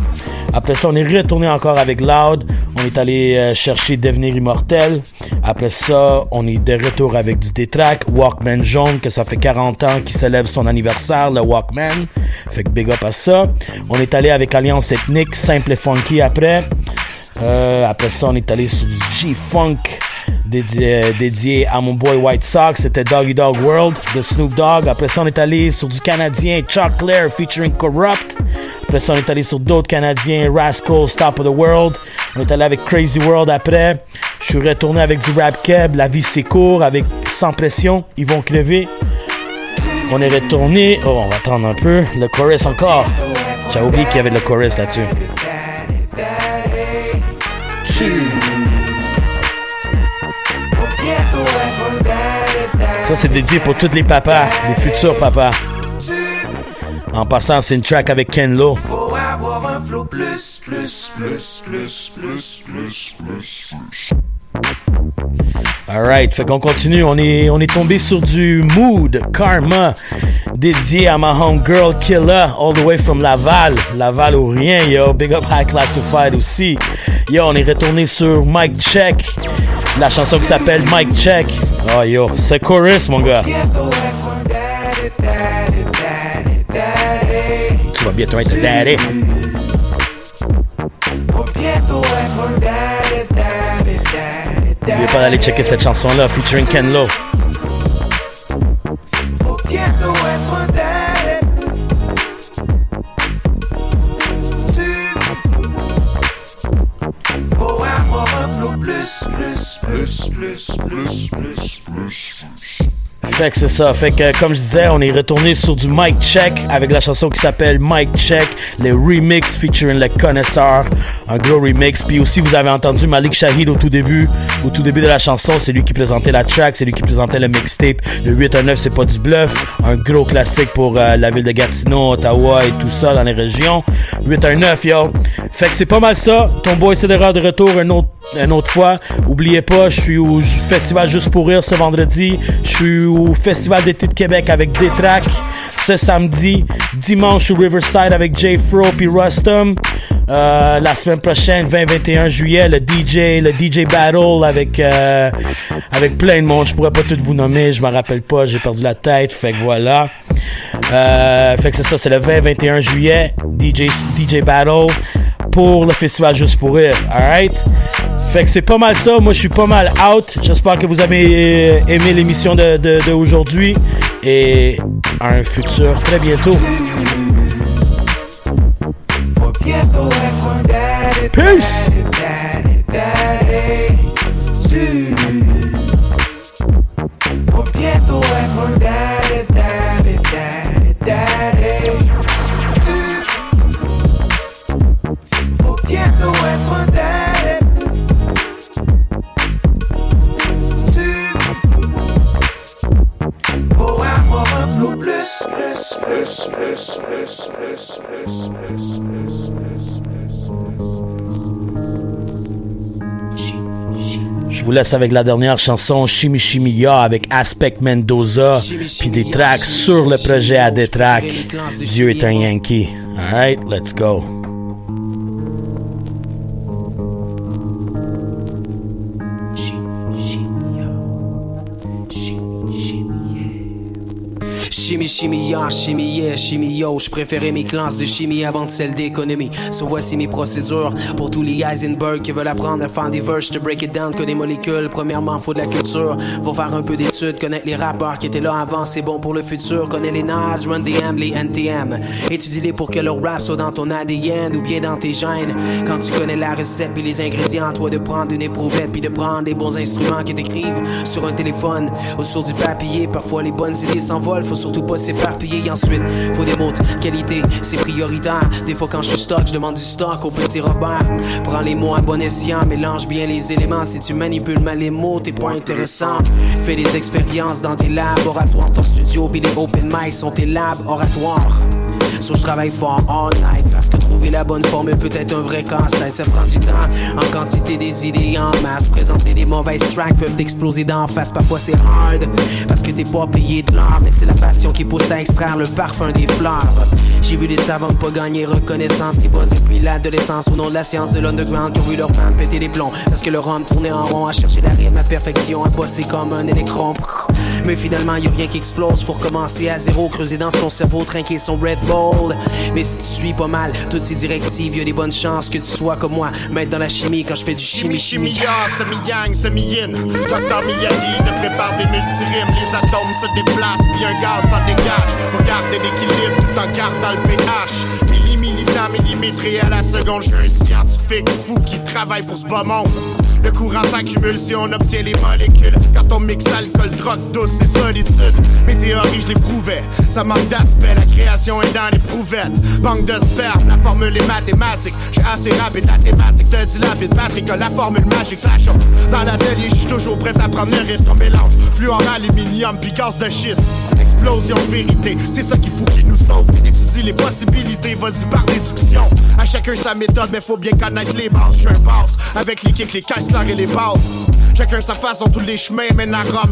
Après ça, on est retourné encore avec Loud. On est allé euh, chercher Devenir Immortel. Après ça, on est de retour avec du D-Track. Walkman jaune, que ça fait 40 ans qu'il célèbre son anniversaire, le Walkman. Fait que big up à ça. On est allé avec Alliance Ethnique, Simple et Funky après. Euh, après ça, on est allé sur du G-Funk dédié, dédié à mon boy White Sox. C'était Doggy Dog World de Snoop Dogg. Après ça, on est allé sur du Canadien Chuck Claire featuring Corrupt. Après ça, on est allé sur d'autres Canadiens Rascal, Stop of the World. On est allé avec Crazy World après. Je suis retourné avec du rap keb, La vie c'est court, avec Sans pression, Ils vont crever. On est retourné. Oh, on va attendre un peu. Le chorus encore. J'ai oublié qu'il y avait le chorus là-dessus. Ça, c'est dédié pour tous les papas, les futurs papas. En passant, c'est une track avec Ken Lo. Faut avoir un flow plus, plus, plus, plus, plus, plus, plus. Alright, fait qu'on continue. On est, on est tombé sur du Mood Karma dédié à ma homegirl Killer all the way from Laval. Laval ou rien, yo. Big up High Classified aussi. Yo, on est retourné sur Mike Check. La chanson qui s'appelle Mike Check. Oh yo, c'est chorus, mon gars. Tu vas bientôt être daddy. N'oubliez pas d'aller checker cette chanson-là, featuring Ken Lo. Plus, plus, plus, plus, plus, plus. Fait que c'est ça. Fait que comme je disais, on est retourné sur du Mike Check avec la chanson qui s'appelle Mike Check, les remix featuring le connaisseur, un gros remix. Puis aussi vous avez entendu Malik Shahid au tout début, au tout début de la chanson, c'est lui qui présentait la track, c'est lui qui présentait le mixtape. Le 8 à 9 c'est pas du bluff, un gros classique pour euh, la ville de Gatineau, Ottawa et tout ça dans les régions. 8 à 9 yo. Fait que c'est pas mal ça. Ton boy CDR de retour une autre, une autre fois. Oubliez pas, je suis au festival Juste pour rire ce vendredi. Je suis Festival d'été de Québec avec Détrac ce samedi. Dimanche au Riverside avec Jay Fro puis Rustum. Euh, la semaine prochaine, 20-21 juillet, le DJ, le DJ Battle avec euh, avec plein de monde. Je pourrais pas tout vous nommer, je m'en rappelle pas, j'ai perdu la tête. Fait que voilà. Euh, fait que c'est ça, c'est le 20-21 juillet, DJ DJ Battle pour le festival Juste pour rire. Alright? Fait que c'est pas mal ça. Moi, je suis pas mal out. J'espère que vous avez euh, aimé l'émission de, de, de. Et à un futur très bientôt. Peace. Je vous laisse avec la dernière chanson Ya avec Aspect Mendoza puis des tracks sur le projet à des tracks. Dieu est un Yankee. Alright, let's go. Chimie, ya, chimie, yeah, chimie, yo. Je préférais mes classes de chimie avant de celles d'économie. So voici mes procédures pour tous les Heisenberg qui veulent apprendre à faire des verses. To break it down que des molécules. Premièrement, faut de la culture. Faut faire un peu d'études, connaître les rappeurs qui étaient là avant. C'est bon pour le futur. Connais les Nas, Run DM, les NTM. Étudie-les pour que leur rap soit dans ton ADN ou bien dans tes gènes. Quand tu connais la recette puis les ingrédients, toi de prendre une éprouvette puis de prendre des bons instruments qui t'écrivent sur un téléphone ou sur du papier. Parfois les bonnes idées s'envolent, faut surtout pas s'éparpiller. Ensuite, faut des mots qualité, c'est prioritaire. Des fois quand je suis stock, je demande du stock au petit Robert. Prends les mots à bon escient, mélange bien les éléments. Si tu manipules mal les mots, t'es pas intéressant. Fais des expériences dans tes laboratoires, ton studio puis les open mics sont tes labs oratoires. So je travaille fort all night. Parce que trouver la bonne formule peut être un vrai casse-tête. Ça prend du temps, en quantité des idées en masse. Présenter des mauvaises tracks peuvent t'exploser d'en face. Parfois c'est hard, parce que t'es pas payé de l'art. Mais c'est la passion qui pousse à extraire le parfum des fleurs. J'ai vu des savants pas gagner reconnaissance qui bossent depuis l'adolescence au nom de la science de l'underground qui ont vu leur fans péter des plombs. Parce que leur homme tournait en rond à chercher la rime, la perfection, à bosser comme un électron. Mais finalement, y a rien qui explose. Faut recommencer à zéro, creuser dans son cerveau, trinquer son Red Bull. Mais si tu suis pas mal toutes ces directives, y a des bonnes chances que tu sois comme moi, mettre dans la chimie quand je fais du chimie chimie. Semi-yang, semi-yin. Docteur Miyagi te prépare des multirimes. Les atomes se déplacent, puis un gaz s'en dégage. Pour garder l'équilibre tout en gardant le pH. Milli, militant, millimétré à la seconde. Je suis un scientifique fou qui travaille pour ce bas monde. Le courant s'accumule si on obtient les molécules. Quand on mixe alcool, drogue douce, c'est solitude. Mes théories, je les prouvais. Ça manque d'aspect, la création est dans les prouvettes. Banque de sperme, la formule est mathématique. Je assez rapide, la thématique te dilapide. Patrick la formule magique, ça chauffe. Dans l'atelier, je suis toujours prêt à prendre le risque. On mélange fluor, aluminium, puis gaz de schiste. Explosion, vérité, c'est ça qu'il faut qu'il nous sauve. Étudie les possibilités, vas-y par déduction. À chacun sa méthode, mais faut bien connaître les bases. Je suis un boss, avec les kicks, les caisses et les passes. Chacun sa façon, tous les chemins mènent à Rome.